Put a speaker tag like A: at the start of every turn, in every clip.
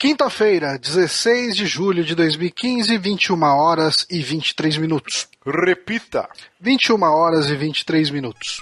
A: Quinta-feira, 16 de julho de 2015, 21 horas e 23 minutos.
B: Repita.
A: 21 horas e 23 minutos.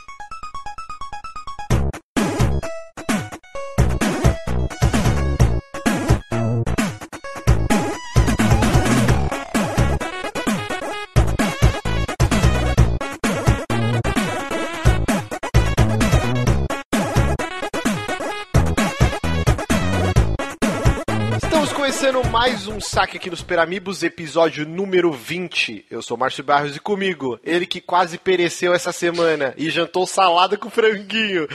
B: Saque aqui nos Peramibos, episódio número 20. Eu sou Márcio Barros e comigo, ele que quase pereceu essa semana e jantou salada com franguinho.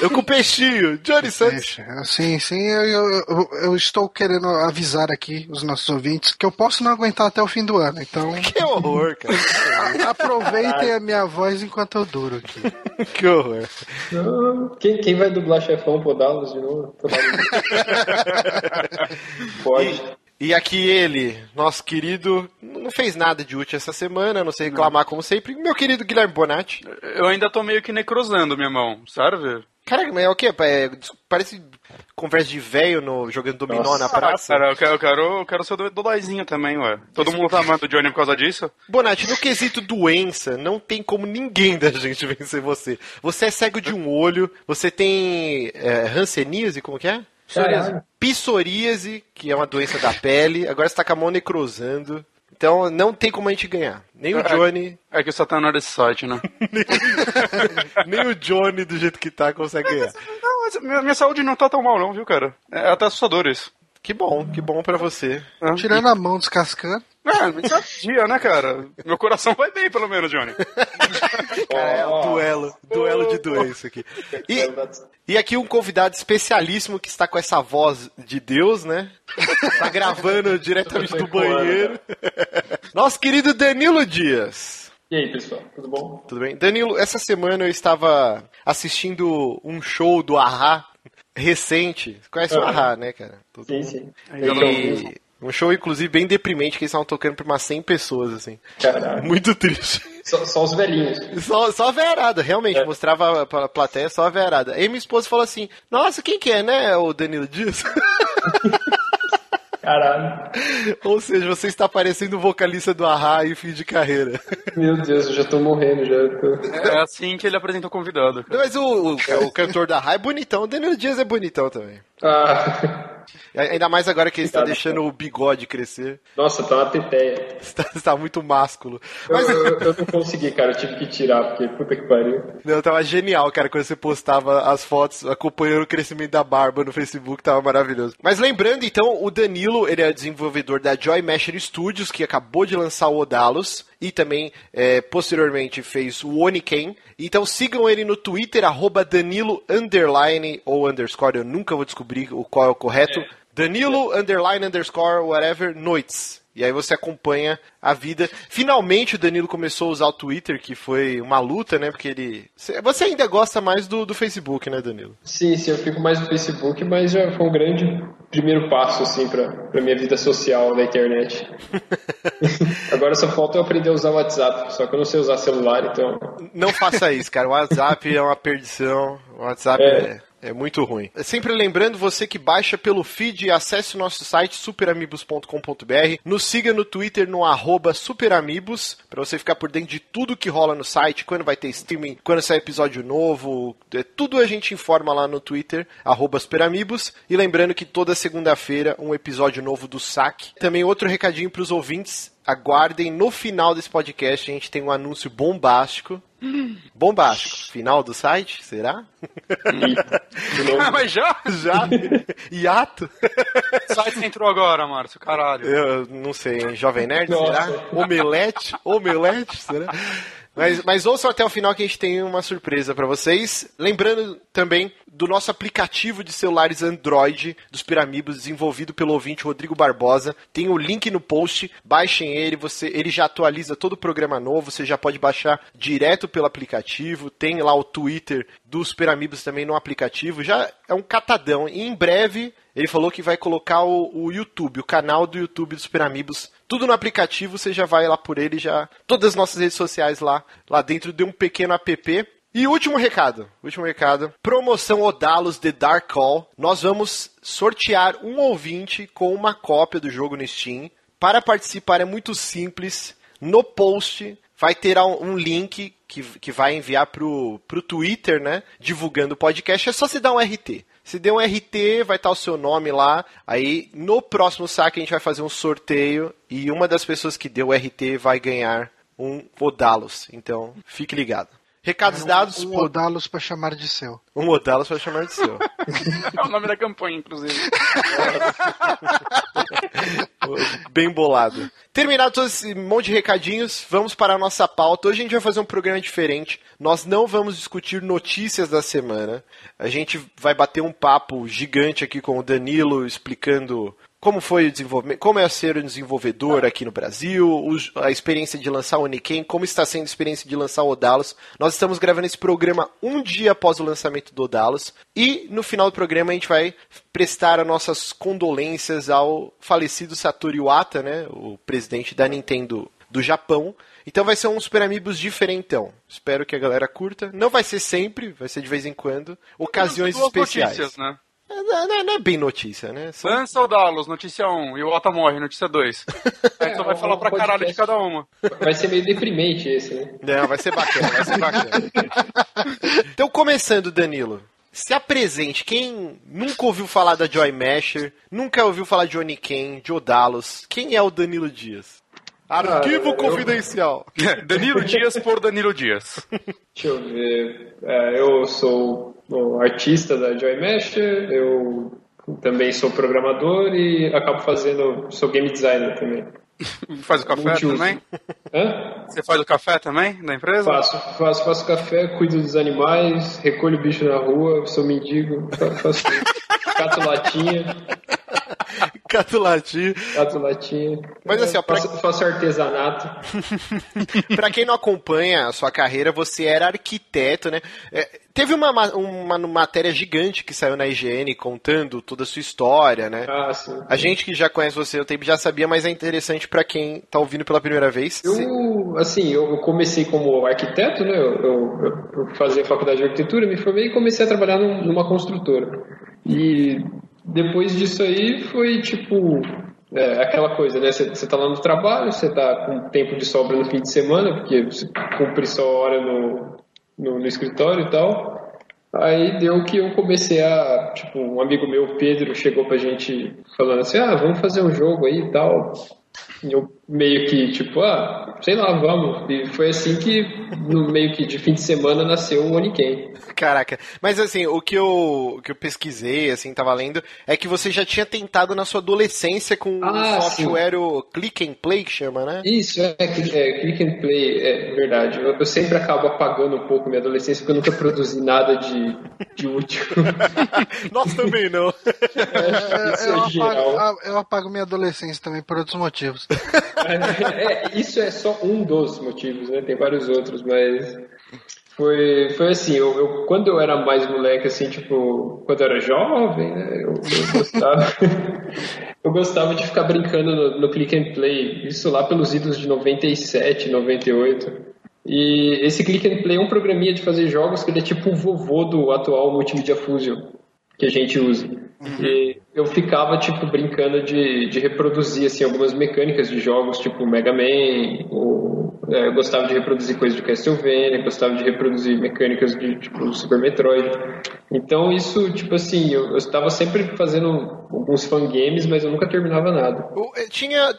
B: Eu com peixinho, Johnny Santos.
A: Sim, sim, eu, eu, eu, estou querendo avisar aqui os nossos ouvintes que eu posso não aguentar até o fim do ano, então...
B: Que horror, cara.
A: Aproveitem a minha voz enquanto eu duro aqui.
B: que horror.
C: Quem, quem vai dublar chefão Podalus de novo? Pode.
B: E aqui ele, nosso querido, não fez nada de útil essa semana, não sei reclamar como sempre, meu querido Guilherme Bonatti.
D: Eu ainda tô meio que necrosando minha mão, serve?
B: Caraca, mas é o quê? É, parece conversa de velho no, jogando dominó Nossa, na praça.
D: Cara, eu quero, eu quero, eu quero ser dodóizinho também, ué. Todo mundo tá amando o Johnny por causa disso?
B: Bonatti, no quesito doença, não tem como ninguém da gente vencer você. Você é cego de um olho, você tem é, hanseníase, como que é? Psoríase. Psoríase, que é uma doença da pele. Agora você tá com a mão necrosando. Então não tem como a gente ganhar. Nem o é, Johnny.
D: É que só tá na hora desse site, né?
B: nem, o Johnny, do jeito que tá, consegue ganhar.
D: Não, minha, minha, saúde não tá tão mal, não, viu, cara? É até assustador isso.
B: Que bom, que bom para você.
A: Tirando a mão descascando.
D: É, me dia, né, cara? Meu coração vai bem, pelo menos, Johnny.
B: cara, é um duelo. Duelo de doença aqui. E, e aqui um convidado especialíssimo que está com essa voz de Deus, né? Tá gravando diretamente do banheiro. Nosso querido Danilo Dias.
C: E aí, pessoal, tudo bom?
B: Tudo bem. Danilo, essa semana eu estava assistindo um show do Ahá recente. Você conhece o Ahá, né, cara?
C: Sim, sim.
B: E... Um show, inclusive, bem deprimente, que eles estavam tocando pra umas 100 pessoas, assim.
C: Caralho.
B: Muito triste.
C: Só, só os velhinhos.
B: Só, só a verada, realmente. É. Mostrava pra plateia só a verada. Aí minha esposa falou assim, nossa, quem que é, né, o Danilo Dias?
C: Caralho.
B: Ou seja, você está parecendo o vocalista do Ahá em fim de carreira.
C: Meu Deus, eu já tô morrendo, já tô...
D: É assim que ele apresenta o convidado.
B: Não, mas o, o, o cantor da Ahá é bonitão, o Danilo Dias é bonitão também.
C: Ah...
B: Ainda mais agora que ele está deixando o bigode crescer.
C: Nossa, tá uma teteia.
B: Está, está muito másculo.
C: Mas... Eu, eu, eu, não consegui, cara. Eu tive que tirar, porque puta que pariu.
B: Não, tava genial, cara, quando você postava as fotos acompanhando o crescimento da barba no Facebook, tava maravilhoso. Mas lembrando, então, o Danilo, ele é desenvolvedor da Joy Masher Studios, que acabou de lançar o Odalos e também é, posteriormente fez o Oniken. Então sigam ele no Twitter, arroba Danilo underline ou underscore, eu nunca vou descobrir o qual é o correto. É. Danilo underline underscore whatever noites. E aí você acompanha a vida. Finalmente o Danilo começou a usar o Twitter, que foi uma luta, né? Porque ele. Você ainda gosta mais do, do Facebook, né, Danilo?
C: Sim, sim, eu fico mais no Facebook, mas já foi um grande primeiro passo, assim, pra, pra minha vida social na internet. Agora só falta eu aprender a usar o WhatsApp, só que eu não sei usar celular, então.
B: Não faça isso, cara. O WhatsApp é uma perdição. O WhatsApp é... é é muito ruim. Sempre lembrando, você que baixa pelo feed, acesse o nosso site superamigos.com.br, nos siga no Twitter no arroba para você ficar por dentro de tudo que rola no site, quando vai ter streaming, quando sai episódio novo, é, tudo a gente informa lá no Twitter, arroba e lembrando que toda segunda-feira um episódio novo do SAC. Também outro recadinho para os ouvintes, aguardem no final desse podcast, a gente tem um anúncio bombástico Bombástico. Final do site? Será?
D: ah, mas já?
B: Já? Hiato?
D: O site entrou agora, Márcio, caralho.
B: Eu não sei, Jovem Nerd, Nossa. será? Omelete? Omelete, será? Mas, mas ouçam até o final que a gente tem uma surpresa para vocês. Lembrando também do nosso aplicativo de celulares Android dos Piramibos, desenvolvido pelo ouvinte Rodrigo Barbosa. Tem o link no post, baixem ele, você, ele já atualiza todo o programa novo, você já pode baixar direto pelo aplicativo. Tem lá o Twitter dos Piramibos também no aplicativo. Já é um catadão. E em breve ele falou que vai colocar o, o YouTube, o canal do YouTube dos Piramibos tudo no aplicativo, você já vai lá por ele, já. Todas as nossas redes sociais lá, lá dentro de um pequeno app. E último recado, último recado. Promoção Odalos The Dark Call. Nós vamos sortear um ouvinte com uma cópia do jogo no Steam. Para participar é muito simples. No post vai ter um link que, que vai enviar pro, pro Twitter, né? Divulgando o podcast. É só você dar um RT. Se der um RT, vai estar o seu nome lá. Aí no próximo saque a gente vai fazer um sorteio e uma das pessoas que deu o RT vai ganhar um Odalos. Então, fique ligado. Recados
A: um,
B: dados.
A: Um Odalos para chamar de seu.
B: Um Odalos para chamar de seu.
D: é o nome da campanha, inclusive.
B: Bem bolado. Terminado todo esse monte de recadinhos, vamos para a nossa pauta. Hoje a gente vai fazer um programa diferente. Nós não vamos discutir notícias da semana. A gente vai bater um papo gigante aqui com o Danilo explicando como foi o desenvolvimento, como é ser um desenvolvedor aqui no Brasil, a experiência de lançar o Oniken, como está sendo a experiência de lançar o Odalos. Nós estamos gravando esse programa um dia após o lançamento do Odalos e no final do programa a gente vai prestar as nossas condolências ao falecido Satoru Iwata, né, o presidente da Nintendo do Japão. Então vai ser um Super Amigos diferentão. Espero que a galera curta. Não vai ser sempre, vai ser de vez em quando. Ocasiões especiais. Notícias, né? É, não, não, é bem notícia, né?
D: São... Lança o Dalos, notícia 1, e o Ota morre, notícia 2. Aí tu vai falar pra caralho de cada uma.
C: Vai ser meio deprimente esse, né?
B: Não, vai ser bacana, vai ser bacana. então, começando, Danilo. Se apresente, quem nunca ouviu falar da Joy Masher, nunca ouviu falar de Oniken, de Odalos, quem é o Danilo Dias? Arquivo ah, confidencial.
D: Eu... Danilo Dias por Danilo Dias.
C: Deixa eu ver. É, eu sou artista da Joy Mesh, eu também sou programador e acabo fazendo, sou game designer também.
D: Faz o café Multiuso. também? Hã? Você faz o café também da empresa?
C: Faço, faço, faço café, cuido dos animais, recolho bicho na rua, sou mendigo, faço cato latinha.
B: Cato latinha.
C: Cato latinha.
B: Mas assim, ó,
C: pra... faço, faço artesanato.
B: pra quem não acompanha a sua carreira, você era arquiteto, né? É, teve uma, uma, uma, matéria gigante que saiu na IGN contando toda a sua história, né?
C: Ah, sim.
B: A gente que já conhece você o tempo já sabia, mas é interessante para quem tá ouvindo pela primeira vez.
C: Eu, assim, eu comecei como arquiteto, né? Eu, eu, eu fazia faculdade de arquitetura, me formei e comecei a trabalhar numa construtora. E depois disso aí foi tipo é, aquela coisa, né? Você tá lá no trabalho, você tá com tempo de sobra no fim de semana, porque você cumpre só hora no, no, no escritório e tal. Aí deu que eu comecei a, tipo, um amigo meu, Pedro, chegou pra gente falando assim, ah, vamos fazer um jogo aí e tal. E eu meio que, tipo, ah, sei lá, vamos. E foi assim que, no meio que de fim de semana, nasceu o Oniken.
B: Caraca, mas assim, o que eu, o que eu pesquisei, assim, tava lendo, é que você já tinha tentado na sua adolescência com ah, o software o Click and Play, que chama, né?
C: Isso, é, é Click and Play, é verdade. Eu, eu, sempre acabo apagando um pouco minha adolescência, porque eu nunca produzi nada de, de útil.
B: Nós também não.
A: É, isso eu, é geral. Apago, eu apago minha adolescência também por outros motivos.
C: É, isso é só um dos motivos, né? Tem vários outros, mas foi, foi assim, eu, eu, quando eu era mais moleque, assim, tipo, quando eu era jovem, né, eu, eu gostava, eu gostava de ficar brincando no, no, click and play, isso lá pelos idos de 97, 98. E esse click and play é um programinha de fazer jogos que ele é tipo o vovô do atual Multimedia Fusion que a gente usa. Uhum. E eu ficava, tipo, brincando de, de reproduzir, assim, algumas mecânicas de jogos, tipo Mega Man, ou, é, eu gostava de reproduzir coisas de Castlevania, gostava de reproduzir mecânicas de, tipo, Super Metroid. Então, isso, tipo assim, eu, eu estava sempre fazendo alguns fangames, mas eu nunca terminava nada.
B: Eu, eu tinha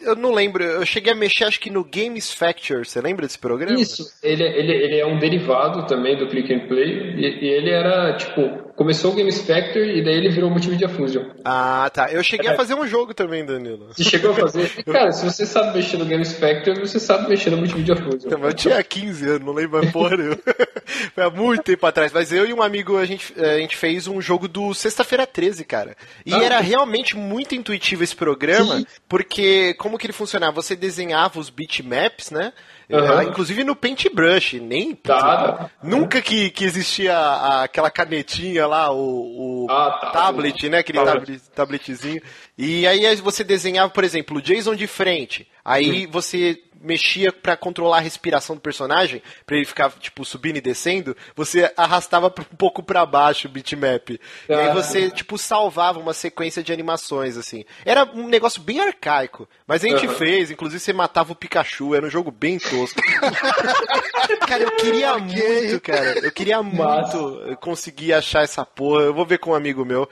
B: eu não lembro, eu cheguei a mexer acho que no Games Factor, você lembra desse programa?
C: Isso, ele, ele, ele é um derivado também do Click and Play, e, e ele era, tipo, começou o Games Factor e daí ele virou Multimedia Fusion.
B: Ah, tá. Eu cheguei é. a fazer um jogo também, Danilo.
C: Você chegou a fazer? Cara, se você sabe mexer no Games Factor, você sabe mexer no Multimedia Fusion.
B: eu tinha 15 anos, não lembro mais porra Foi há muito tempo atrás, mas eu e um amigo, a gente, a gente fez um jogo do Sexta-feira 13, cara. E ah, era realmente muito intuitivo esse programa, sim. porque como que ele funcionava? Você desenhava os bitmaps, né? Uhum. inclusive no Paintbrush, nem
C: tá,
B: nunca que, que existia aquela canetinha lá, o, o ah, tá, tablet, né? Aquele tablet, tabletzinho. E aí você desenhava, por exemplo, o Jason de frente. Aí hum. você mexia para controlar a respiração do personagem, para ele ficar, tipo, subindo e descendo, você arrastava um pouco para baixo o bitmap. Ah. E aí ah. você, tipo, salvava uma sequência de animações, assim. Era um negócio bem arcaico, mas a gente uhum. fez, inclusive você matava o Pikachu, era um jogo bem tosco. cara, eu queria okay. muito, cara. Eu queria muito conseguir achar essa porra. Eu vou ver com um amigo meu.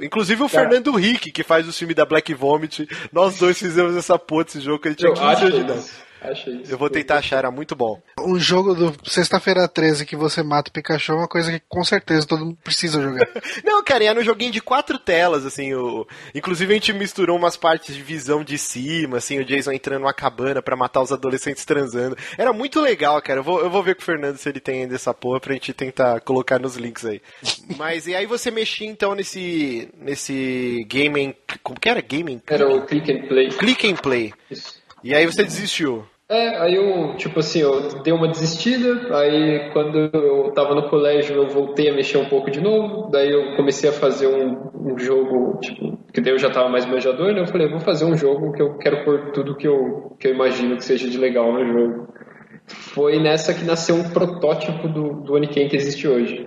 B: Inclusive o cara. Fernando Rick, que faz o filme da Black Vomit. Nós dois fizemos essa porra desse jogo que ele tinha 15 anos de idade. Achei isso. Eu vou tentar achar, era muito bom.
A: O jogo do Sexta-feira 13 que você mata o Pikachu é uma coisa que com certeza todo mundo precisa jogar.
B: Não, cara, era um joguinho de quatro telas, assim. O... Inclusive a gente misturou umas partes de visão de cima, assim, o Jason entrando numa cabana para matar os adolescentes transando. Era muito legal, cara. Eu vou, eu vou ver com o Fernando se ele tem ainda essa porra pra gente tentar colocar nos links aí. Mas e aí você mexia então nesse. nesse gaming. Como que era? Gaming?
C: Era o Click and Play.
B: Click and Play. Isso. E aí você desistiu?
C: É, aí eu, tipo assim, eu dei uma desistida, aí quando eu tava no colégio eu voltei a mexer um pouco de novo, daí eu comecei a fazer um, um jogo, tipo, que daí eu já tava mais manjador, né? Eu falei, vou fazer um jogo que eu quero pôr tudo que eu, que eu imagino que seja de legal no jogo. Foi nessa que nasceu um protótipo do, do Oniken que existe hoje.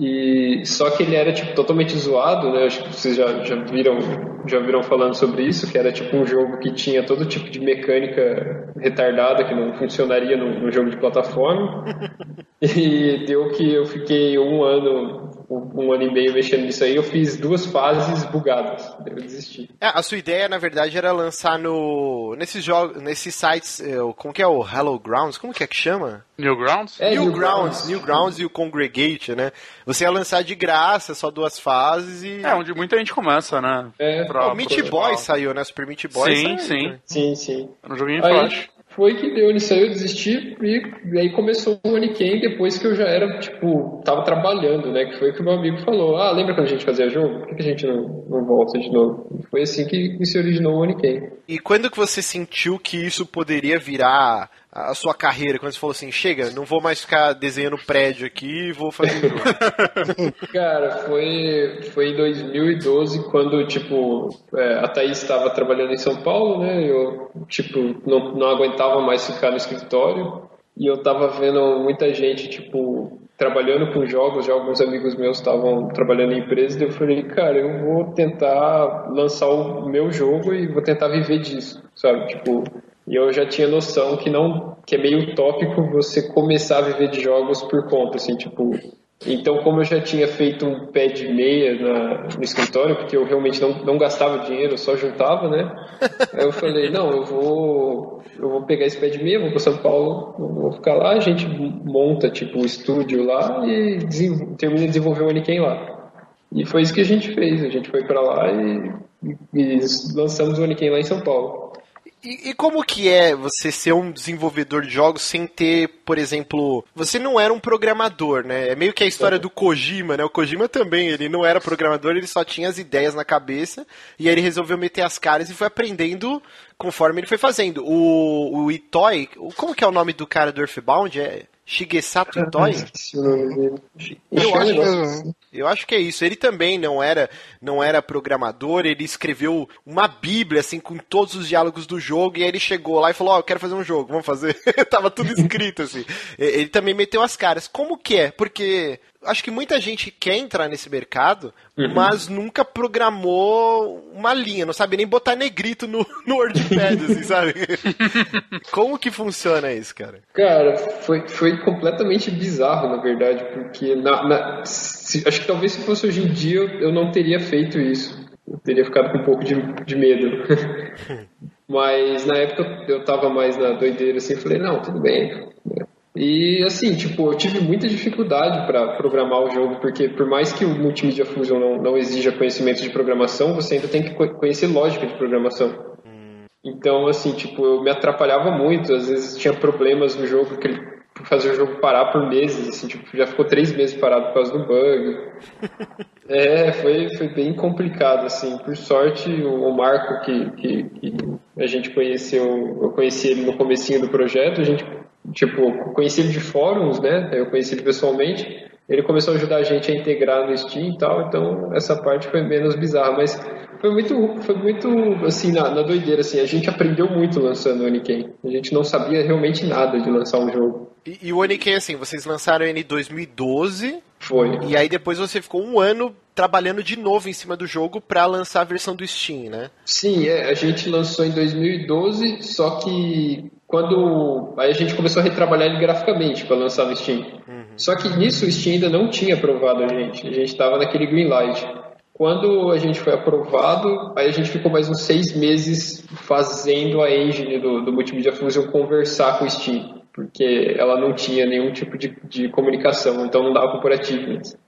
C: E só que ele era tipo totalmente zoado, né? Acho que vocês já, já viram já viram falando sobre isso, que era tipo um jogo que tinha todo tipo de mecânica retardada que não funcionaria no, no jogo de plataforma. e deu que eu fiquei um ano um ano e meio mexendo nisso aí, eu fiz duas fases bugadas. Eu desisti.
B: É, a sua ideia, na verdade, era lançar no. nesses jogos. nesses sites. É, como que é o Hello Grounds? Como que é que chama?
D: Newgrounds?
B: É, Newgrounds, Newgrounds e o Congregate, né? Você ia lançar de graça, só duas fases e.
D: É, onde muita gente começa, né?
B: É, pra, o Meat Boy saiu, né? Super Meat Boy
D: sim, saiu. Sim,
C: sim. Sim,
D: No joguinho aí, flash
C: foi que deu nisso aí, eu desisti e, e aí começou o Oniken depois que eu já era, tipo, tava trabalhando, né? Que foi que o meu amigo falou. Ah, lembra quando a gente fazia jogo? Por que, que a gente não, não volta de novo? Foi assim que, que se originou o Oniken.
B: E quando que você sentiu que isso poderia virar a sua carreira, quando você falou assim, chega, não vou mais ficar desenhando prédio aqui vou fazer
C: Cara, foi, foi em 2012 quando, tipo, é, a Thaís estava trabalhando em São Paulo, né, eu, tipo, não, não aguentava mais ficar no escritório. E eu tava vendo muita gente, tipo, trabalhando com jogos, já alguns amigos meus estavam trabalhando em empresas, e eu falei, cara, eu vou tentar lançar o meu jogo e vou tentar viver disso, sabe? Tipo, e eu já tinha noção que não que é meio utópico você começar a viver de jogos por conta, assim, tipo. Então, como eu já tinha feito um pé de meia na, no escritório, porque eu realmente não, não gastava dinheiro, eu só juntava, né? Aí eu falei, não, eu vou, eu vou pegar esse pé de meia, vou para São Paulo, vou ficar lá, a gente monta, tipo, o estúdio lá e termina de desenvolver o Aniken lá. E foi isso que a gente fez, a gente foi para lá e, e, lançamos o Aniken lá em São Paulo.
B: E, e, como que é você ser um desenvolvedor de jogos sem ter, por exemplo, você não era um programador, né? É meio que a história do Kojima, né? O Kojima também, ele não era programador, ele só tinha as ideias na cabeça e aí ele resolveu meter as caras e foi aprendendo conforme ele foi fazendo. O, o Itoi, como que é o nome do cara do Earthbound? É Shigesato Itoi? Eu acho, eu acho que é isso. Ele também não era, não era programador, ele escreveu uma bíblia, assim, com todos os diálogos do jogo, e aí ele chegou lá e falou, ó, oh, eu quero fazer um jogo, vamos fazer. Tava tudo escrito, assim. Ele também meteu as caras. Como que é? Porque acho que muita gente quer entrar nesse mercado, uhum. mas nunca programou uma linha, não sabe nem botar negrito no, no WordPad, assim, sabe? Como que funciona isso, cara?
C: Cara, foi, foi completamente bizarro, na verdade, porque na, na, se, acho que talvez se fosse hoje em dia eu não teria feito isso. Eu teria ficado com um pouco de, de medo. mas na época eu tava mais na doideira assim, falei, não, tudo bem. E assim, tipo, eu tive muita dificuldade para programar o jogo, porque por mais que o Multimedia Fusion não, não exija conhecimento de programação, você ainda tem que conhecer lógica de programação. Então, assim, tipo, eu me atrapalhava muito, às vezes tinha problemas no jogo que ele fazia o jogo parar por meses, assim, tipo, já ficou três meses parado por causa do bug. é, foi, foi bem complicado, assim. Por sorte, o Marco, que, que, que a gente conheceu, eu conheci ele no comecinho do projeto, a gente tipo, conheci ele de fóruns, né? Eu conheci ele pessoalmente. ele começou a ajudar a gente a integrar no Steam e tal, então essa parte foi menos bizarra, mas foi muito, foi muito assim, na, na doideira, assim, a gente aprendeu muito lançando o Oniken. A gente não sabia realmente nada de lançar um jogo.
B: E, e o Oniken, assim, vocês lançaram ele em 2012.
C: Foi.
B: E aí depois você ficou um ano trabalhando de novo em cima do jogo para lançar a versão do Steam, né?
C: Sim, é, a gente lançou em 2012, só que quando aí a gente começou a retrabalhar ele graficamente para lançar no Steam. Uhum. Só que nisso o Steam ainda não tinha aprovado a gente. A gente estava naquele green light. Quando a gente foi aprovado, aí a gente ficou mais uns seis meses fazendo a engine do, do Multimedia Fusion conversar com o Steam, porque ela não tinha nenhum tipo de, de comunicação, então não dava por achievements.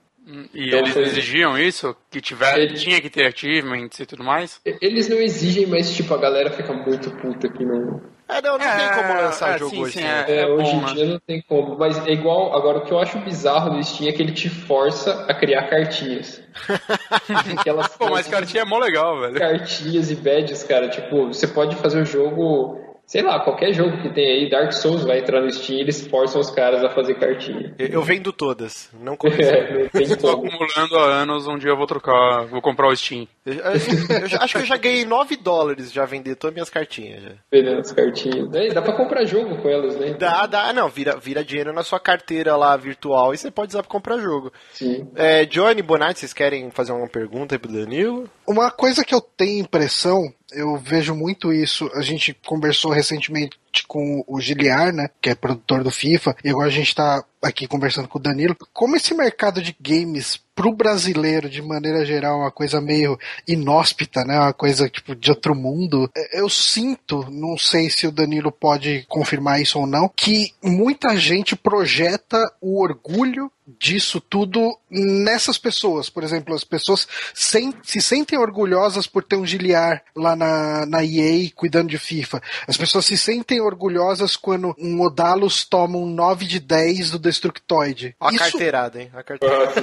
D: E então, eles foi... exigiam isso? Que tiver, Ele... tinha que ter achievements e tudo mais?
C: Eles não exigem, mas tipo, a galera fica muito puta que não,
B: é, não, não é, tem como lançar é, jogo sim, hoje. Sim,
C: é, é, hoje em dia não tem como. Mas é igual. Agora, o que eu acho bizarro do Steam é que ele te força a criar cartinhas.
D: Pô, mas cartinha é mó legal, velho.
C: Cartinhas e badges, cara. Tipo, você pode fazer o jogo sei lá, qualquer jogo que tem aí, Dark Souls vai entrar no Steam e eles forçam os caras a fazer cartinha.
B: Eu, vendo todas, não comecei.
D: é, Estou acumulando há anos, um dia eu vou trocar, vou comprar o Steam.
B: Eu, eu, eu acho que eu já ganhei 9 dólares já vender todas minhas cartinhas. Já.
C: Vendendo as cartinhas. Dá pra comprar jogo com elas, né?
B: Dá, dá, não, vira, vira dinheiro na sua carteira lá virtual e você pode usar pra comprar jogo.
C: Sim.
B: É, Johnny Bonatti, vocês querem fazer uma pergunta aí pro Danilo?
A: Uma coisa que eu tenho impressão eu vejo muito isso. A gente conversou recentemente com o Giliar, né, que é produtor do FIFA, e agora a gente está aqui conversando com o Danilo. Como esse mercado de games pro brasileiro, de maneira geral, é uma coisa meio inóspita, né? Uma coisa tipo de outro mundo. É, eu sinto, não sei se o Danilo pode confirmar isso ou não, que muita gente projeta o orgulho disso tudo nessas pessoas. Por exemplo, as pessoas sem, se sentem orgulhosas por ter um Giliar lá na, na EA cuidando de FIFA. As pessoas se sentem orgulhosas quando um Odalos toma um 9 de 10 do Destructoid.
B: A Isso... carteirada, hein? A carteirada.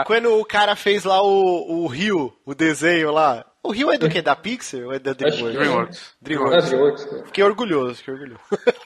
B: quando o cara fez lá o, o Rio, o desenho lá, o Rio é do que? Da Pixar ou é da
D: DreamWorks? Dreamworks.
B: Dreamworks. É, Dreamworks. Fiquei orgulhoso, fiquei orgulhoso.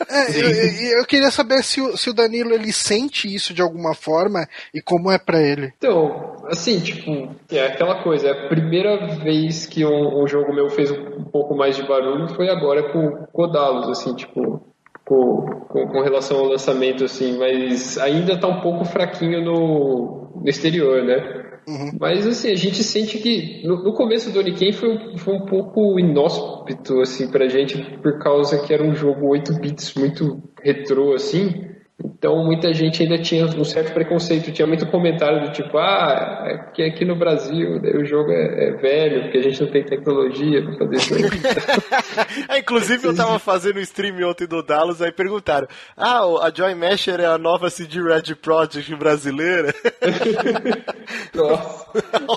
A: É, eu, eu, queria saber se o, se o Danilo ele sente isso de alguma forma e como é para ele.
C: Então, assim, tipo, é aquela coisa, é a primeira vez que um, um jogo meu fez um, um pouco mais de barulho foi agora com Kodalos, assim, tipo, com, com, com, relação ao lançamento, assim, mas ainda tá um pouco fraquinho no, no exterior, né? Uhum. Mas assim, a gente sente que no, no começo do Oniken foi, foi um pouco inóspito assim pra gente, por causa que era um jogo 8 bits muito retrô assim. Então muita gente ainda tinha um certo preconceito, tinha muito comentário do tipo, ah, é que aqui no Brasil o jogo é, é, velho, porque a gente não tem tecnologia pra fazer isso
B: é, inclusive eu tava fazendo um stream ontem do Dallas, aí perguntaram, ah, a Joy Masher é a nova CD Red Project brasileira?
C: Nossa.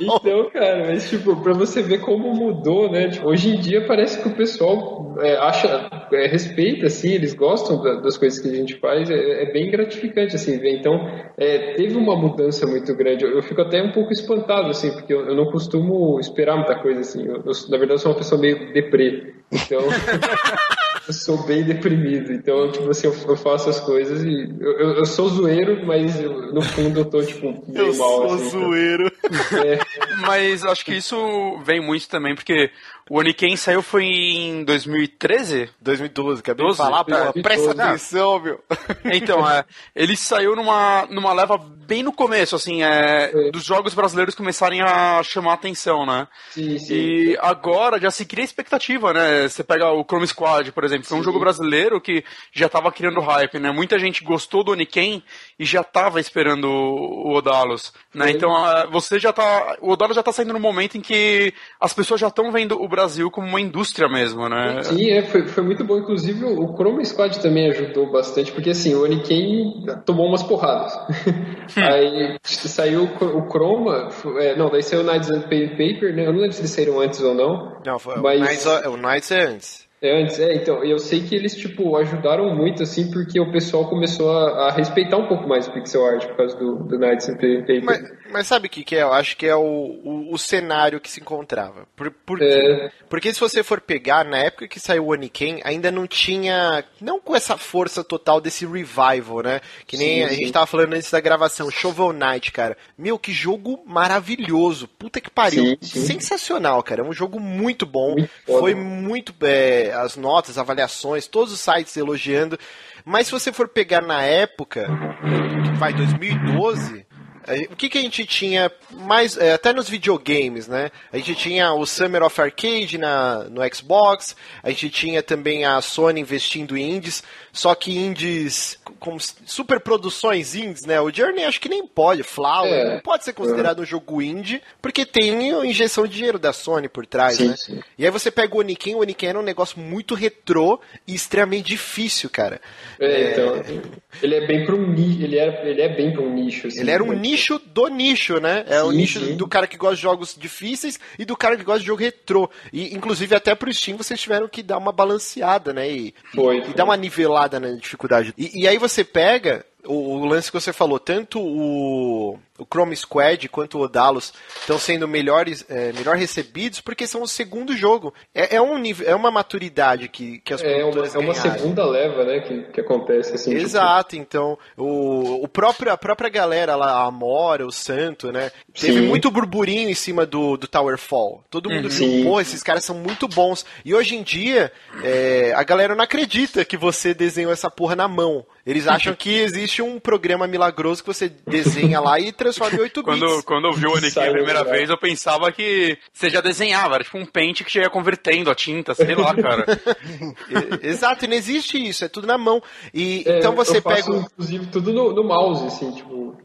C: Então, cara, mas tipo, pra você ver como mudou, né? Tipo, hoje em dia parece que o pessoal é, acha, é, respeita, assim, eles gostam da, das coisas que a gente faz, é, é bem gratificante, assim, ver. Então, é, teve uma mudança muito grande. Eu, eu, fico até um pouco espantado, assim, porque eu, eu não costumo esperar muita coisa, assim. Eu, na verdade, eu sou uma pessoa meio deprê. Então, eu sou bem deprimido. Então, tipo assim, eu, faço as coisas e. Eu, sou zoeiro, mas no fundo eu tô, tipo, meio
B: eu
C: mal.
B: Eu sou assim, então. zoeiro.
D: Então, é. Mas acho que isso vem muito também, porque o Oniken saiu foi em 2013?
B: 2012, acabei 12? de falar, pô, é, presta atenção, meu.
D: Então, é, ele saiu numa, numa leva bem no começo, assim, é, é. dos jogos brasileiros começarem a chamar a atenção, né?
C: Sim, sim.
D: E agora já se cria expectativa, né? Você pega o Chrome Squad, por exemplo, que é um jogo brasileiro que já estava criando hype, né? Muita gente gostou do Oniken e já estava esperando o Odalos, né? Então, você já tá, o Odalos já tá saindo no momento em que as pessoas já estão vendo o Brasil como uma indústria mesmo, né?
C: Sim, é, foi, foi muito bom. Inclusive, o Chrome Squad também ajudou bastante, porque assim, o Oniken tomou umas porradas. Hum. Aí saiu o Chroma, é, não, daí saiu o Knights and Paper, né? Eu não lembro se eles saíram antes ou não.
B: Não, foi, mas... o Knights é antes.
C: É, antes, é, então, eu sei que eles, tipo, ajudaram muito, assim, porque o pessoal começou a, a respeitar um pouco mais o pixel art por causa do, do Knights and Paper.
B: Mas, Mas sabe o que, que é? Eu acho que é o, o, o cenário que se encontrava. Por, por
C: É.
B: Porque se você for pegar, na época que saiu o Oniken, ainda não tinha. Não com essa força total desse revival, né? Que nem
C: Sim,
B: a
C: sim.
B: gente tava falando antes da gravação. Shovel Knight, cara. Meu, que jogo maravilhoso. Puta que pariu.
C: Sim.
B: Sensacional, cara. É um jogo muito bom.
C: Muito.
B: Foi muito. é, as notas, avaliações, todos os sites elogiando. Mas se você for pegar na época, vai 2012, eh, o que, que a gente tinha mais, eh, até nos videogames, né? A gente tinha o Summer of Arcade na, no Xbox, a gente tinha também a Sony investindo em indies, só que indies como s- superproduções indies, né? O Journey acho que nem pode, Flower,
C: É.
B: não pode ser considerado um jogo indie, porque tem injeção de dinheiro da Sony por trás,
C: Sim,
B: né?
C: sim.
B: E aí você pega o Oniken, o Oniken era um negócio muito retrô e extremamente difícil, cara.
C: É, então, ele é bem para um nicho, ele é, ele é bem para um nicho. assim,
B: Ele era um
C: né?
B: Nicho do nicho, né? É o
C: Sim,
B: nicho
C: sim.
B: do cara que gosta de jogos difíceis e do cara que gosta de jogo retrô. E, inclusive, até pro Steam vocês tiveram que dar uma balanceada, né? E,
C: Foi,
B: e
C: foi.
B: dar uma nivelada na dificuldade. E, e aí você pega o, o lance que você falou, tanto o, o Chrome Squad quanto o Odalos estão sendo melhores, é, melhor recebidos porque são o segundo jogo. É, é um nível, é uma maturidade que, que as
C: É uma, é uma segunda leva, né, que, que acontece assim. tipo,
B: Exato, então o, o próprio, a própria galera lá, a Amora, o Santo, né? Teve
C: Sim.
B: muito burburinho em cima do, do Tower Fall. Todo mundo viu,
C: Sim.
B: pô, esses caras são muito bons. E hoje em dia, é, a galera não acredita que você desenhou essa porra na mão. Eles acham que existe um programa milagroso que você desenha lá e transforma em 8 bits.
D: Quando, quando eu vi o Oniken a primeira
C: né?
D: vez, eu pensava que você já desenhava, era tipo um pente que já ia convertendo a tinta, sei lá, cara.
B: Exato, e não existe isso, é tudo na mão. E
C: é,
B: então você
C: eu faço,
B: pega.
C: inclusive, tudo no, no mouse, assim, tipo.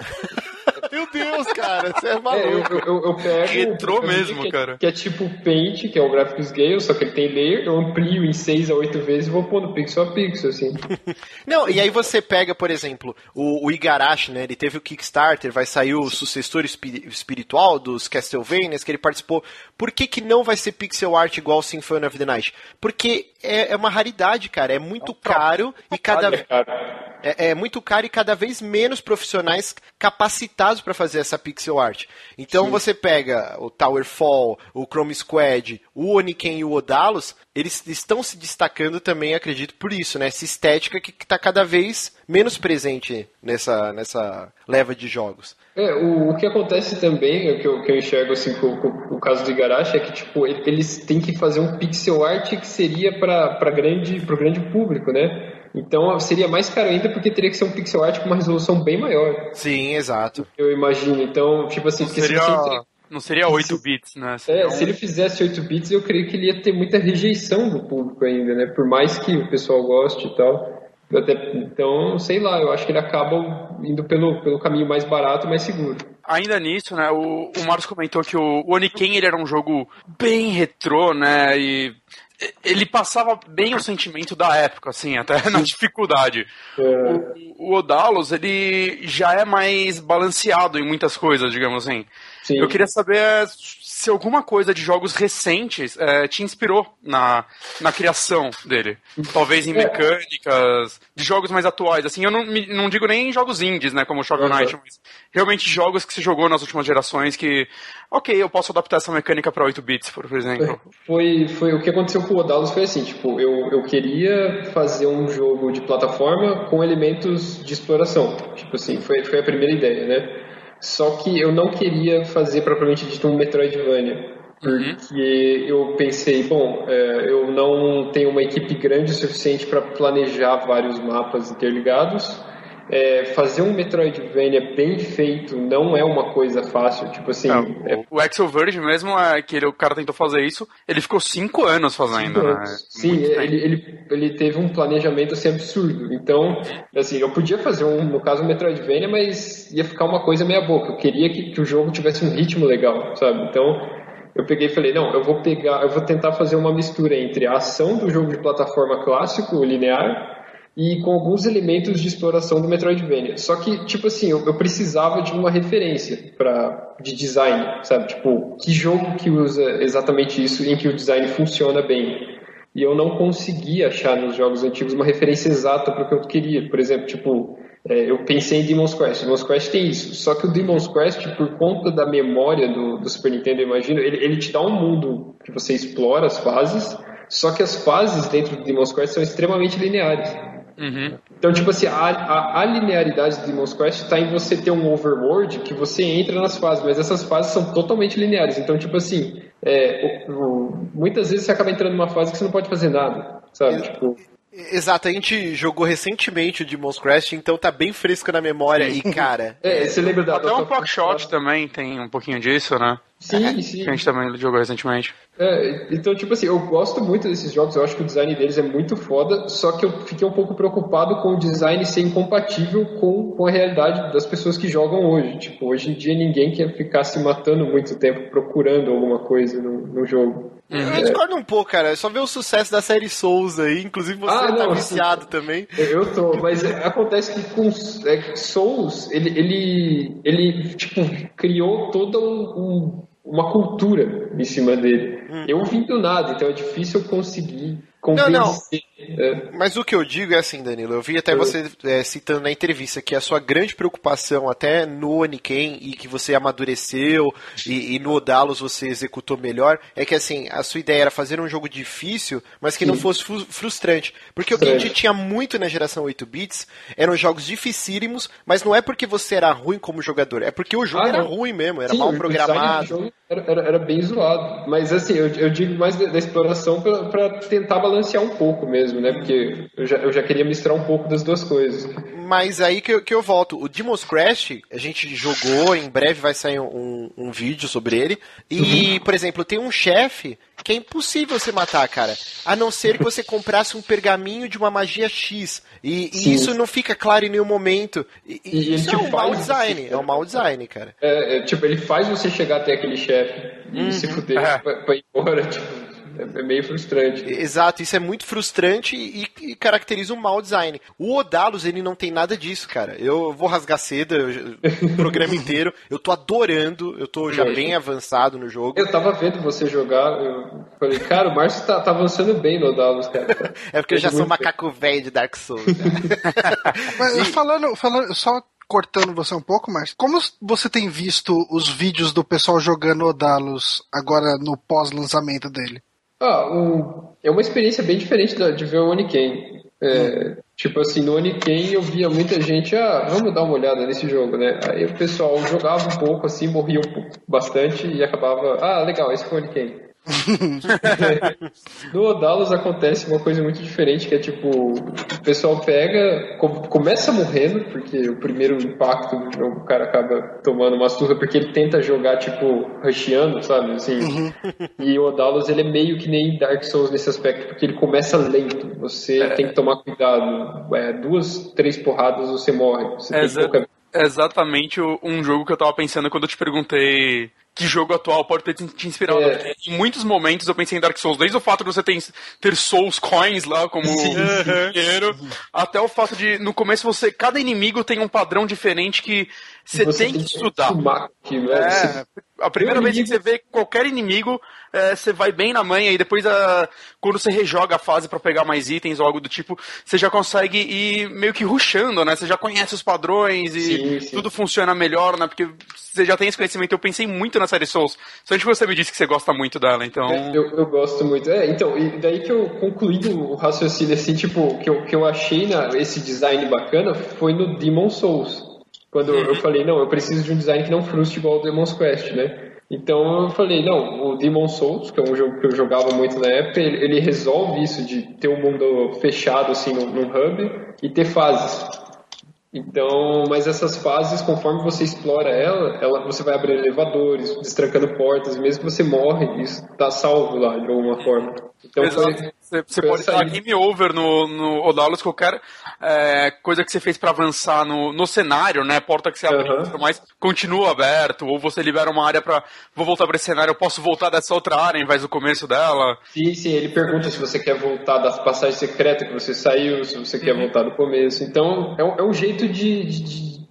B: Meu Deus, cara, você é
C: É, eu,
B: maluco.
C: eu, eu, pego.
D: Retrô mesmo,
C: que, é-
D: cara.
C: Que é tipo Paint, que é o gráfico scale, só que ele tem layer, eu amplio em 6 a 8 vezes e vou pondo pixel a pixel, assim.
B: Não, e aí você pega, por exemplo, o, o Igarashi, né? Ele teve o Kickstarter, vai sair o sucessor espi- espiritual dos Castlevanias, que ele participou. Por que, que não vai ser pixel art igual Symphony of the Night? Porque é, é uma raridade, cara. É muito caro e cada
C: É, cara.
B: É, é muito caro e cada vez menos profissionais capacitados para fazer essa pixel art. Então você pega o Tower Fall, o Chrome Squad, o Oniken e o Odalos, eles estão se destacando também, acredito, por isso, né? Essa estética que está cada vez menos presente nessa, nessa leva de jogos.
C: É, o, o que acontece também, o que eu, que eu enxergo assim com, o caso do Igarashi, é que tipo, ele- eles têm que fazer um pixel art que seria para grande, pro grande público, né? Então seria mais caro ainda porque teria que ser um pixel art com uma resolução bem maior,
B: Sim, exato.
C: eu imagino. Então, tipo assim, porque se
D: Seria,
C: você entre-
D: não seria 8 bits, né? Seria
C: É,
D: um-
C: se ele fizesse 8 bits, eu creio que ele ia ter muita rejeição do público ainda, né? Por mais que o pessoal goste e tal. Até- então, sei lá, eu acho que ele acaba indo pelo, pelo caminho mais barato e mais seguro.
D: Ainda nisso, né, o, o Marcos comentou que o, o Oniken ele era um jogo bem retrô, né, e ele passava bem o sentimento da época, assim, até na dificuldade. O, o Odalos, ele já é mais balanceado em muitas coisas, digamos assim.
C: Sim.
D: Eu queria saber é, se alguma coisa de jogos recentes é, te inspirou na, na criação dele. Talvez em mecânicas, de jogos mais atuais. Assim, eu não, não digo nem em jogos indies, né, como Shovel
C: Uhum.
D: Knight, mas realmente jogos que se jogou nas últimas gerações que, ok, eu posso adaptar essa mecânica para 8 bits, por exemplo.
C: Foi, foi o que aconteceu com o Odalos foi assim, tipo, eu, eu queria fazer um jogo de plataforma com elementos de exploração. Tipo assim, foi, foi a primeira ideia, né? Só que eu não queria fazer propriamente dito um Metroidvania. Porque eu pensei, bom, é, eu não tenho uma equipe grande o suficiente para planejar vários mapas interligados. É, fazer um Metroidvania bem feito não é uma coisa fácil. Tipo assim, é,
D: o, Axel Verge mesmo, é, que ele, o cara tentou fazer isso, ele ficou 5 anos fazendo, né?
C: Sim,
D: Muito tempo.
C: ele, ele, ele teve um planejamento assim, absurdo. Então, assim, eu podia fazer um, no caso, um Metroidvania, mas ia ficar uma coisa meia boca. Eu queria que, que o jogo tivesse um ritmo legal, sabe? Então, eu peguei e falei, não, eu vou pegar, eu vou tentar fazer uma mistura entre a ação do jogo de plataforma clássico, linear, e com alguns elementos de exploração do Metroidvania. Só que, tipo assim, eu, eu precisava de uma referência para de design, sabe? Tipo, que jogo que usa exatamente isso em que o design funciona bem? E eu não consegui achar nos jogos antigos uma referência exata para o que eu queria. Por exemplo, tipo, é, eu pensei em Demon's Quest. Demon's Quest tem isso. Só que o Demon's Quest, por conta da memória do, do Super Nintendo, eu imagino, ele, ele te dá um mundo que você explora as fases, só que as fases dentro do Demon's Quest são extremamente lineares.
D: Uhum.
C: Então, tipo assim, a, a, a linearidade do Demon's Quest está em você ter um overworld que você entra nas fases, mas essas fases são totalmente lineares. Então, tipo assim, é, o, o, muitas vezes você acaba entrando numa fase que você não pode fazer nada, sabe? Tipo,
B: Exato, a gente jogou recentemente o Demon's Crest, então tá bem fresco na memória. E, cara.
C: é, você lembra da.
D: Até um Quackshot também tem um pouquinho disso, né?
C: Sim, sim.
D: Que a gente também jogou recentemente.
C: É, então, tipo assim, eu gosto muito desses jogos, eu acho que o design deles é muito foda, só que eu fiquei um pouco preocupado com o design ser incompatível com, com a realidade das pessoas que jogam hoje. Tipo, hoje em dia ninguém quer ficar se matando muito tempo procurando alguma coisa no, no jogo.
B: Eu discordo um pouco, cara. É só ver o sucesso da série Souls aí. Inclusive você
C: Ah,
B: tá
C: não,
B: viciado também.
C: Eu tô, mas é- acontece que com é, Souls, ele, ele, ele tipo, criou toda um- um- uma cultura em cima dele. Eu vim do nada, então é difícil eu conseguir convencer.
B: não.
C: é.
B: Mas o que eu digo é assim, Danilo, eu vi até você é, citando na entrevista que a sua grande preocupação até no Oniken e que você amadureceu e, e no Odalos você executou melhor, é que assim, a sua ideia era fazer um jogo difícil, mas que não fosse frustrante. Porque o que a gente tinha muito na geração 8 bits eram jogos dificílimos, mas não é porque você era ruim como jogador, é porque o jogo
C: Ah,
B: era ruim mesmo, era
C: Sim,
B: mal programado.
C: Era, era, era bem zoado. Mas assim, eu, eu digo mais da, da exploração pra tentar balancear um pouco mesmo, né? Porque eu já, eu já queria misturar um pouco das duas coisas.
B: Mas aí que eu, que eu volto. O Demon's Crash, a gente jogou, em breve vai sair um, um vídeo sobre ele. E, por exemplo, tem um chefe que é impossível você matar, cara. A não ser que você comprasse um pergaminho de uma magia X. E, e isso não fica claro em nenhum momento. E, e isso é um mau design.
C: você-
B: É um mau design, cara.
C: É, é, tipo, ele faz você chegar até aquele chefe e se fuder
D: É.
C: pra, pra ir embora, tipo, é, é meio frustrante.
B: Exato, isso é muito frustrante e, e caracteriza um mau design. O Odalos, ele não tem nada disso, cara. Eu vou rasgar seda eu- o programa inteiro. Eu tô adorando, eu tô já bem avançado no jogo.
C: Eu tava vendo você jogar, eu falei, cara, o Márcio tá, tá avançando bem no Dallas, cara.
B: É porque eu já sou macaco velho de Dark Souls. cara.
A: Mas falando, falando, só cortando você um pouco, mas como você tem visto os vídeos do pessoal jogando Odalos agora no pós-lançamento dele?
C: Ah, o- é uma experiência bem diferente da- de ver o Oniken. É, Tipo assim, no Oniken eu via muita gente, ah, vamos dar uma olhada nesse jogo, né? Aí o pessoal jogava um pouco assim, morria um pouco, bastante e acabava, ah, legal, esse foi o Oniken. no Odalos acontece uma coisa muito diferente, que é tipo, o pessoal pega, com- começa morrendo, porque o primeiro impacto do jogo o cara acaba tomando uma surra, porque ele tenta jogar, tipo, rusheando, sabe? Assim, e o Odalos ele é meio que nem Dark Souls nesse aspecto, porque ele começa lento. Você tem que tomar cuidado. É, duas, três porradas você morre. Você
D: É
C: tem pouca...
D: exatamente um jogo que eu tava pensando quando eu te perguntei que jogo atual pode ter te inspirado.
C: É.
D: Em muitos momentos eu pensei em Dark Souls, desde o fato de você ter, ter Souls Coins lá como dinheiro, até o fato de no começo você. Cada inimigo tem um padrão diferente que você, tem que estudar.
C: Você-
D: É, a primeira
C: Meu
D: vez que você
C: inimigo-
D: vê qualquer inimigo, é, você vai bem na manha e depois a, quando você rejoga a fase pra pegar mais itens ou algo do tipo, você já consegue ir meio que rushando, né? Você já conhece os padrões e
C: Sim, sim.
D: tudo funciona melhor, né? Porque você já tem esse conhecimento. Eu pensei muito na série Souls. Só que você me disse que você gosta muito dela, então.
C: Eu, eu gosto muito. É, então, e daí que eu concluí o raciocínio, assim, tipo, que eu, que eu achei na, esse design bacana foi no Demon Souls. Quando eu- eu falei, não, eu preciso de um design que não frustre igual o Demon's Quest, né? Então eu falei, não, o Demon Souls, que é um jogo que eu jogava muito na época, ele, ele resolve isso de ter um mundo fechado, assim, num, num hub e ter fases. Então, mas essas fases, conforme você explora ela, ela você vai abrindo elevadores, destrancando portas, mesmo que você morre, isso tá salvo lá de alguma forma. Então foi.
D: Você, você pode
C: aí.
D: game over no, no Odalos, qualquer é, coisa que você fez pra avançar no, no cenário, né? Porta que você abriu
C: Aham.
D: e tudo mais, continua aberto, ou você libera uma área pra. Vou voltar pra esse cenário, eu posso voltar dessa outra área em vez do começo dela.
C: Sim, sim, ele pergunta se você quer voltar das passagens secretas que você saiu, se você quer voltar do começo. Então, é um, é um jeito de, de- de,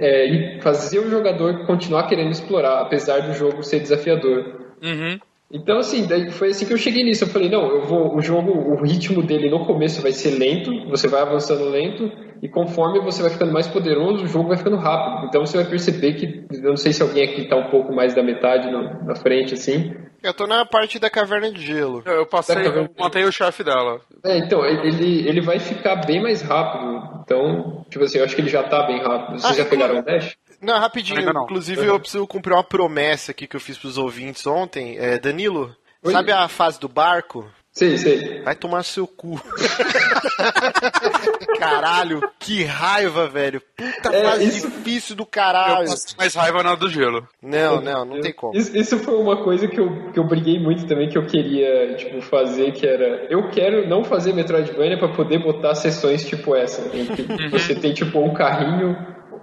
C: é, fazer o jogador continuar querendo explorar, apesar do jogo ser desafiador.
D: Uhum.
C: Então, assim, daí foi assim que eu cheguei nisso. Eu falei, não, eu vou, o jogo, o ritmo dele no começo vai ser lento, você vai avançando lento, e conforme você vai ficando mais poderoso, o jogo vai ficando rápido. Então você vai perceber que, eu não sei se alguém aqui tá um pouco mais da metade no, na frente, assim.
B: Eu tô na parte da caverna de gelo.
D: Eu passei, eu matei o chefe dela.
C: É, então, ele, ele vai ficar bem mais rápido. Então, tipo assim, eu acho que ele já tá bem rápido. Vocês ah, já pegaram o dash?
B: Não, rapidinho. Não. Inclusive, eu preciso cumprir uma promessa aqui que eu fiz pros ouvintes ontem. É, Danilo, Oi? sabe a fase do barco?
C: Sei, sei.
B: Vai tomar seu cu. caralho, que raiva, velho. Puta é, fase isso... difícil do caralho. Eu
D: passo mais raiva na do gelo.
B: Não, não, não tem como.
C: Isso, isso, foi uma coisa que eu, que eu briguei muito também, que eu queria, tipo, fazer, que era... Eu quero não fazer Metroidvania pra poder botar sessões tipo essa, em que uhum. você tem, tipo, um carrinho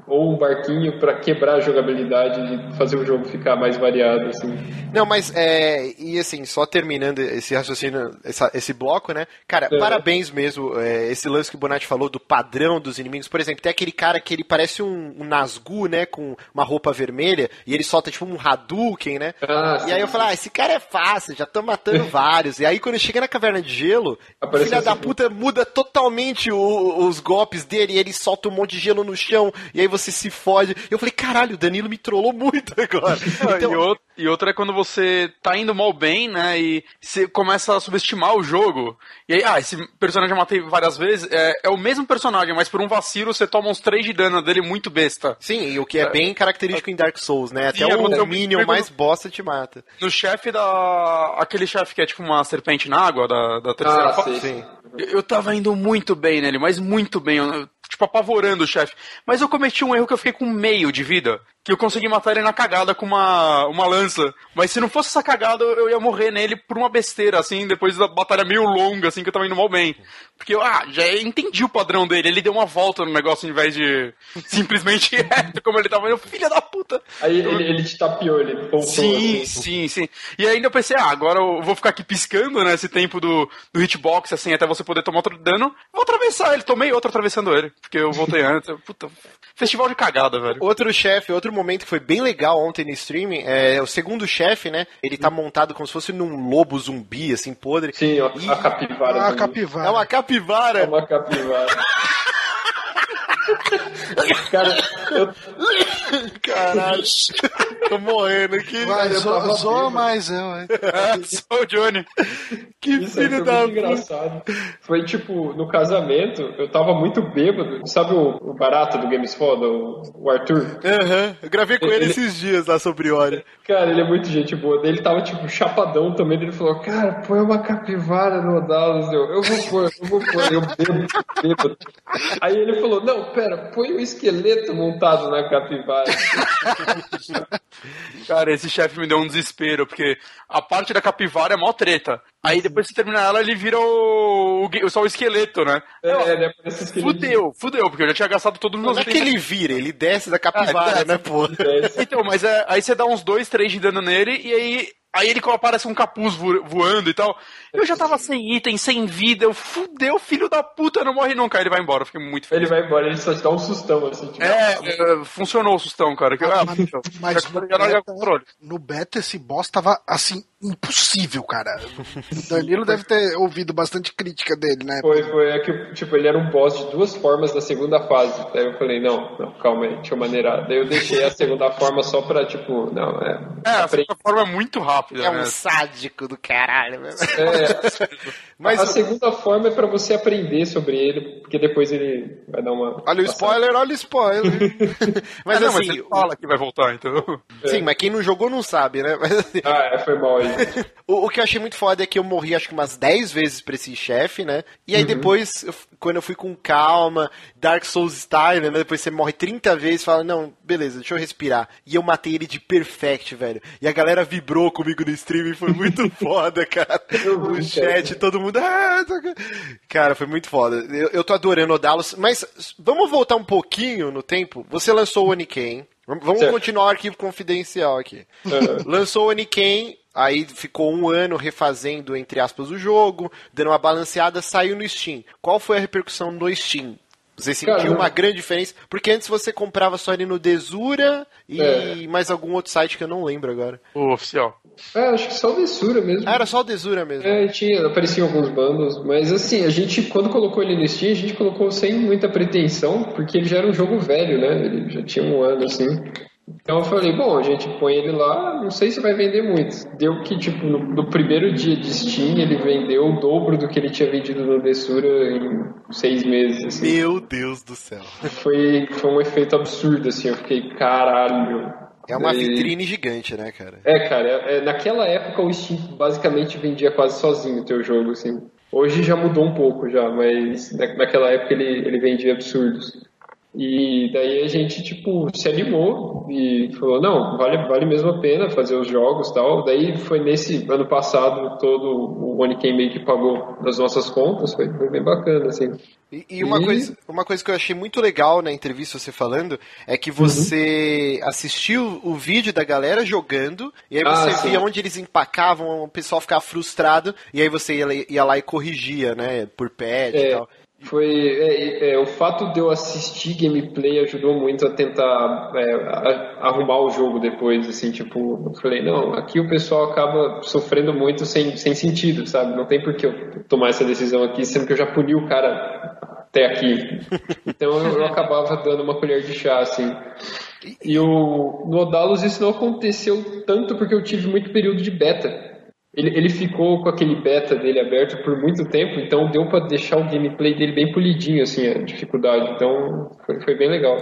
C: ou um barquinho para quebrar a jogabilidade e fazer o jogo ficar mais variado, assim.
B: Não, mas é. E assim, só terminando esse raciocínio, essa, esse bloco, né? Cara, é. parabéns mesmo. É, esse lance que o Bonatti falou do padrão dos inimigos. Por exemplo, tem aquele cara que ele parece um, um Nazgûl, né? Com uma roupa vermelha e ele solta tipo um Hadouken, né? Ah, e aí eu falo, ah, esse cara é fácil, já tô matando vários. E aí quando chega na caverna de gelo, o filho da puta muda totalmente o, os golpes dele e ele solta um monte de gelo no chão. E aí você você se fode. Eu falei, caralho, o Danilo me trollou muito agora.
D: Então... e, outro, e outra é quando você tá indo mal bem, né? E você começa a subestimar o jogo. E aí, ah, esse personagem eu matei várias vezes. É, é o mesmo personagem, mas por um vacilo você toma uns 3 de dano dele muito besta.
B: Sim, e o que é, é bem característico em Dark Souls, né? Até Sim, o Minion mais bosta te mata.
D: No chefe da. aquele chefe que é tipo uma serpente na água da, da terceira
C: ah, fase. Sim.
D: Eu tava indo muito bem nele, mas muito bem. Eu, tipo, apavorando o chefe. Mas eu cometi um erro que eu fiquei com meio de vida que eu consegui matar ele na cagada com uma, uma lança. Mas se não fosse essa cagada, eu ia morrer nele por uma besteira, assim, depois da batalha meio longa, assim, que eu tava indo mal bem. Porque eu, ah, já entendi o padrão dele. Ele deu uma volta no negócio ao invés de simplesmente reto, como ele tava indo, filha da puta.
C: Aí ele, ele te tapeou, ele
D: voltou. Sim, assim. sim, sim. E ainda eu pensei, ah, agora eu vou ficar aqui piscando, né, esse tempo do, do hitbox, assim, até você poder tomar outro dano. Vou atravessar ele, tomei outro atravessando ele. Porque eu voltei antes. Puta, festival de cagada, velho.
B: Outro chefe, outro momento que foi bem legal ontem no streaming é o segundo chefe, né? Ele tá montado como se fosse num lobo zumbi, assim, podre.
C: Sim, e... a capivara.
B: É uma capivara. É uma capivara. É
C: uma capivara. Cara, eu...
B: Caralho. Tô morrendo aqui.
A: Vai, zoa, zoa mais eu, hein?
D: É, sou o Johnny.
C: Que Isso filho da puta. engraçado. Foi tipo, no casamento, eu tava muito bêbado. Sabe o, o barato do Games Foda, o, o Arthur?
B: Aham. Uhum. Eu gravei com ele, ele, esses dias lá sobre Ori.
C: Cara, ele é muito gente boa. Ele tava tipo chapadão também. Ele falou, cara, põe uma capivara no Dallas. Eu, eu vou pôr, eu vou pôr. Eu bêbado, bêbado. Aí ele falou, não, pera, põe o um esqueleto montado na capivara.
D: Cara, esse chefe me deu um desespero, porque a parte da capivara é mó treta. Aí depois que termina ela, ele vira o, o, só o esqueleto, né?
C: É, é ele aparece
D: esqueleto. Fudeu, fudeu, porque eu já tinha gastado todo o meu
B: Não é que ele vira, ele desce da capivara, ah, né, pô?
D: Então, mas é, aí você dá uns 2, 3 de dano nele, e aí Aí ele aparece um capuz voando e tal. Eu já tava sem item, sem vida. Eu fudeu, filho da puta, não morre nunca. Aí ele vai embora, eu fiquei muito
C: feliz. Ele vai embora, ele só te dá um sustão, assim. Tipo...
D: É, é, funcionou o sustão, cara. Que, ah,
A: mas, mas no, beta, no beta esse boss tava, assim, impossível, cara. O Danilo deve ter ouvido bastante crítica dele, né?
C: Foi, foi. É que, tipo, ele era um boss de duas formas na segunda fase. Daí eu falei, não, não, calma aí, deixa eu maneirar. Daí eu deixei a segunda forma só pra, tipo, não, é.
D: É, a segunda forma é muito rápida.
B: É um né? sádico do caralho,
C: mesmo. É. Mas a, segunda forma é pra você aprender sobre ele, porque depois ele vai dar uma.
B: Olha o spoiler, olha o spoiler.
D: mas, ah, não, assim, mas ele fala que vai voltar, então.
B: Sim, mas quem não jogou não sabe, né? Mas, assim...
C: Ah, é, foi mal aí.
B: o, o, que eu achei muito foda é que eu morri acho que umas 10 vezes pra esse chefe, né? E aí uhum. depois, eu, quando eu fui com calma, Dark Souls style, né? Depois você morre 30 vezes e fala, não, beleza, deixa eu respirar. E eu matei ele de perfect, velho. E a galera vibrou comigo no stream foi muito foda, cara. No chat, todo mundo. Ah, cara, foi muito foda. Eu, eu tô adorando o Dallas, mas vamos voltar um pouquinho no tempo. Você lançou o Oniken. Vamos certo. continuar o arquivo confidencial aqui. Uhum. Lançou o Oniken, aí ficou um ano refazendo, entre aspas, o jogo, dando uma balanceada, saiu no Steam. Qual foi a repercussão no Steam? Você sentiu
C: Cara,
B: uma grande diferença? Porque antes você comprava só ali no Desura e
C: É.
B: mais algum outro site que eu não lembro agora.
D: O oficial.
C: É, acho que só o Dessura mesmo.
B: Ah, era só o Desura mesmo.
C: É, tinha, apareciam alguns bandos, mas assim, a gente, quando colocou ele no Steam, a gente colocou sem muita pretensão, porque ele já era um jogo velho, né? Ele já tinha um ano, assim. Então eu falei, bom, a gente põe ele lá, não sei se vai vender muito. Deu que, tipo, no, no primeiro dia de Steam, ele vendeu o dobro do que ele tinha vendido no Dessura em seis meses, assim.
B: Meu Deus do céu.
C: Foi, foi um efeito absurdo, assim, eu fiquei, caralho.
B: É uma
C: Daí-
B: vitrine gigante, né, cara?
C: é, cara, é- é, naquela época o Steam basicamente vendia quase sozinho o teu jogo, assim. Hoje já mudou um pouco já, mas na- naquela época ele, ele vendia absurdos. E daí a gente, tipo, se animou e falou, não, vale, vale mesmo a pena fazer os jogos e tal. Daí foi nesse ano passado todo o Oniken meio que pagou das nossas contas, foi, foi bem bacana, assim.
B: E, e uma,
C: E-
B: Coisa, uma coisa que eu achei muito legal na entrevista você falando é que você assistiu o vídeo da galera jogando e aí
C: Ah,
B: você
C: sim.
B: via onde eles empacavam, o pessoal ficava frustrado e aí você ia, ia lá e corrigia, né, por e
C: É,
B: tal.
C: Foi é, é, o fato de eu assistir gameplay ajudou muito a tentar é, a- arrumar o jogo depois, assim, tipo, eu falei, não, aqui o pessoal acaba sofrendo muito sem, sem sentido, sabe? Não tem por que eu tomar essa decisão aqui, sendo que eu já puni o cara até aqui. Então eu, eu acabava dando uma colher de chá, assim. E o, no Odalos isso não aconteceu tanto porque eu tive muito período de beta. Ele, ele ficou com aquele beta dele aberto por muito tempo, então deu pra deixar o gameplay dele bem polidinho, assim, a dificuldade. Então foi, foi bem legal.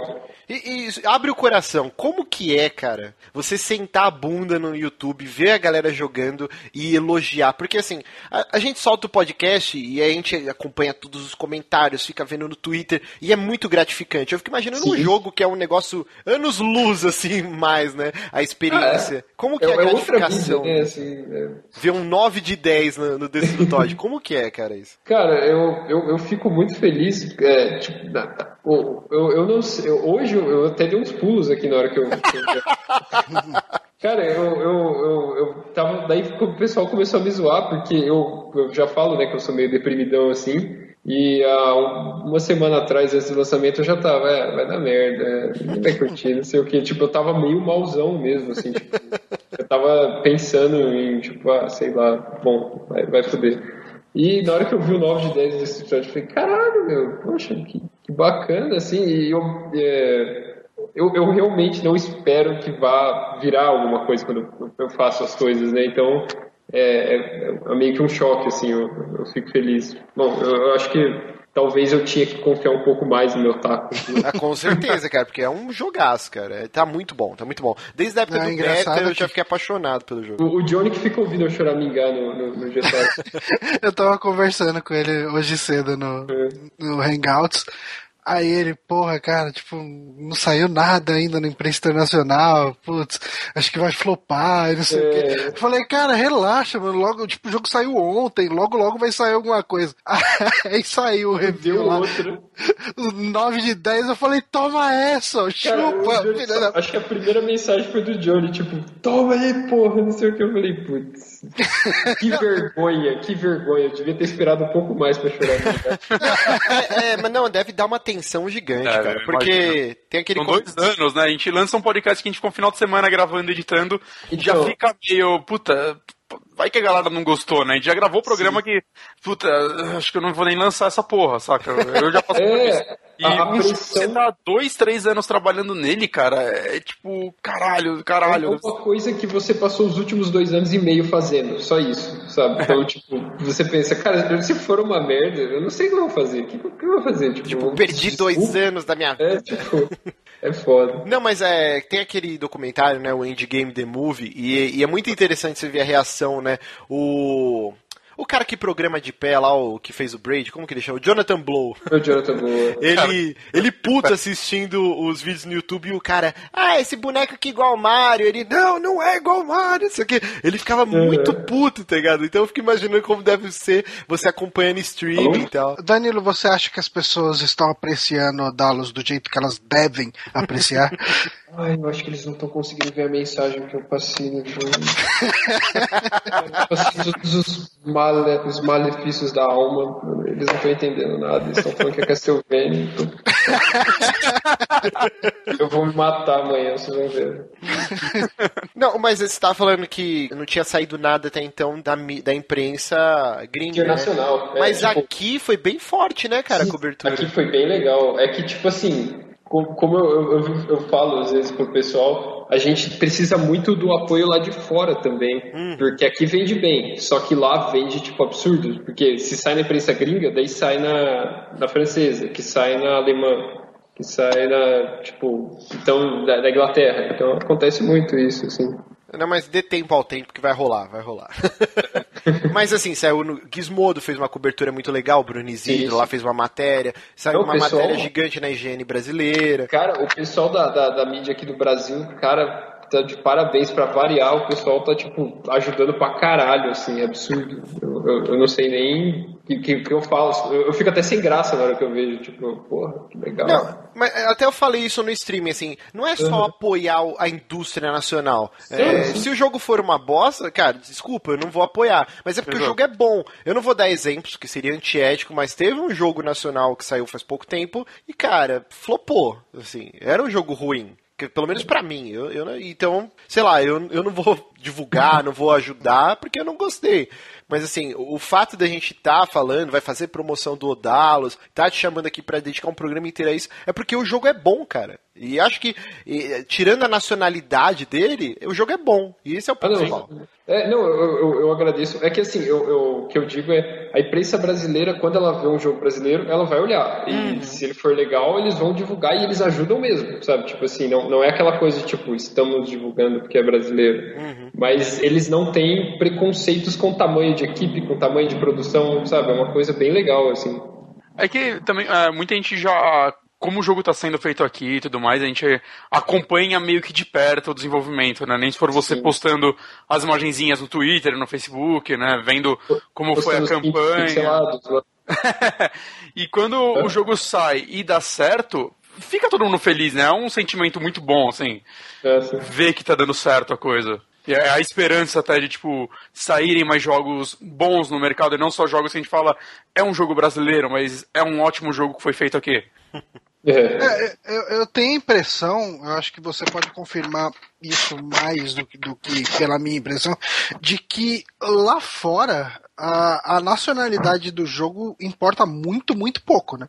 B: E, e abre o coração, como que é, cara, você sentar a bunda no YouTube, ver a galera jogando e elogiar? Porque assim, a, a gente solta o podcast e a gente acompanha todos os comentários, fica vendo no Twitter e é muito gratificante. Eu fico imaginando um
C: Sim.
B: jogo que é um negócio anos luz, assim, mais, né? A experiência. Como que
C: É,
B: é, a
C: é
B: gratificação?
C: né? Assim, é.
B: Ver um 9 de 10 no, no Destiny Todd, como que é, cara, isso?
C: Cara, eu, eu, eu fico muito feliz. É, tipo, na- eu, eu, eu não sei. hoje eu, até dei uns pulos aqui na hora que eu. Cara, eu, eu, eu, eu tava. Daí o pessoal começou a me zoar, porque eu, eu já falo, né, que eu sou meio deprimidão assim. E há um- uma semana atrás, antes do lançamento, eu já tava, é, vai dar merda, é, ninguém vai curtir, não sei o que. Tipo, eu tava meio mauzão mesmo, assim, tipo, eu tava pensando em, tipo, ah, sei lá, bom, vai, vai foder. E na hora que eu vi o 9 de 10 desse episódio, eu falei, caralho, meu, poxa, que, que bacana, assim, e eu, é, eu, eu realmente não espero que vá virar alguma coisa quando eu, faço as coisas, né? Então, é, é- é meio que um choque, assim, eu, eu fico feliz. Bom, eu, eu acho que talvez eu tinha que confiar um pouco mais no meu taco.
B: Ah, com certeza, cara, porque é um jogaço, cara. Tá muito bom, tá muito bom. Desde a época
A: Ah,
B: do beta eu
A: que-
B: já fiquei apaixonado pelo jogo.
C: O, o Johnny que fica ouvindo eu choramingar no, no, no GTA.
A: Eu tava conversando com ele hoje cedo no, no Hangouts. Aí ele, porra, cara, tipo, não saiu nada ainda na imprensa internacional, putz, acho que vai flopar, e não sei o quê.
C: É.
A: Eu falei, cara, relaxa, mano, logo, tipo, o jogo saiu ontem, logo, logo vai sair alguma coisa. Aí saiu o review
C: Deu
A: lá,
C: outro.
A: o 9 de 10, eu falei, toma essa,
C: Cara,
A: chupa,
C: Johnny
A: da...
C: acho que a primeira mensagem foi do Johnny, tipo, toma aí, porra, não sei o que. Eu falei, putz, que vergonha, que vergonha. Eu devia ter esperado um pouco mais pra chorar.
B: É, é, mas não, deve dar uma tensão gigante,
D: É,
B: cara. Porque
D: imagino.
B: tem aquele.
D: São
B: com-
D: dois anos, né? A gente lança um podcast que a gente ficou um final de semana gravando, editando, e já
C: Então.
D: fica meio, puta, vai que a galera não gostou, né? A gente já gravou o programa que, puta, acho que eu não vou nem lançar essa porra, saca? Eu já passei por isso.
C: É,
D: E
C: a,
D: um que você
C: pressão
D: tá dois, três anos trabalhando nele, cara, é tipo, caralho,
C: é
D: caralho.
C: uma coisa que você passou os últimos dois anos e meio fazendo, só isso, sabe? Então, tipo, você pensa, cara, se for uma merda, eu não sei o que eu vou fazer. O que, que eu vou fazer? Tipo,
B: Tipo, perdi dois
C: desculpa.
B: anos da minha vida.
C: É, tipo, é foda.
B: Não, mas é, tem aquele documentário, né, o Endgame The Movie, e, e é muito interessante você ver a reação, né, o... O cara que programa de pé lá, o que fez o Braid, como que ele chama? O Jonathan Blow.
C: Meu Jonathan boa.
B: Ele, ele puto assistindo os vídeos no YouTube e o cara, ah, esse boneco aqui igual ao Mario. Ele, não, não é igual ao Mario, isso aqui. Ele ficava muito puto, tá ligado? Então eu fico imaginando como deve ser você acompanhando streaming e tal.
A: Danilo, você acha que as pessoas estão apreciando o Dalos do jeito que elas devem apreciar?
C: Ai, eu acho que eles não estão conseguindo ver a mensagem que eu passei no jogo. eu passei todos os male, os malefícios da alma. Eles não estão entendendo nada, eles estão falando que é Castlevania. Então... eu vou me matar amanhã, vocês vão ver.
B: Não, mas você estava falando que não tinha saído nada até então da, da imprensa gringa.
C: Internacional.
B: Né? Mas tipo... aqui foi bem forte, né, cara, a cobertura.
C: Aqui foi bem legal. É que, tipo assim, como eu, eu, eu, falo às vezes pro pessoal, a gente precisa muito do apoio lá de fora também, hum. porque aqui vende bem, só que lá vende tipo absurdo, porque se sai na imprensa gringa, daí sai na, na francesa, que sai na alemã, que sai na, tipo, então, da, da Inglaterra, então acontece muito isso, assim.
B: Não, mas dê tempo ao tempo que vai rolar, vai rolar. mas assim, saiu no Gizmodo, fez uma cobertura muito legal, o Bruno Isidro lá fez uma matéria, saiu uma pessoal... matéria gigante na higiene brasileira.
C: Cara, o pessoal da, da, da mídia aqui do Brasil, cara, tá de parabéns para variar, o pessoal tá, tipo, ajudando pra caralho, assim, é absurdo. Eu, eu, eu não sei nem que, que, que, eu falo. Eu, eu, fico até sem graça na hora que eu vejo, tipo, porra, que legal.
B: Não, mas até eu falei isso no stream, assim, não é só uhum. apoiar a indústria nacional. Sim, é, sim. Se o jogo for uma bosta, cara, desculpa, eu não vou apoiar. Mas é porque Exato. o jogo é bom. Eu não vou dar exemplos, que seria antiético, mas teve um jogo nacional que saiu faz pouco tempo e, cara, flopou. Assim, era um jogo ruim pelo menos para mim. Eu, eu, então, sei lá, eu, eu não vou divulgar, não vou ajudar, porque eu não gostei. Mas assim, o fato da gente estar tá falando, vai fazer promoção do Odalos, tá te chamando aqui para dedicar um programa inteiro a isso, é porque o jogo é bom, cara. E acho que, e, tirando a nacionalidade dele, o jogo é bom. E esse é o ponto. Ah,
C: não, é, não eu, eu, eu, agradeço. É que assim, eu, eu, o que eu digo é, a imprensa brasileira, quando ela vê um jogo brasileiro, ela vai olhar. E uhum. se ele for legal, eles vão divulgar e eles ajudam mesmo, sabe? Tipo assim, não, não é aquela coisa de, tipo, estamos divulgando porque é brasileiro. Uhum. Mas eles não têm preconceitos com tamanho de equipe, com tamanho de produção, sabe? É uma coisa bem legal, assim.
D: É que também é, muita gente já como o jogo está sendo feito aqui e tudo mais, a gente acompanha meio que de perto o desenvolvimento, né? Nem se for você Sim. postando as imagenzinhas no Twitter, no Facebook, né? Vendo como postando foi a campanha. e quando é. o jogo sai e dá certo, fica todo mundo feliz, né? É um sentimento muito bom, assim. É, ver que tá dando certo a coisa. E é a esperança até de, tipo, saírem mais jogos bons no mercado e não só jogos que a gente fala, é um jogo brasileiro, mas é um ótimo jogo que foi feito aqui.
A: É. é, eu, eu, tenho a impressão, eu acho que você pode confirmar isso mais do, do que pela minha impressão, de que lá fora a, a nacionalidade do jogo importa muito, muito pouco, né?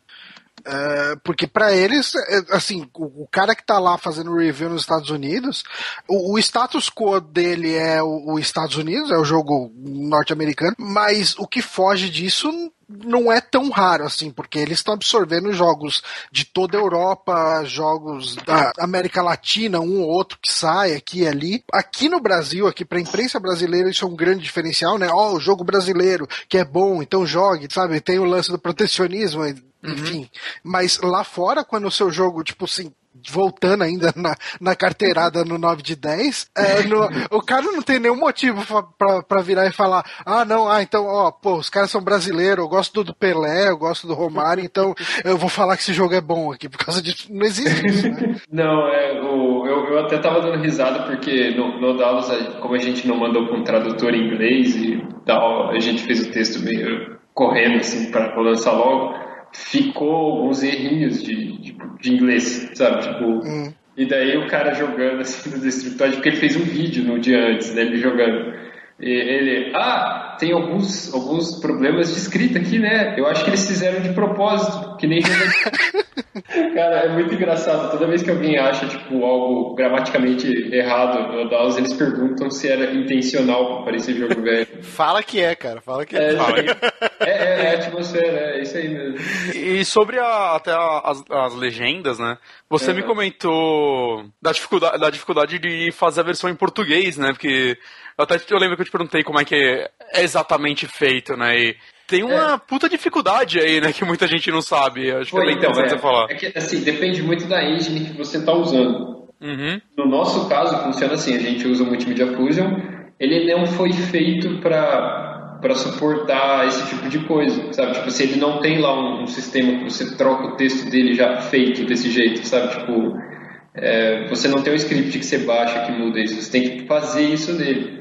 A: É, porque para eles, é, assim, o, o, cara que tá lá fazendo review nos Estados Unidos, o, o status quo dele é o, o Estados Unidos, é o jogo norte-americano, mas o que foge disso não é tão raro assim, porque eles estão absorvendo jogos de toda a Europa, jogos da América Latina, um ou outro que sai aqui e ali. Aqui no Brasil, aqui pra imprensa brasileira, isso é um grande diferencial, né? Ó, oh, o jogo brasileiro, que é bom, então jogue, sabe? Tem o lance do protecionismo, enfim. Uhum. Mas lá fora, quando o seu jogo, tipo assim, voltando ainda na, na carteirada no 9 de 10, é, no, o cara não tem nenhum motivo pra, pra virar e falar, ah, não, ah, então, ó, pô, os caras são brasileiros, eu gosto do Pelé, eu gosto do Romário, então eu vou falar que esse jogo é bom aqui, por causa disso. Não existe isso, né?
C: Não, é, o, eu, eu até tava dando risada porque no, no Dallas, como a gente não mandou com um tradutor em inglês e tal, a gente fez o texto meio correndo, assim, pra lançar logo ficou alguns errinhos de, de, de inglês, sabe? Tipo, hum. E daí o cara jogando assim no Destructoid, porque ele fez um vídeo no dia antes, né? Ele jogando. E ele, ah, tem alguns, alguns problemas de escrita aqui, né? Eu acho que eles fizeram de propósito, que nem Cara, é muito engraçado. Toda vez que alguém acha, tipo, algo gramaticamente errado no DAOs, eles perguntam se era intencional para esse jogo velho.
B: Fala que é, cara. Fala que é.
C: É, Fala. é, é, é a atmosfera, é isso aí mesmo.
D: E sobre a, até as, as legendas, né? Você é. me comentou da dificuldade, da dificuldade de fazer a versão em português, né? Porque eu até eu lembro que eu te perguntei como é que é exatamente feito, né? E tem uma é. puta dificuldade aí, né? Que muita gente não sabe. Acho que é então, interessante é, você falar.
C: É que, assim, depende muito da engine que você está usando. Uhum. No nosso caso, funciona assim: a gente usa o Multimedia Fusion, ele não foi feito para para suportar esse tipo de coisa, sabe? Tipo, se ele não tem lá um, um, sistema que você troca o texto dele já feito desse jeito, sabe? Tipo, é, você não tem um script que você baixa que muda isso, você tem que fazer isso nele.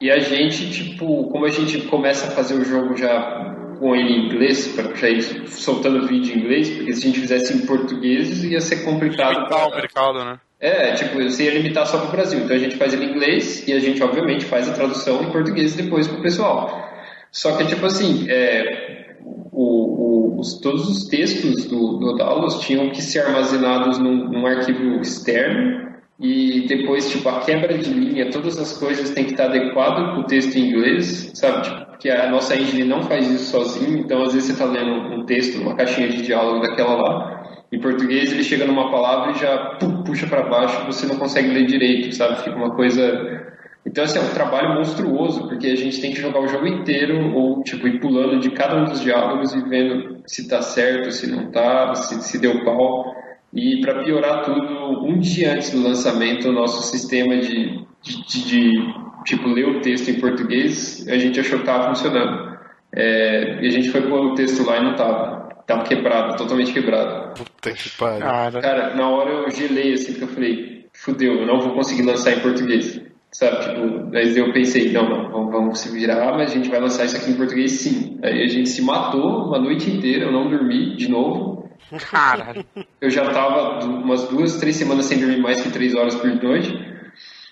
C: E a gente, tipo, como a gente começa a fazer o jogo já com ele em inglês, para já ir soltando vídeo em inglês, porque se a gente fizesse em português ia ser complicado.
D: Limitar o mercado, né?
C: É, tipo, você ia limitar só para o Brasil. Então a gente faz ele em inglês e a gente, obviamente, faz a tradução em português depois para o pessoal. Só que, tipo assim, é, o, o, os, todos os textos do, do Dallas tinham que ser armazenados num, num arquivo externo e depois, tipo, a quebra de linha, todas as coisas têm que estar adequado com o texto em inglês, sabe? Tipo, porque a nossa engine não faz isso sozinho, então às vezes você está lendo um texto, uma caixinha de diálogo daquela lá, em português ele chega numa palavra e já pum, puxa para baixo, você não consegue ler direito, sabe? Fica uma coisa... Então, assim, é um trabalho monstruoso, porque a gente tem que jogar o jogo inteiro, ou, tipo, ir pulando de cada um dos diálogos e vendo se tá certo, se não tá, se, se deu pau. E para piorar tudo, um dia antes do lançamento, o nosso sistema de, de, de, de tipo, ler o texto em português, a gente achou que estava funcionando. É, e a gente foi pôr o texto lá e não tava. Tava quebrado, totalmente quebrado.
B: Puta que pariu.
C: Cara. Cara, na hora eu gelei assim, porque eu falei, fudeu, eu não vou conseguir lançar em português. Sabe, tipo, aí eu pensei, não, não, vamos, vamos se virar, mas a gente vai lançar isso aqui em português sim. Aí a gente se matou uma noite inteira, eu não dormi de novo,
D: Cara.
C: Eu já tava umas duas, três semanas sem dormir mais que três horas por noite.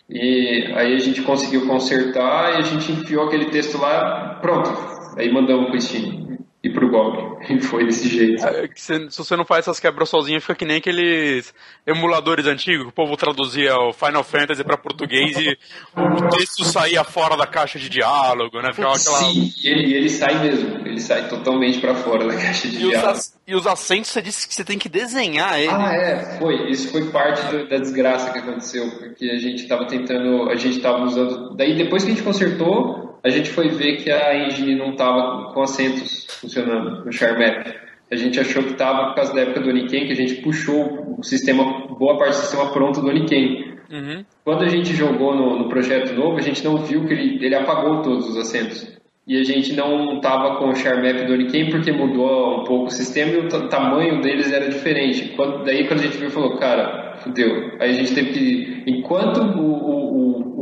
C: E aí a gente conseguiu consertar e a gente enfiou aquele texto lá, pronto. Aí mandamos pro Steam e pro GOG. E foi desse jeito.
D: É, se, se, você não faz essas quebras sozinho, fica que nem aqueles emuladores antigos, que o povo traduzia o Final Fantasy para português e o texto saía fora da caixa de diálogo, né? Ficava aquela...
C: Sim, ele, ele sai mesmo. Ele sai totalmente para fora da caixa de e diálogo.
D: Os, e os acentos, você disse que você tem que desenhar ele.
C: Ah, é, foi. Isso foi parte do, da desgraça que aconteceu, porque a gente estava tentando, a gente estava usando... Daí, depois que a gente consertou, a gente foi ver que a engine não estava com acentos funcionando no ShareMap. A gente achou que estava por causa da época do Oniken, que a gente puxou o sistema, boa parte do sistema pronto do Oniken. Uhum. Quando a gente jogou no, no, projeto novo, a gente não viu que ele, ele apagou todos os acentos. E a gente não estava com o ShareMap do Oniken porque mudou um pouco o sistema e o tamanho deles era diferente. Quando, daí quando a gente viu, falou, cara, fudeu. Aí a gente teve que, enquanto o,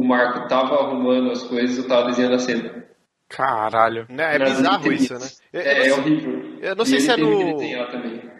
C: o, Marco tava arrumando as coisas, eu tava desenhando a cena.
D: Caralho.
B: Né, é bizarro isso, né?
C: é, é horrível.
B: Eu não sei se é no.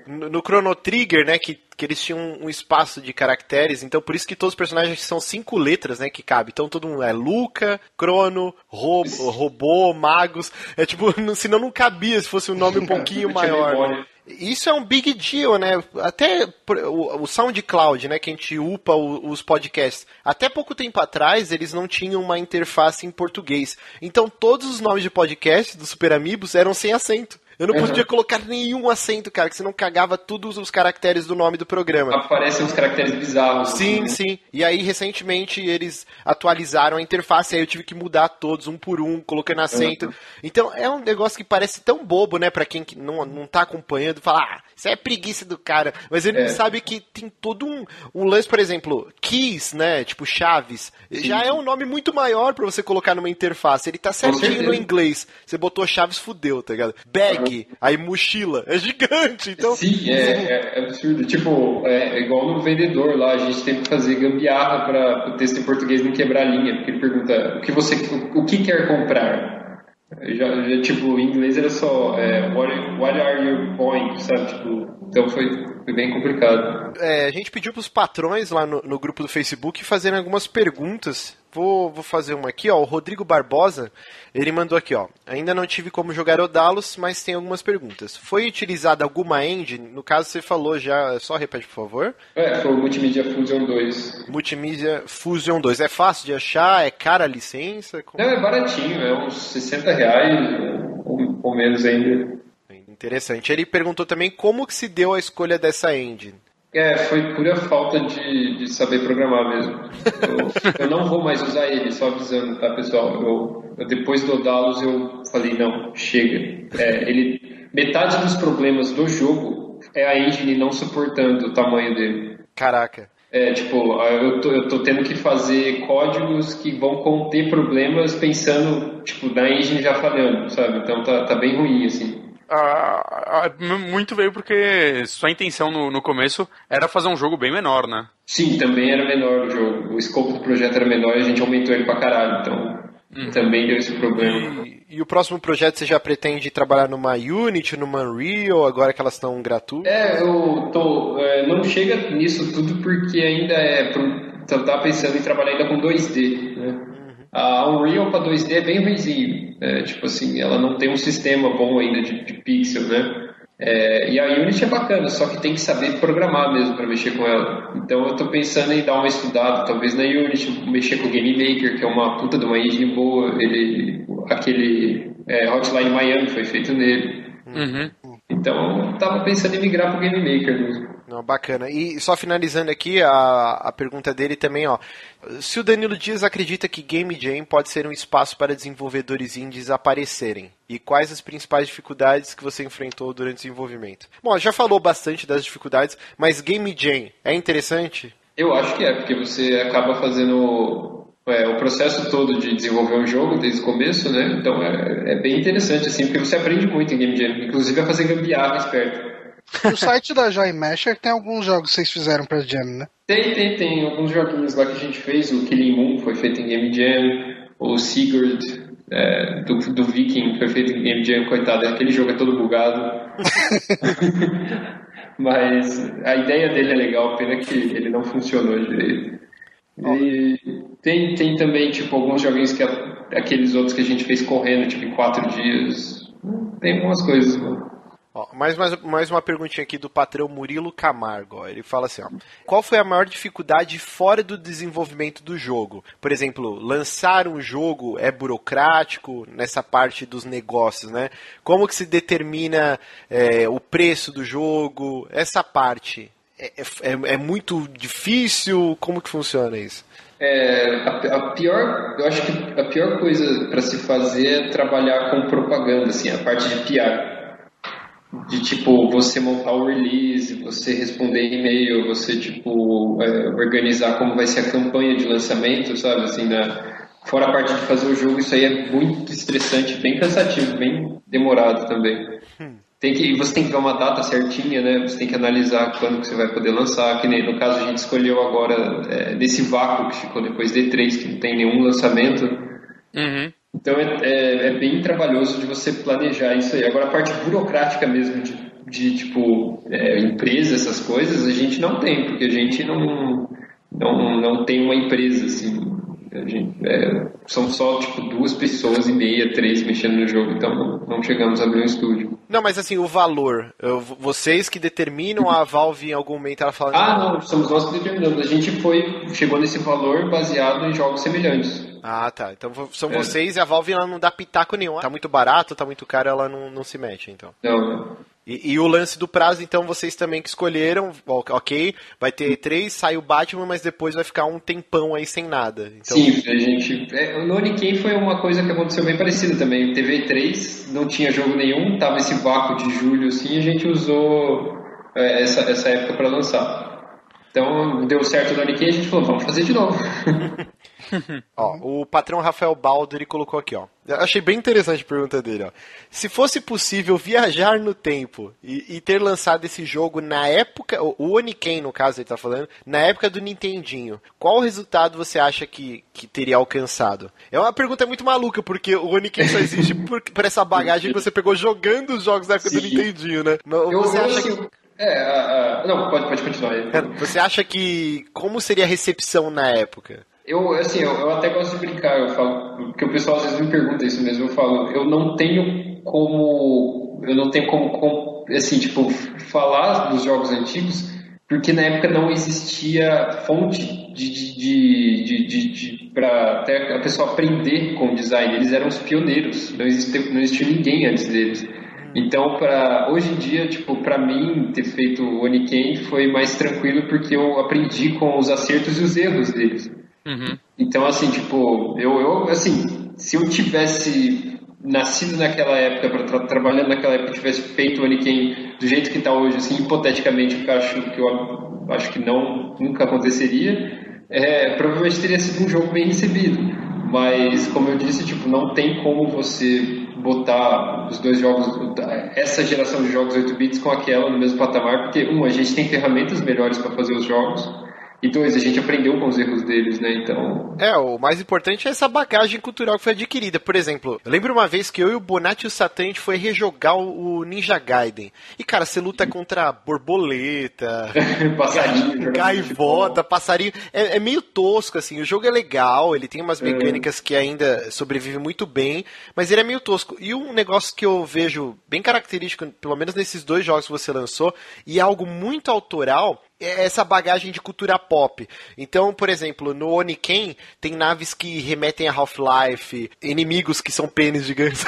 B: No, no Chrono Trigger, né? Que, que eles tinham um, um, espaço de caracteres, então por isso que todos os personagens são cinco letras, né? Que cabe. Então todo mundo é Luca, Crono, Ro, Robô, Magos. É tipo, senão não cabia se fosse um nome um pouquinho maior. Né? Isso é um big deal, né? Até o, SoundCloud, né, que a gente upa os podcasts. Até pouco tempo atrás, eles não tinham uma interface em português. Então, todos os nomes de podcast do Super Amigos eram sem acento. Eu não uhum. podia colocar nenhum acento, cara, que senão cagava todos os caracteres do nome do programa.
C: Aparecem uns caracteres bizarros.
B: Sim, assim. sim. E aí, recentemente, eles atualizaram a interface, aí eu tive que mudar todos, um por um, colocando acento. Uhum. Então, é um negócio que parece tão bobo, né, pra quem não, não tá acompanhando, falar, ah, isso é preguiça do cara. Mas ele é. não sabe que tem todo um, um lance, por exemplo, keys, né, tipo chaves, sim. já é um nome muito maior pra você colocar numa interface. Ele tá certinho no inglês. Você botou chaves, fudeu, tá ligado? Bag, bag, aí mochila. É gigante, então.
C: Sim, é, é absurdo. Tipo, é, é igual no vendedor lá, a gente tem que fazer gambiarra para o texto em português não quebrar a linha, porque ele pergunta o que você o, o que quer comprar. Já, já, tipo, em inglês era só é, what, what are your points, sabe? Tipo, então foi, foi bem complicado.
B: É, a gente pediu para os patrões lá no, no grupo do Facebook fazerem algumas perguntas Vou, vou fazer uma aqui, ó. O Rodrigo Barbosa, ele mandou aqui, ó. Ainda não tive como jogar Odalos, mas tem algumas perguntas. Foi utilizada alguma engine? No caso, você falou já. Só repete, por favor.
C: É, foi o Multimedia Fusion 2.
B: Multimedia Fusion 2. É fácil de achar? É cara a licença?
C: Como... Não, é baratinho. É uns 60 reais ou, ou menos ainda.
B: Interessante. Ele perguntou também como que se deu a escolha dessa engine.
C: É, foi pura falta de, de saber programar mesmo. Eu, eu, não vou mais usar ele, só avisando, tá, pessoal? Eu, eu depois do Odalus eu falei, não, chega. É, ele, metade dos problemas do jogo é a engine não suportando o tamanho dele.
B: Caraca.
C: É, tipo, eu tô, eu tô tendo que fazer códigos que vão conter problemas pensando, tipo, da engine já falhando, sabe? Então tá, tá bem ruim, assim
D: muito veio porque sua intenção no, no começo era fazer um jogo bem menor, né?
C: Sim, também era menor o jogo. O escopo do projeto era menor e a gente aumentou ele pra caralho. Então, Hum. Também deu esse problema.
B: E, e, o próximo projeto você já pretende trabalhar numa Unity, numa Unreal, agora que elas estão gratuitas?
C: É, eu tô. É, não chega nisso tudo porque ainda é. Pro, tá pensando em trabalhar ainda com 2D, né? A Unreal para 2D é bem ruimzinho. É, tipo assim, ela não tem um sistema bom ainda de, de pixel, né? É, e a Unity é bacana, só que tem que saber programar mesmo para mexer com ela. Então eu estou pensando em dar uma estudada, talvez na Unity, mexer com o Game Maker, que é uma puta de uma engine boa. Ele, aquele é, Hotline Miami foi feito nele. Uhum. Então eu tava pensando em migrar para o Game Maker mesmo.
B: Não, bacana. E só finalizando aqui a, a pergunta dele também, ó. Se o Danilo Dias acredita que Game Jam pode ser um espaço para desenvolvedores indies aparecerem, e quais as principais dificuldades que você enfrentou durante o desenvolvimento? Bom, já falou bastante das dificuldades, mas Game Jam é interessante?
C: Eu acho que é, porque você acaba fazendo é, o processo todo de desenvolver um jogo desde o começo, né? Então é, é bem interessante, assim, porque você aprende muito em Game Jam, inclusive a fazer gambiarra esperto.
A: O site da Joy Masher tem alguns jogos que vocês fizeram pra Jam, né?
C: Tem, tem, tem. Alguns joguinhos lá que a gente fez. O Killing Moon foi feito em Game Jam. O Sigurd é, do, do Viking foi feito em Game Jam. Coitado, aquele jogo é todo bugado. Mas a ideia dele é legal, pena que ele não funcionou direito. E tem, tem também, tipo, alguns joguinhos que aqueles outros que a gente fez correndo, tipo, em quatro dias. Tem algumas coisas, mano.
B: Ó, mais, mais, mais uma perguntinha aqui do patrão Murilo Camargo. Ó. Ele fala assim: ó, qual foi a maior dificuldade fora do desenvolvimento do jogo? Por exemplo, lançar um jogo é burocrático nessa parte dos negócios, né? Como que se determina é, o preço do jogo? Essa parte é, é, é muito difícil? Como que funciona isso?
C: É, a, a, pior, eu acho que a pior coisa para se fazer é trabalhar com propaganda, assim, a parte de PR de tipo você montar o release, você responder e-mail, você tipo é, organizar como vai ser a campanha de lançamento, sabe? Assim, né? Fora a parte de fazer o jogo, isso aí é muito estressante, bem cansativo, bem demorado também. Hum. Tem que, você tem que ver uma data certinha, né? Você tem que analisar quando que você vai poder lançar. Que nem no caso a gente escolheu agora é, nesse vácuo que ficou depois D3, que não tem nenhum lançamento. Uhum. Então é, é, é, bem trabalhoso de você planejar isso aí. Agora a parte burocrática mesmo de, de tipo é, empresa, essas coisas, a gente não tem, porque a gente não, não, não tem uma empresa assim. Gente, é, são só tipo duas pessoas e meia, três mexendo no jogo, então não, não chegamos a abrir um estúdio.
B: Não, mas assim, o valor, vocês que determinam a Valve em algum momento ela fala.
C: Ah, não, somos nós que determinamos. A gente foi, chegou nesse valor baseado em jogos semelhantes.
B: Ah, tá. Então são é. vocês e a Valve ela não dá pitaco nenhum. Tá muito barato, tá muito caro, ela não, não se mexe, então.
C: Não, não.
B: E, e, o lance do prazo, então, vocês também que escolheram, ok, vai ter três, sai o Batman, mas depois vai ficar um tempão aí sem nada. Então...
C: Sim, a gente. É, o Noniken foi uma coisa que aconteceu bem parecida também. O TV3 não tinha jogo nenhum, tava esse vácuo de julho assim, a gente usou é, essa, essa época para lançar. Então deu certo o Noniken e a gente falou, vamos fazer de novo.
B: ó, o patrão Rafael Baldo ele colocou aqui, ó. Achei bem interessante a pergunta dele, ó. Se fosse possível viajar no tempo e, e ter lançado esse jogo na época, o, Oniken, no caso, ele tá falando, na época do Nintendinho, qual resultado você acha que, que teria alcançado? É uma pergunta muito maluca, porque o Oniken só existe por, por essa bagagem que você pegou jogando os jogos da época Sim. do Nintendinho, né?
C: Mas você eu, acha que. É, uh, uh, não, pode, pode continuar aí. É,
B: você acha que. Como seria a recepção na época?
C: Eu, assim, eu, eu, até gosto de brincar, eu falo, porque o pessoal às vezes me pergunta isso mesmo, eu falo, eu não tenho como, eu não tenho como, como assim, tipo, falar dos jogos antigos, porque na época não existia fonte de, de, de, de, de para até a pessoa aprender com o design, eles eram os pioneiros, não existia, não existia ninguém antes deles. Então, para hoje em dia, tipo, para mim ter feito o Oniken foi mais tranquilo porque eu aprendi com os acertos e os erros deles. Uhum. Então, assim, tipo, eu, eu, assim, se eu tivesse nascido naquela época, para tra trabalhando naquela época, tivesse feito o Aniken do jeito que está hoje, assim, hipoteticamente, que eu acho que eu acho que não nunca aconteceria, é, provavelmente teria sido um jogo bem recebido. Mas, como eu disse, tipo, não tem como você botar os dois jogos, essa geração de jogos 8 bits com aquela no mesmo patamar, porque, um, a gente tem ferramentas melhores para fazer os jogos, E dois, a gente aprendeu com os erros deles, né? Então.
B: É, o mais importante é essa bagagem cultural que foi adquirida. Por exemplo, eu lembro uma vez que eu e o Bonatti e o Satan a gente foi rejogar o Ninja Gaiden. E, cara, você luta contra borboleta,
C: passarinho,
B: gaivota, passarinho. É, é, meio tosco, assim. O jogo é legal, ele tem umas é. mecânicas é. que ainda sobrevivem muito bem, mas ele é meio tosco. E um negócio que eu vejo bem característico, pelo menos nesses dois jogos que você lançou, e é algo muito autoral, essa bagagem de cultura pop. Então, por exemplo, no Oniken tem naves que remetem a Half-Life, inimigos que são pênis gigantes.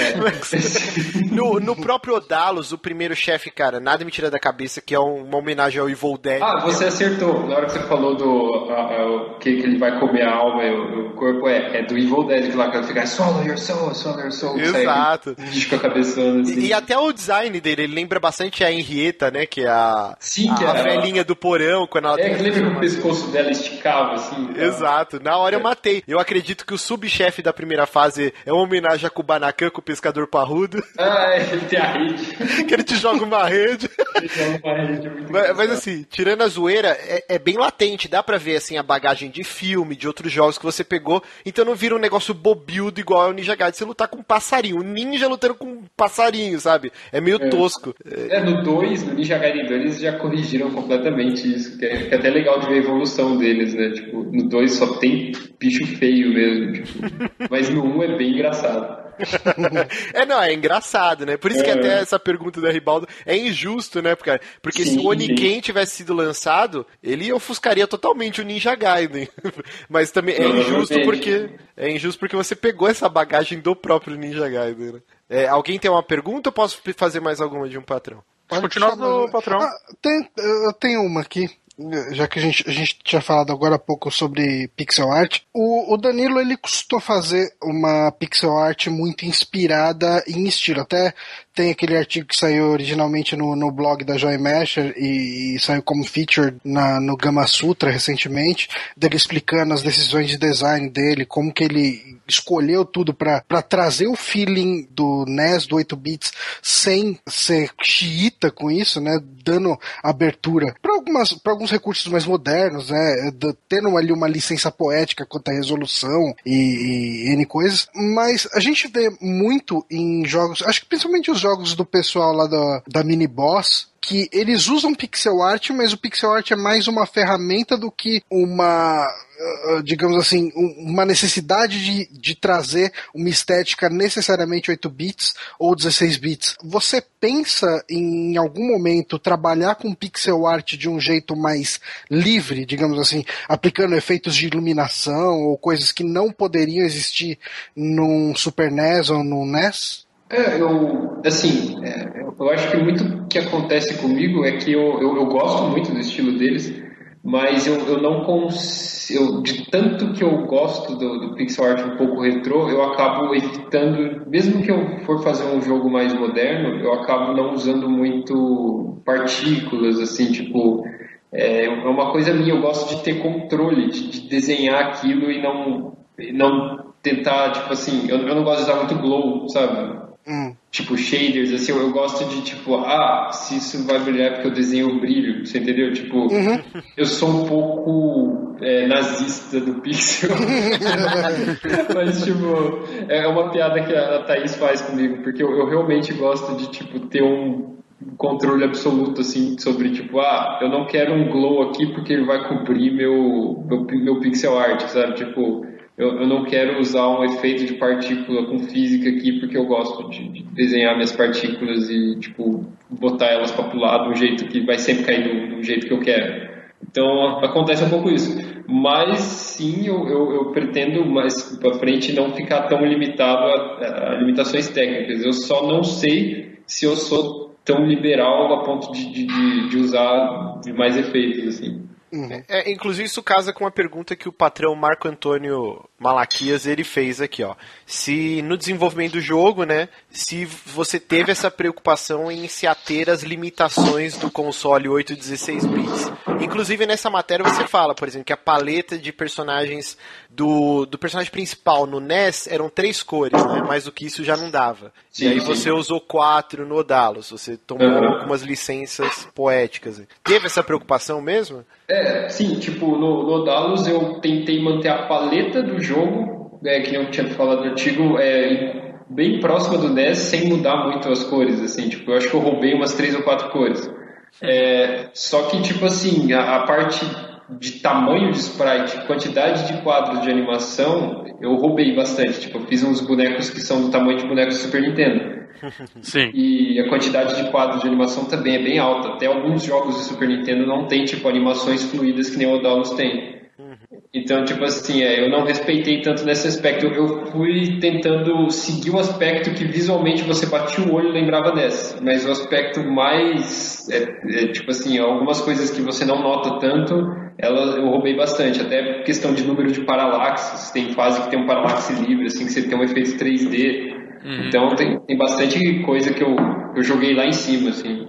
B: É. no, no próprio Odalos, o primeiro chefe, cara, nada me tira da cabeça que é uma homenagem ao Evil Dead.
C: Ah, você acertou. Na hora que você falou do uh, uh, que, ele vai comer a alma e o, corpo, é, é, do Evil Dead que lá que ele fica swallow your soul, swallow your soul.
B: Exato.
C: Sai, com a cabeçona, assim.
B: e, e, até o design dele, ele lembra bastante a Henrietta, né, que é a...
C: Sim, que
B: a, é velhinha do porão, quando ela
C: É, que lembra que o pescoço dela esticava, assim.
B: Exato. Na hora eu matei. Eu acredito que o subchefe da primeira fase é uma homenagem a Kubanacan com o pescador parrudo.
C: Ah, é, ele tem a rede.
B: que ele te joga uma rede. ele joga uma rede, é mas, mas, assim, tirando a zoeira, é, é, bem latente. Dá pra ver, assim, a bagagem de filme, de outros jogos que você pegou. Então não vira um negócio bobildo igual ao Ninja Gaiden. Você lutar com um passarinho. Um ninja lutando com um passarinho, sabe? É meio
C: é.
B: tosco.
C: É, no 2, no Ninja Gaiden 2, eles já corrigiram completamente isso, que é, que é, até legal de ver a evolução deles, né? Tipo, no 2 só tem bicho feio mesmo, tipo, mas no 1 um é bem engraçado.
B: é, não, é engraçado, né? Por isso é. que até essa pergunta da Ribaldo é injusto, né, cara? Porque sim, se o Oniken tivesse sido lançado, ele ofuscaria totalmente o Ninja Gaiden. Mas também é injusto porque é injusto porque você pegou essa bagagem do próprio Ninja Gaiden, né? É, alguém tem uma pergunta ou posso fazer mais alguma de um patrão?
D: Pode continuar do patrão. Ah,
A: tem, eu tenho uma aqui já que a gente, a gente tinha falado agora há pouco sobre pixel art, o, o Danilo ele custou fazer uma pixel art muito inspirada em estilo. Até tem aquele artigo que saiu originalmente no, no blog da Joy Masher e, e, saiu como feature na, no Gama Sutra recentemente, dele explicando as decisões de design dele, como que ele escolheu tudo para trazer o feeling do NES, do 8 bits, sem ser xiita com isso, né? Dando abertura para algumas pra alguns recursos mais modernos, né? Tendo ali uma licença poética quanto à resolução e, e N coisas. Mas a gente vê muito em jogos, acho que principalmente os jogos do pessoal lá da, da Mini Boss, que eles usam pixel art, mas o pixel art é mais uma ferramenta do que uma, uh, digamos assim, uma necessidade de, de trazer uma estética necessariamente 8 bits ou 16 bits. Você pensa em, em algum momento trabalhar com pixel art de um jeito mais livre, digamos assim, aplicando efeitos de iluminação ou coisas que não poderiam existir num Super NES ou no NES?
C: É, eu, assim, é, eu acho que muito que acontece comigo é que eu, eu, eu gosto muito do estilo deles, mas eu, eu não consigo, de tanto que eu gosto do, do pixel art um pouco retrô, eu acabo evitando, mesmo que eu for fazer um jogo mais moderno, eu acabo não usando muito partículas, assim, tipo, é, é uma coisa minha, eu gosto de ter controle, de, de desenhar aquilo e não, não tentar, tipo assim, eu, eu não gosto de usar muito glow, sabe? Hum. Tipo, shaders, assim, eu, gosto de, tipo, ah, se isso vai brilhar é porque eu desenho o brilho, você entendeu? Tipo, uhum. eu sou um pouco é, nazista do pixel. Mas, tipo, é uma piada que a Thaís faz comigo, porque eu, eu realmente gosto de, tipo, ter um controle absoluto, assim, sobre, tipo, ah, eu não quero um glow aqui porque ele vai cobrir meu, meu, meu pixel art, sabe? Tipo, eu, eu, não quero usar um efeito de partícula com física aqui porque eu gosto de, de desenhar minhas partículas e, tipo, botar elas para pular de um jeito que vai sempre cair do, do, jeito que eu quero. Então, acontece um pouco isso. Mas, sim, eu, eu, eu pretendo mais para frente não ficar tão limitado a, a limitações técnicas. Eu só não sei se eu sou tão liberal a ponto de, de, de usar mais efeitos, assim.
B: Uhum. É, inclusive isso casa com uma pergunta que o patrão Marco Antônio Malaquias ele fez aqui, ó. Se no desenvolvimento do jogo, né, se você teve essa preocupação em se ater às limitações do console 8 e 16 bits. Inclusive nessa matéria você fala, por exemplo, que a paleta de personagens do, do personagem principal no NES eram três cores, né? Mais do que isso já não dava. Sim, e aí sim. você usou quatro no Odalos, você tomou uhum. algumas licenças poéticas. Teve essa preocupação mesmo?
C: É, sim, tipo, no, no Odalus eu tentei manter a paleta do jogo, é, que eu tinha falado no artigo, é, bem próxima do NES, sem mudar muito as cores, assim, tipo, eu acho que eu roubei umas três ou quatro cores. É, só que, tipo assim, a, a parte de tamanho de sprite, quantidade de quadros de animação, eu roubei bastante. Tipo, eu fiz uns bonecos que são do tamanho de bonecos do Super Nintendo.
D: Sim.
C: E a quantidade de quadros de animação também é bem alta. Até alguns jogos do Super Nintendo não tem, tipo, animações fluídas que nem o Odalus tem. Então, tipo assim, é, eu não respeitei tanto nesse aspecto. Eu fui tentando seguir o aspecto que visualmente você batia o olho e lembrava dessa. Mas o aspecto mais, é, é, tipo assim, algumas coisas que você não nota tanto, ela, eu roubei bastante. Até questão de número de paralaxes. Tem fase que tem um paralaxe livre, assim, que você tem um efeito 3D. Uhum. Então tem, tem bastante coisa que eu, eu joguei lá em cima, assim.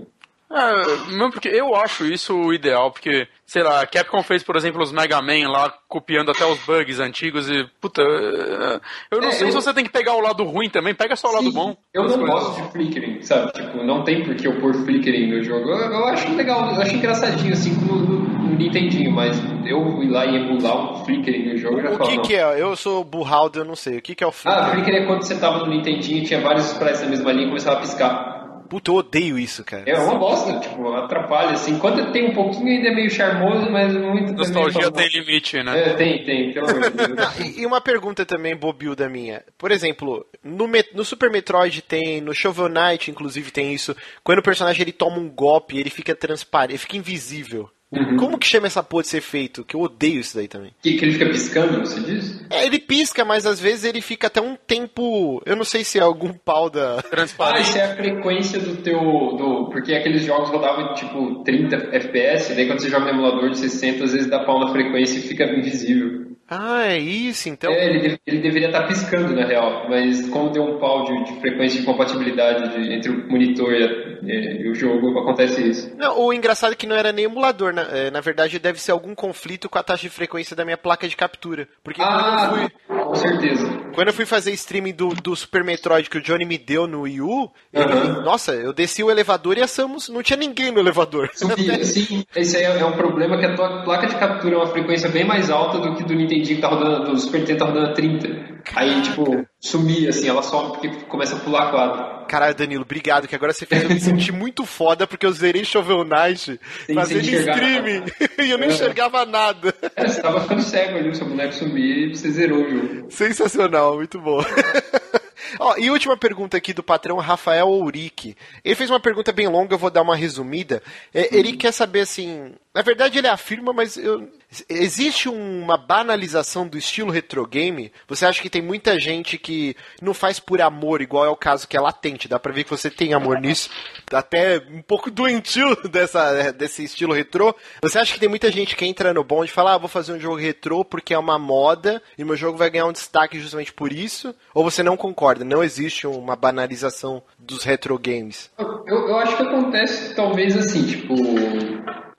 D: É, não, porque eu acho isso o ideal, porque, sei lá, a Capcom fez, por exemplo, os Mega Man lá, copiando até os bugs antigos e, puta, eu não é, sei eu... se você tem que pegar o lado ruim também, pega só o lado bom.
C: Eu não gosto de flickering, sabe? Tipo, não tem por que eu pôr flickering no jogo. Eu, eu acho legal, eu acho engraçadinho, assim, no, no, no Nintendinho, mas eu ir lá e emular um flickering no jogo, eu já
B: O que
C: não.
B: que é? Eu sou burraldo, eu não sei. O que que é o flickering?
C: Ah, flickering é quando você tava no Nintendinho e tinha vários sprites na mesma linha e começava a piscar.
B: Puta, eu odeio isso, cara.
C: É uma bosta, tipo, atrapalha, assim. Quando tem um pouquinho ainda é meio charmoso, mas muito
D: Nostalgia
C: também,
D: tem limite, né?
C: É, tem, tem, pelo amor de Deus.
B: E, e uma pergunta também, bobilda minha. Por exemplo, no, Met- no Super Metroid tem, no Shovel Knight, inclusive, tem isso. Quando o personagem ele toma um golpe, ele fica transparente, ele fica invisível.
C: Uhum.
B: Como que chama essa porra de ser feito? Que eu odeio isso daí também.
C: Que, que ele fica piscando, você diz?
B: É, ele pisca, mas às vezes ele fica até um tempo. Eu não sei se é algum pau da.
C: Ah,
D: Transparente.
C: isso é a frequência do teu. Do, porque aqueles jogos rodavam tipo 30 FPS, daí quando você joga no emulador de 60, às vezes dá pau na frequência e fica invisível.
B: Ah, é isso, então.
C: É, ele, ele deveria estar piscando na real, mas como deu um pau de, de frequência de compatibilidade de- entre o monitor e, a- e- o jogo, acontece isso.
B: Não, o engraçado é que não era nem emulador, na, é, na verdade deve ser algum conflito com a taxa de frequência da minha placa de captura. Porque quando, eu
C: Ah,
B: fui,
C: com certeza.
B: quando eu fui fazer streaming do, do Super Metroid que o Johnny me deu no Wii U, ele-
C: Aham.
B: nossa, eu desci o elevador e a Samus não tinha ninguém no elevador.
C: Subia, sim, esse aí é é um problema que a tua placa de captura é uma frequência bem mais alta do que do Nintendinho que tá rodando, do Super Nintendo tá rodando a 30. Aí, tipo, sumia, assim, ela some porque começa a pular quadro.
B: Caralho, Danilo, obrigado, que agora você fez eu me sentir muito foda porque eu zerei Shovel Knight
C: Sem-
B: fazendo streaming e eu não
C: É.
B: enxergava nada.
C: É, você tava ficando cego ali, o seu boneco sumia e você zerou o jogo.
B: Sensacional, muito bom. Ó, e última pergunta aqui do patrão Rafael Ourique. Ele fez uma pergunta bem longa, eu vou dar uma resumida. É, ele quer saber assim. Na verdade, ele afirma, mas eu- existe uma banalização do estilo retro game? Você acha que tem muita gente que não faz por amor, igual é o caso que é latente? Dá pra ver que você tem amor nisso. Até um pouco doentio dessa, desse estilo retrô. Você acha que tem muita gente que entra no bonde e fala, ah, vou fazer um jogo retrô porque é uma moda e meu jogo vai ganhar um destaque justamente por isso? Ou você não concorda? Não existe uma banalização dos retro games?
C: Eu, eu acho que acontece talvez assim, tipo,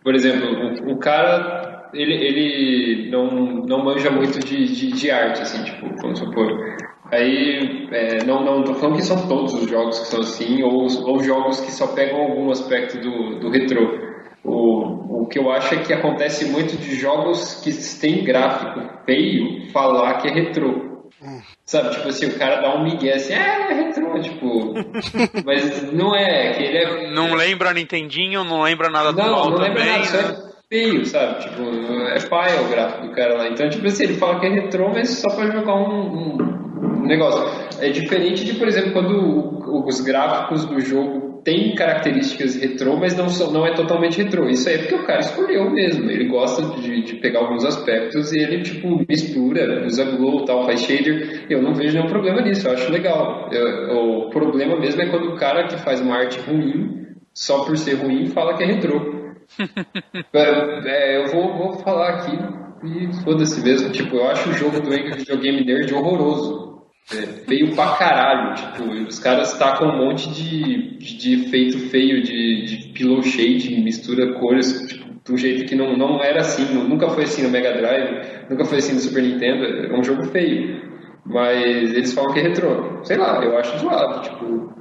C: por exemplo, o, o cara ele, ele não, não manja muito de, de, de arte, assim, tipo, vamos supor. Aí, é, não, não tô falando que são todos os jogos que são assim, ou, ou jogos que só pegam algum aspecto do, do retrô. O, o que eu acho é que acontece muito de jogos que têm gráfico feio falar que é retrô. Sabe, tipo assim, o cara dá um migué assim, ah, é retrô, tipo. mas não é, é que ele é.
D: Não lembra Nintendinho, não lembra nada
C: Não,
D: atual
C: não lembra
D: também.
C: nada, só
D: né?
C: é feio, sabe? Tipo, é paia o gráfico do cara lá. Então, tipo assim, ele fala que é retrô, mas só pra jogar um, um- negócio. É diferente de, por exemplo, quando os gráficos do jogo têm características retrô, mas não, são, não é totalmente retrô. Isso aí é porque o cara escolheu mesmo. Ele gosta de, de pegar alguns aspectos e ele, tipo, mistura, usa glow tal, faz shader. Eu não vejo nenhum problema nisso, eu acho legal. Eu- o problema mesmo é quando o cara que faz uma arte ruim, só por ser ruim, fala que é retrô. É, é, eu vou, vou falar aqui e foda-se mesmo. Tipo, eu acho o jogo do Angry Video Game Nerd horroroso. É, feio pra caralho. Tipo, os caras tacam um monte de, de, de efeito feio, de, de pillow shade, mistura cores, tipo, de um jeito que não, não era assim. nu- Nunca foi assim no Mega Drive, nunca foi assim no Super Nintendo. É um jogo feio. Mas eles falam que é retrô. Sei lá, eu acho zoado. Tipo,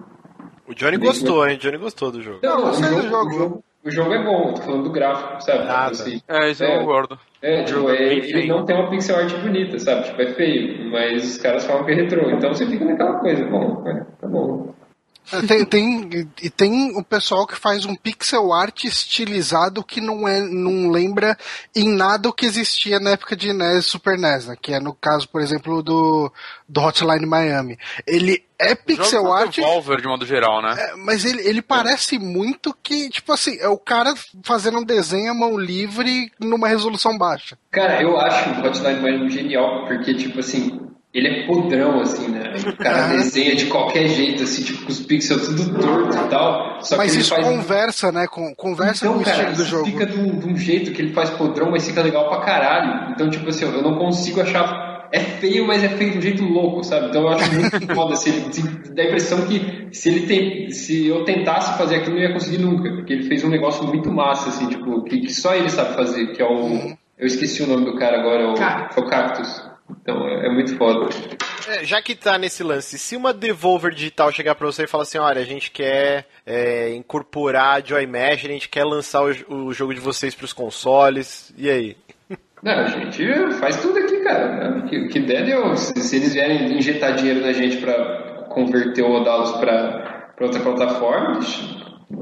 B: O Johnny gostou, hein? O Johnny gostou do jogo.
C: não,
A: gostei do
C: jogo. o jogo- O jogo é bom, tô falando do gráfico, sabe?
B: Ah,
C: Tipo assim,
D: É, isso eu
C: É.
D: concordo.
C: É, tipo,
D: é
C: é- ele
D: feio.
C: não tem uma pixel art bonita, sabe? Tipo, é feio, mas os caras falam que é retrô. Então você fica naquela coisa, bom, é, tá bom.
A: É, Tem, tem, e tem o pessoal que faz um pixel art estilizado que não, é, não lembra em nada o que existia na época de NES e Super NES, né? Que é no caso, por exemplo, do, do Hotline Miami. Ele é pixel
D: da
A: art,
D: Devolver, de modo geral, né?
A: é, mas ele, ele parece muito que, tipo assim, é o cara fazendo um desenho à mão livre numa resolução baixa.
C: Cara, eu acho o Hotline Miami genial, porque, tipo assim, ele é podrão, assim, né? O cara desenha de qualquer jeito, assim, tipo, com os pixels tudo torto e tal. Só
A: mas
C: que ele
A: isso
C: faz...
A: conversa, né? Com, conversa
C: então,
A: com o
C: cara,
A: estilo do
C: isso
A: jogo.
C: fica de um, de um jeito que ele faz podrão, mas fica legal pra caralho. Então, tipo assim, eu não consigo achar. É feio, mas é feio de um jeito louco, sabe? Então eu acho muito foda. Se ele, se- dá a impressão que se ele tem, se eu tentasse fazer aquilo, eu não ia conseguir nunca. Porque ele fez um negócio muito massa, assim, tipo, que, que só ele sabe fazer, que é o. Eu esqueci o nome do cara agora, o, o Cactus. Então é, é muito foda.
B: É, já que tá nesse lance, se uma Devolver Digital chegar pra você e falar assim, olha, a gente quer é, incorporar a Joy Mesh, a gente quer lançar o, o jogo de vocês pros consoles, e aí?
C: Não, a gente faz tudo aqui, cara. O que, que der, deu. Se, se eles vierem injetar dinheiro na gente pra converter o Odalos pra, pra outra plataforma,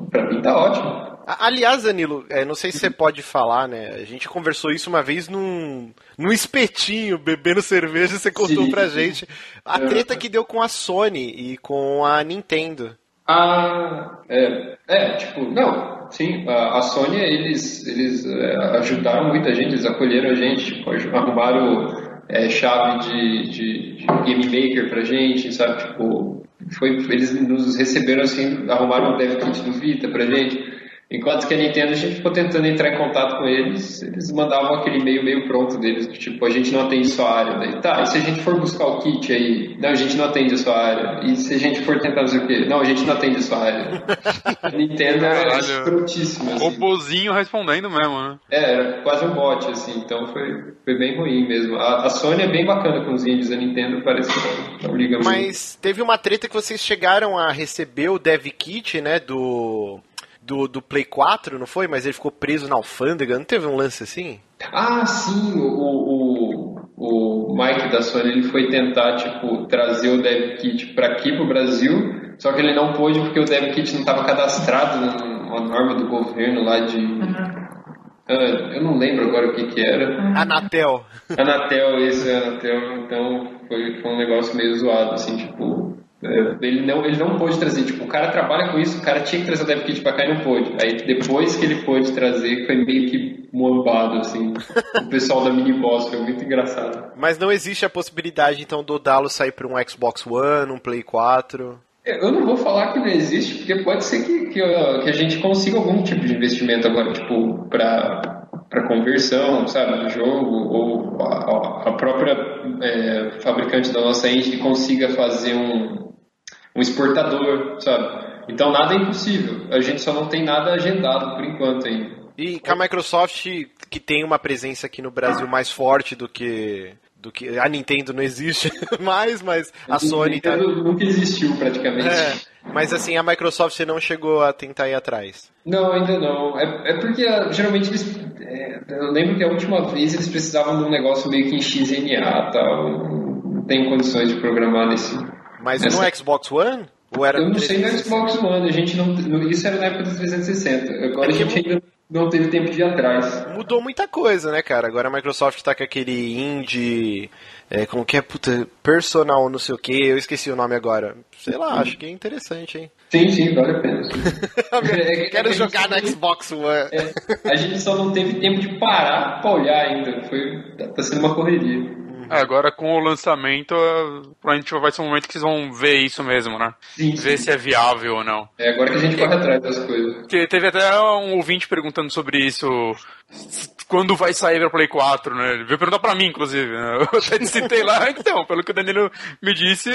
C: pra mim tá ótimo.
B: Aliás, Danilo, é, não sei se você pode falar, né? A gente conversou isso uma vez num, num espetinho, bebendo cerveja, você contou
C: Sim.
B: pra gente. A
C: É.
B: treta que deu com a Sony e com a Nintendo.
C: Ah, é, é, tipo, não, sim, a, a Sony, eles, eles é, ajudaram muita gente, eles acolheram a gente, tipo, arrumaram é, chave de, de, de Game Maker pra gente, sabe, tipo, foi, eles nos receberam assim, arrumaram o dev kit do Vita pra gente, enquanto que a Nintendo, a gente ficou tentando entrar em contato com eles, eles mandavam aquele e-mail meio pronto deles, do tipo, a gente não atende sua área, daí, tá, e se a gente for buscar o kit aí, não, a gente não atende a sua área, e se a gente for tentar fazer o quê? Não, a gente não atende a sua área. A Nintendo é
D: Caralho.
C: escrotíssima, assim.
D: Robozinho respondendo mesmo, né?
C: É, era quase um bot, assim, então foi, foi bem ruim mesmo. A, a Sony é bem bacana com os indies, a Nintendo parece que não, não liga muito.
B: Mas teve uma treta que vocês chegaram a receber o Dev Kit, né, do, do, do Play 4, não foi? Mas ele ficou preso na alfândega, não teve um lance assim?
C: Ah, sim, o, o, o Mike da Sony ele foi tentar tipo trazer o Dev Kit para aqui pro Brasil, só que ele não pôde porque o Dev Kit não estava cadastrado numa norma do governo lá de Ah, eu não lembro agora o que que era.
B: Anatel.
C: Anatel, esse é Anatel, então foi, foi um negócio meio zoado, assim, tipo. Ele não, ele não pôde trazer, tipo, o cara trabalha com isso, o cara tinha que trazer o Dev Kit pra cá e não pôde. Aí depois que ele pôde trazer, foi meio que moambado, assim. o pessoal da Mini Boss foi muito engraçado.
B: Mas não existe a possibilidade, então, do Dalo sair pra um Xbox One, um Play 4.
C: É, Eu não vou falar que não existe, porque pode ser que, que, que a gente consiga algum tipo de investimento agora, tipo, pra, pra conversão, sabe, do jogo, ou a, a própria é, fabricante da nossa engine consiga fazer um, um exportador, sabe? Então nada é impossível, a gente só não tem nada agendado por enquanto ainda.
B: E com a Microsoft, que tem uma presença aqui no Brasil mais forte do que. Do que a Nintendo não existe mais, mas a Sony tá.
C: Nintendo nunca existiu praticamente.
B: É, mas assim, a Microsoft você não chegou a tentar ir atrás.
C: Não, ainda não. É, é porque ah, geralmente eles. é, eu lembro que a última vez eles precisavam de um negócio meio que em XNA tal. Não, não tenho condições de programar nesse.
B: Mas
C: Essa-
B: no Xbox One? Ou era
C: Eu não sei no
B: 360?
C: Xbox One, a gente não. Isso era na época do 360. Agora
B: É
C: a gente ainda não teve tempo de ir atrás.
B: Mudou muita coisa, né, cara? Agora a Microsoft tá com aquele indie. É, como que é? Puta, personal, não sei o que, eu esqueci o nome agora. Sei lá, acho que é interessante, hein?
C: Sim, sim, vale a pena. É é que
B: Quero jogar no Xbox One.
C: é, a gente só não teve tempo de parar pra olhar ainda. Foi, tá sendo uma correria.
D: É, agora com o lançamento, eh, provavelmente vai ser um momento que vocês vão ver isso mesmo, né?
C: Sim,
D: Ver se é viável ou não.
C: É agora que a gente corre atrás das coisas.
D: Porque teve até um ouvinte perguntando sobre isso. Quando vai sair pra Play 4, né? Ele veio perguntar pra mim, inclusive. né? Eu até citei lá, então, pelo que o Danilo me disse,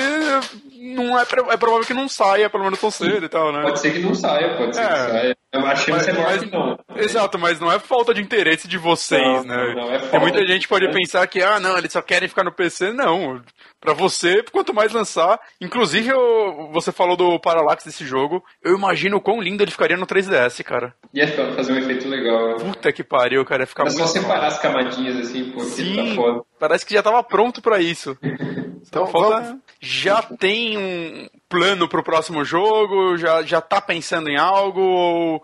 D: não é, é provável que não saia, pelo menos tão cedo e tal, né?
C: Pode ser que não saia, pode ser
D: É.
C: que saia. A chance é maior
D: Mas-
C: que não.
D: Exato, mas não é falta de interesse de vocês,
C: Não,
D: né?
C: não, não, é
D: Tem
C: falta
D: muita
C: de-
D: gente pode
C: é.
D: pensar que, ah, não, eles só querem ficar no PC, não. Pra você, quanto mais lançar. Inclusive, eu, você falou do Parallax desse jogo. Eu imagino o quão lindo ele ficaria no 3DS, cara.
C: Ia fazer um efeito legal. Né?
D: Puta que pariu, cara. Ia ficar
C: Era
D: muito
C: só separar as camadinhas assim, pô,
D: Sim.
C: tá foda.
D: Parece que já tava pronto pra isso.
B: Então,
D: falta-
B: vamos-
D: Já tem um plano pro próximo jogo? Já, já tá pensando em algo? Ou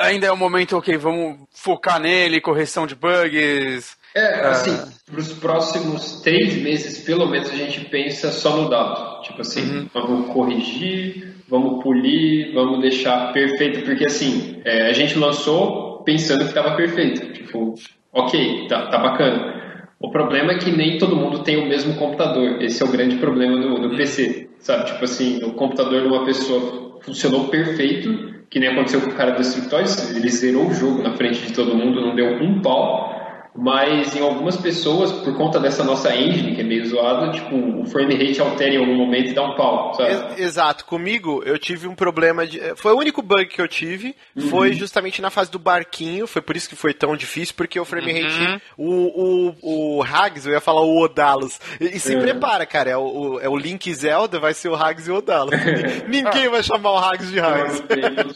D: ainda é o momento, ok, vamos focar nele, correção de bugs?
C: É, assim, pros próximos três meses, pelo menos, a gente pensa só no dado. Tipo assim, vamos corrigir, vamos polir, vamos deixar perfeito, porque assim, é, a gente lançou pensando que estava perfeito. Tipo, ok, tá, tá bacana. O problema é que nem todo mundo tem o mesmo computador. Esse é o grande problema do, do PC. Sabe, tipo assim, o computador de uma pessoa funcionou perfeito, que nem aconteceu com o cara do Destructoids, ele zerou o jogo na frente de todo mundo, não deu um pau. Mas em algumas pessoas, por conta dessa nossa engine, que é meio zoada, tipo, o frame rate altera em algum momento e dá um pau, sabe?
B: Ex- Exato, comigo eu tive um problema de. Foi o único bug que eu tive, foi justamente na fase do barquinho, foi por isso que foi tão difícil, porque o frame rate. O, o, o Hags, eu ia falar o Odalos. E, e se prepara, cara, é o, o- é o Link Zelda, vai ser o Hags e o Odalos. Ninguém vai chamar o Hags de Hags.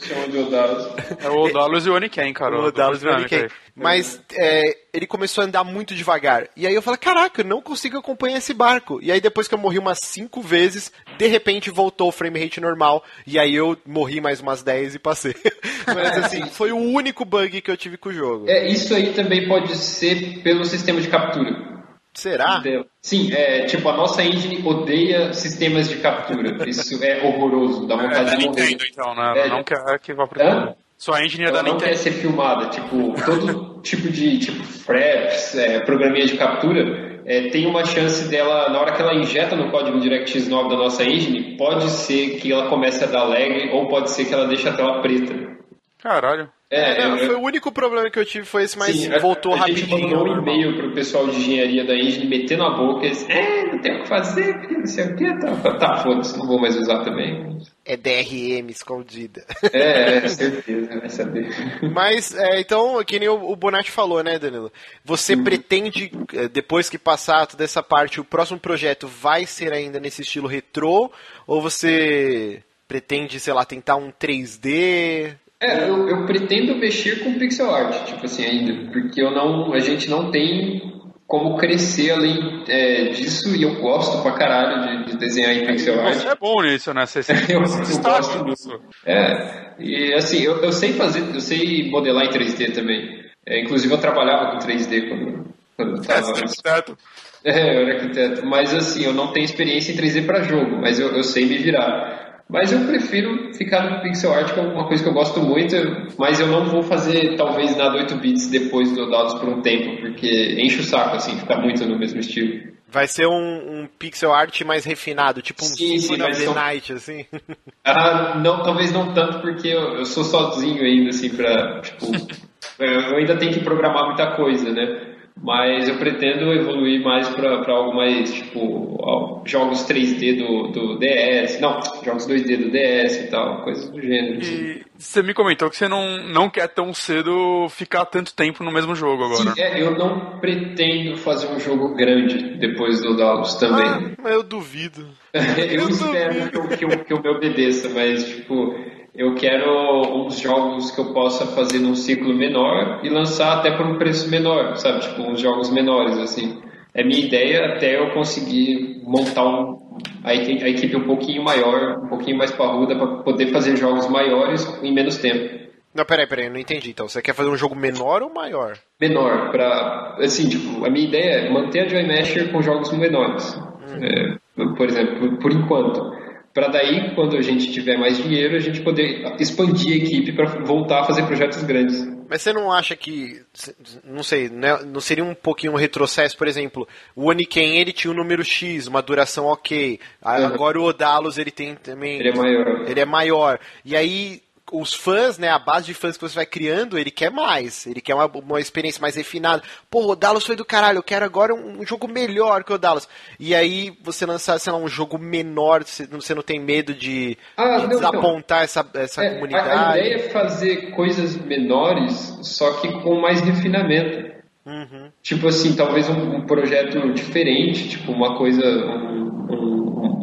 C: Chamam de Odalos.
D: É o Odalos e o Oniken, cara.
B: O
D: dupla
B: Hurricane.
D: dinâmica aí.
B: Mas é, ele começou a andar muito devagar. E aí eu falei, caraca, eu não consigo acompanhar esse barco. E aí depois que eu morri umas 5 vezes, de repente voltou o frame rate normal. E aí eu morri mais umas 10 e passei. Mas assim, foi o único bug que eu tive com o jogo.
C: É, isso aí também pode ser pelo sistema de captura.
B: Será?
C: Entendeu? Sim, é, tipo, a nossa engine odeia sistemas de captura. Isso é horroroso, dá
D: É
C: vontade
D: da
C: de morrer.
D: Nintendo, então, né?
C: É,
D: não quer que vá pro? Sua engine é da
C: Ela não
D: Nintendo.
C: quer ser filmada, tipo, todo tipo de tipo fraps, é, programinha de captura, é, tem uma chance dela, na hora que ela injeta no código DirectX 9 da nossa engine, pode ser que ela comece a dar lag ou pode ser que ela deixe a tela preta.
D: Caralho.
C: É,
B: Não,
C: eu-
B: foi o único problema que eu tive foi esse, mas
C: Sim, a-
B: voltou
C: a, gente
B: rapidinho.
C: mandou um e-mail pro pessoal de engenharia da engine metendo a boca e eles, é, não tem o que fazer, não sei o que, tá, tá foda-se, não vou mais usar também.
B: É DRM escondida.
C: É, é certeza, vai saber.
B: Mas, é, então, que nem o, o Bonatti falou, né, Danilo? Você
C: Uhum.
B: pretende, é, depois que passar toda essa parte, o próximo projeto vai ser ainda nesse estilo retrô? Ou você pretende, sei lá, tentar um 3D?
C: É, eu, eu pretendo mexer com pixel art, tipo assim, ainda, porque eu não, a gente não tem como crescer além é, disso e eu gosto pra caralho de, de desenhar em pixel art.
D: Você é bom nisso, né? Você,
C: Eu- eu gosto
D: nisso.
C: É, e assim, eu, eu sei fazer, eu sei modelar em 3D também. É, inclusive eu trabalhava com 3D quando, quando eu tava.
D: é arquiteto.
C: É, eu era arquiteto. Mas assim, eu não tenho experiência em 3D para jogo, mas eu, eu sei me virar. Mas eu prefiro ficar no pixel art, que é uma coisa que eu gosto muito, mas eu não vou fazer talvez nada 8 bits depois do Dados por um tempo, porque enche o saco, assim, ficar muito no mesmo estilo.
B: Vai ser um, um pixel art mais refinado, tipo um
C: Sim, sim,
B: of
C: um-
B: Night, assim?
C: Ah, não, talvez não tanto, porque eu, eu sou sozinho ainda, assim, pra, tipo, eu ainda tenho que programar muita coisa, né? Mas eu pretendo evoluir mais pra algo mais, tipo, jogos 3D do, do DS, não, jogos 2D do DS e tal, coisas do gênero. assim.
D: E você me comentou que você não, não quer tão cedo ficar tanto tempo no mesmo jogo agora.
C: Sim, é, eu não pretendo fazer um jogo grande depois do Dallas também.
B: Ah, mas eu duvido.
C: eu
B: eu
C: espero que eu, que, eu, que eu me obedeça, mas tipo, eu quero uns jogos que eu possa fazer num ciclo menor e lançar até por um preço menor, sabe? Tipo, uns jogos menores, assim. É minha ideia até eu conseguir montar um, a, equi- a equipe um pouquinho maior, um pouquinho mais parruda, para poder fazer jogos maiores em menos tempo.
B: Não, peraí, peraí, eu não entendi. Então, você quer fazer um jogo menor ou maior?
C: menor para assim tipo a minha ideia é manter a Joy Masher com jogos menores É, por exemplo por, por enquanto para daí quando a gente tiver mais dinheiro a gente poder expandir a equipe para voltar a fazer projetos grandes
B: Mas você não acha que, não sei, né, não seria um pouquinho um retrocesso, por exemplo, o Oniken ele tinha um número X, uma duração ok,
C: Uhum.
B: agora o Odalos ele tem também...
C: ele é maior
B: Ele é maior. E aí, os fãs, né, a base de fãs que você vai criando, ele quer mais. Ele quer uma, uma experiência mais refinada. Pô, o Dallas foi do caralho, eu quero agora um, um jogo melhor que o Dallas. E aí, você lançar, sei lá, um jogo menor, você, não tem medo de,
C: Ah,
B: de
C: não,
B: desapontar essa, essa
C: É, a,
B: comunidade.
C: a ideia é fazer coisas menores só que com mais refinamento Uhum. Tipo assim, talvez um, um, projeto diferente, tipo uma coisa, um, um,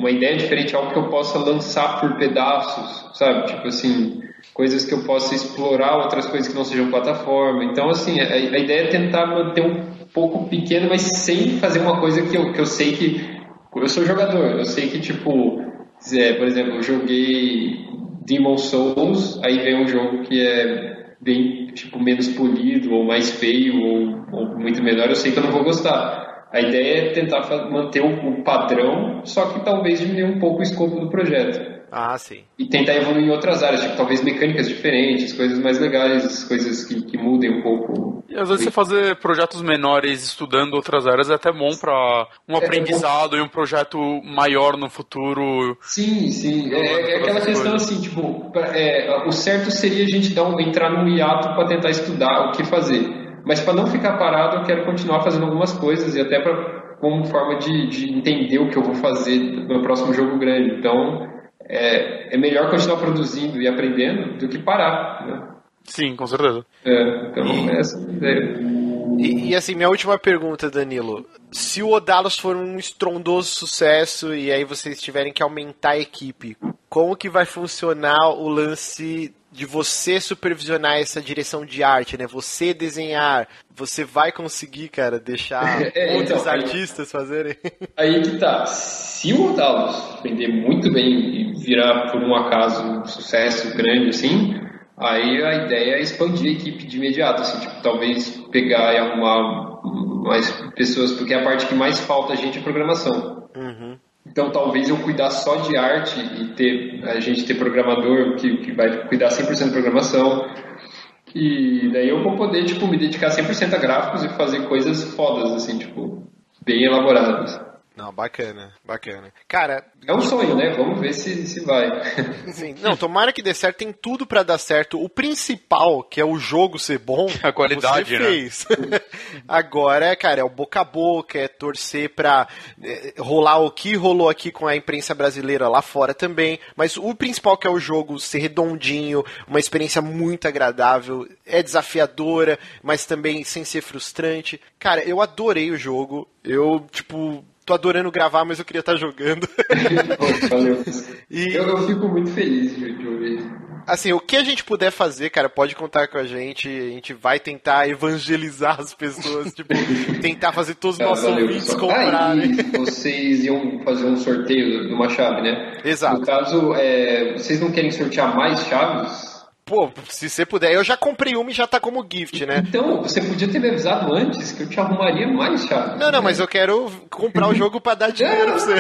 C: uma ideia diferente, algo que eu possa lançar por pedaços, sabe? Tipo assim, coisas que eu possa explorar, outras coisas que não sejam plataforma. Então, assim, a, a ideia é tentar manter um pouco pequeno, mas sem fazer uma coisa que eu, que eu sei que. Eu sou jogador, eu sei que, tipo, é, por exemplo, eu joguei Demon Souls, aí vem um jogo que é bem tipo menos polido ou mais feio ou, ou muito melhor, eu sei que eu não vou gostar. A ideia é tentar manter o padrão, só que talvez diminuir um pouco o escopo do projeto.
B: Ah, sim.
C: E tentar evoluir em outras áreas, tipo, talvez mecânicas diferentes, coisas mais legais, coisas que, que mudem um pouco.
D: E às vezes você fazer projetos menores estudando outras áreas é até bom para um é aprendizado bom. e um projeto maior no futuro.
C: Sim, sim. É, é aquela questão coisas. assim, tipo, é, o certo seria a gente dar um, entrar num hiato para tentar estudar o que fazer. Mas para não ficar parado, eu quero continuar fazendo algumas coisas e até para como forma de, de entender o que eu vou fazer no meu próximo jogo grande. Então, é, é melhor continuar produzindo e aprendendo do que parar. Né?
D: Sim, com certeza.
C: É, então, e, essa é a ideia.
B: E, e, assim, minha última pergunta, Danilo. Se o Odalos for um estrondoso sucesso e aí vocês tiverem que aumentar a equipe, como que vai funcionar o lance de você supervisionar essa direção de arte, né? Você desenhar, você vai conseguir, cara, deixar é, outros então, artistas aí, fazerem?
C: Aí que tá. Se o Odalos vender muito bem e virar, por um acaso, um sucesso grande, assim, aí a ideia é expandir a equipe de imediato, assim, tipo, talvez pegar e arrumar mais pessoas, porque a parte que mais falta a gente é programação. Uhum. Então talvez eu cuidar só de arte e ter a gente ter programador que, que vai cuidar 100% de programação. E daí eu vou poder tipo me dedicar 100% a gráficos e fazer coisas fodas assim, tipo, bem elaboradas.
B: Não, bacana, bacana. Cara.
C: É um sonho, né? Vamos ver se, se vai.
B: Sim. Não, tomara que dê certo, tem tudo para dar certo. O principal, que é o jogo ser bom,
D: a qualidade,
B: você né? fez. Né? Agora, cara, é o boca a boca, é torcer pra é, rolar o que rolou aqui com a imprensa brasileira lá fora também. Mas o principal, que é o jogo ser redondinho, uma experiência muito agradável, é desafiadora, mas também sem ser frustrante. Cara, eu adorei o jogo. Eu, tipo, tô adorando gravar, mas eu queria estar jogando.
C: Valeu. E... Eu, eu, fico muito feliz de, de ouvir.
B: Assim, o que a gente puder fazer, cara, pode contar com a gente. A gente vai tentar evangelizar as pessoas, tipo, tentar fazer todos os nossos valeu, ouvintes comprarem.
C: Ah, vocês iam fazer um sorteio de uma chave, né?
B: Exato.
C: No caso, é, vocês não querem sortear mais chaves?
B: Pô, se você puder, eu já comprei uma e já tá como gift, né?
C: Então, você podia ter me avisado antes que eu te arrumaria mais chaves.
B: Não, não, mas eu quero comprar o jogo pra dar dinheiro pra você.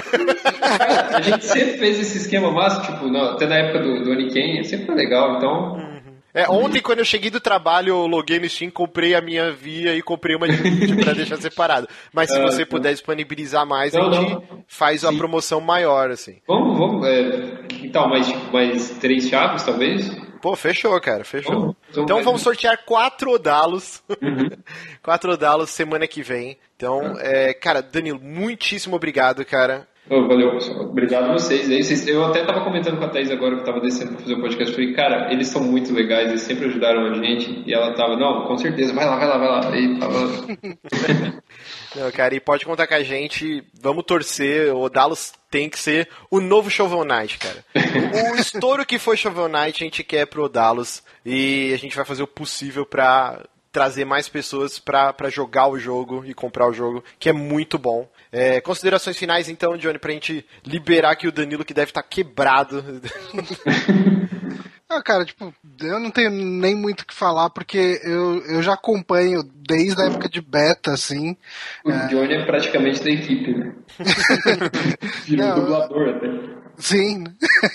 C: a gente sempre fez esse esquema massa, tipo, até na época do, do Oniken, sempre foi legal, então. Uhum.
B: É, ontem, quando eu cheguei do trabalho, eu loguei no Steam, comprei a minha via e comprei uma de vídeo pra deixar separado. Mas se ah, você puder disponibilizar mais, não, a gente não. faz Sim. a promoção maior, assim.
C: Vamos, vamos. É, então, mais, mais três chaves, talvez?
B: Pô, fechou, cara, fechou. então, então vamos sortear quatro Odalos. Uhum. quatro Odalos semana que vem. Então, é, cara, Danilo, muitíssimo obrigado, cara.
C: Oh, valeu, pessoal. Obrigado a vocês. vocês. Eu até tava comentando com a Thaís agora que tava descendo pra fazer o podcast. Falei, cara, eles são muito legais, eles sempre ajudaram a gente. E ela tava, não, com certeza, vai lá, vai lá, vai lá. Aí tava.
B: não, cara, e pode contar com a gente. Vamos torcer. O Dallas tem que ser o novo Shovel Knight, cara. o, estouro que foi Shovel Knight, a gente quer pro Dallas. E a gente vai fazer o possível pra trazer mais pessoas para jogar o jogo e comprar o jogo, que é muito bom. É, considerações finais, então, Johnny, pra gente liberar aqui o Danilo, que deve estar tá quebrado.
A: Ah, cara, tipo, eu não tenho nem muito o que falar, porque eu, eu já acompanho desde a época de beta, assim.
C: O é... Johnny é praticamente da equipe, né? Virou dublador até.
A: Sim,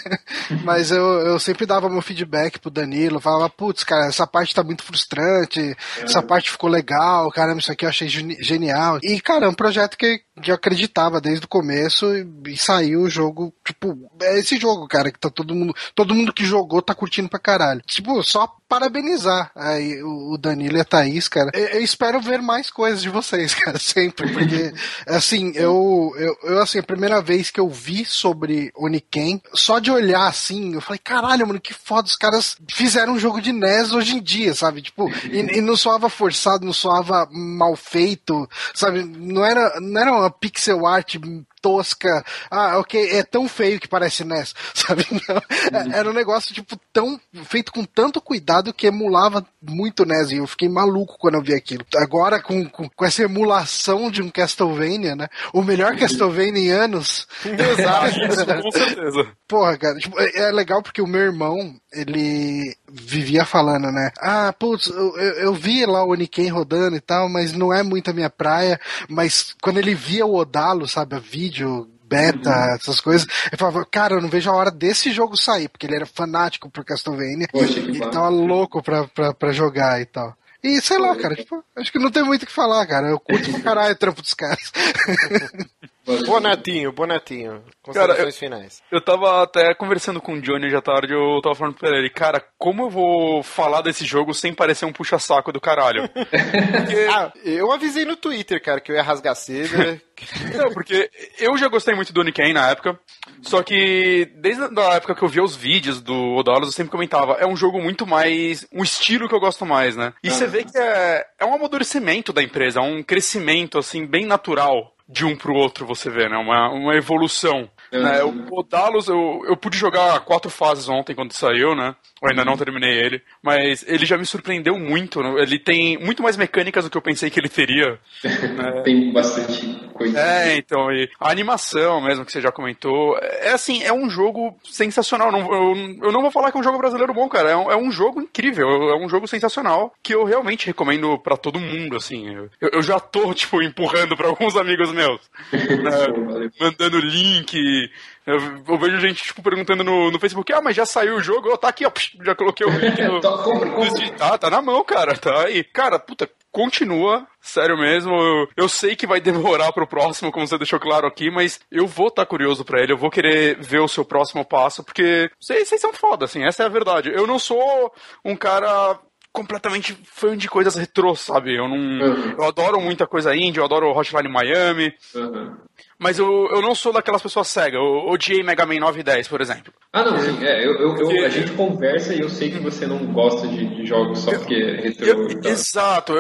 A: mas eu, eu sempre dava meu feedback pro Danilo, falava, putz, cara, essa parte tá muito frustrante, é. essa parte ficou legal, caramba, isso aqui eu achei genial. E, cara, é um projeto que, eu acreditava desde o começo e, e, saiu o jogo, tipo, é esse jogo, cara, que tá todo mundo, todo mundo que jogou tá curtindo pra caralho. Tipo, só parabenizar aí o Danilo e a Thaís, cara. Eu, espero ver mais coisas de vocês, cara, sempre, porque, assim, eu, eu, eu, assim, a primeira vez que eu vi sobre Oniken, só de olhar assim, eu falei, caralho, mano, que foda, os caras fizeram um jogo de NES hoje em dia, sabe? Tipo, e, e não soava forçado, não soava mal feito, sabe? Não era, não era uma pixel art tosca. Ah, ok, é tão feio que parece NES, sabe? Não, era um negócio, tipo, tão feito com tanto cuidado que emulava muito NES. E eu fiquei maluco quando eu vi aquilo. Agora, com, com, com essa emulação de um Castlevania, né? O melhor Castlevania em anos.
D: Exato, com certeza.
A: Porra, cara, tipo, é, é legal porque o meu irmão, ele vivia falando, né? Ah, putz, eu, eu vi lá o Oniken rodando e tal, mas não é muito a minha praia. Mas quando ele via o Odalo, sabe, a vídeo, beta, uhum. essas coisas. Ele falava, cara, eu não vejo a hora desse jogo sair, porque ele era fanático por Castlevania. Poxa, e tava louco pra, pra, pra jogar e tal. E sei lá, cara, tipo, acho que não tem muito o que falar, cara. Eu curto pra caralho o trampo dos caras.
B: Bonetinho, bonetinho. Considerações cara, eu, finais.
D: Eu tava até conversando com o Johnny à tarde, eu tava falando pra ele, cara, como eu vou falar desse jogo sem parecer um puxa-saco do caralho?
B: Porque... ah, eu avisei no Twitter, cara, que eu ia rasgar cedo.
D: Não, porque eu já gostei muito do Niken na época, só que desde a época que eu via os vídeos do Odalos, eu sempre comentava, é um jogo muito mais, um estilo que eu gosto mais, né? E você vê que é, é um amadurecimento da empresa, é um crescimento, assim, bem natural de um pro outro, você vê, né? Uma, uma evolução. Né? O Dalos, eu, eu pude jogar quatro fases ontem quando saiu, né? Eu ainda não terminei ele, mas ele já me surpreendeu muito. Né? Ele tem muito mais mecânicas do que eu pensei que ele teria.
C: Né? tem bastante coisa.
D: É, então, e a animação mesmo que você já comentou. É assim, é um jogo sensacional. Não, eu, eu não vou falar que é um jogo brasileiro bom, cara. É um, é um jogo incrível, é um jogo sensacional que eu realmente recomendo para todo mundo, assim. Eu, eu já tô, tipo, empurrando para alguns amigos meus. né? Mandando link eu, eu, vejo gente, tipo, perguntando no, no Facebook, ah, mas já saiu o jogo? Oh, tá aqui, ó, já coloquei o link no...
C: tá, compre, compre.
D: Tá, tá na mão, cara, tá aí. Cara, puta, continua, sério mesmo. Eu, eu, sei que vai demorar pro próximo, como você deixou claro aqui, mas eu vou estar tá curioso para ele, eu vou querer ver o seu próximo passo, porque vocês, vocês são foda, assim, essa é a verdade. Eu não sou um cara completamente fã de coisas retrô, sabe? Eu não. Uhum. Eu adoro muita coisa indie, eu adoro Hotline Miami. Uhum. Mas eu, eu não sou daquelas pessoas cegas. Eu odiei Mega Man 9 e 10, por exemplo.
C: Ah, não, sim. É, eu, eu, eu, a gente conversa e eu sei que você não gosta de, de jogos só porque é retrô.
D: Exato.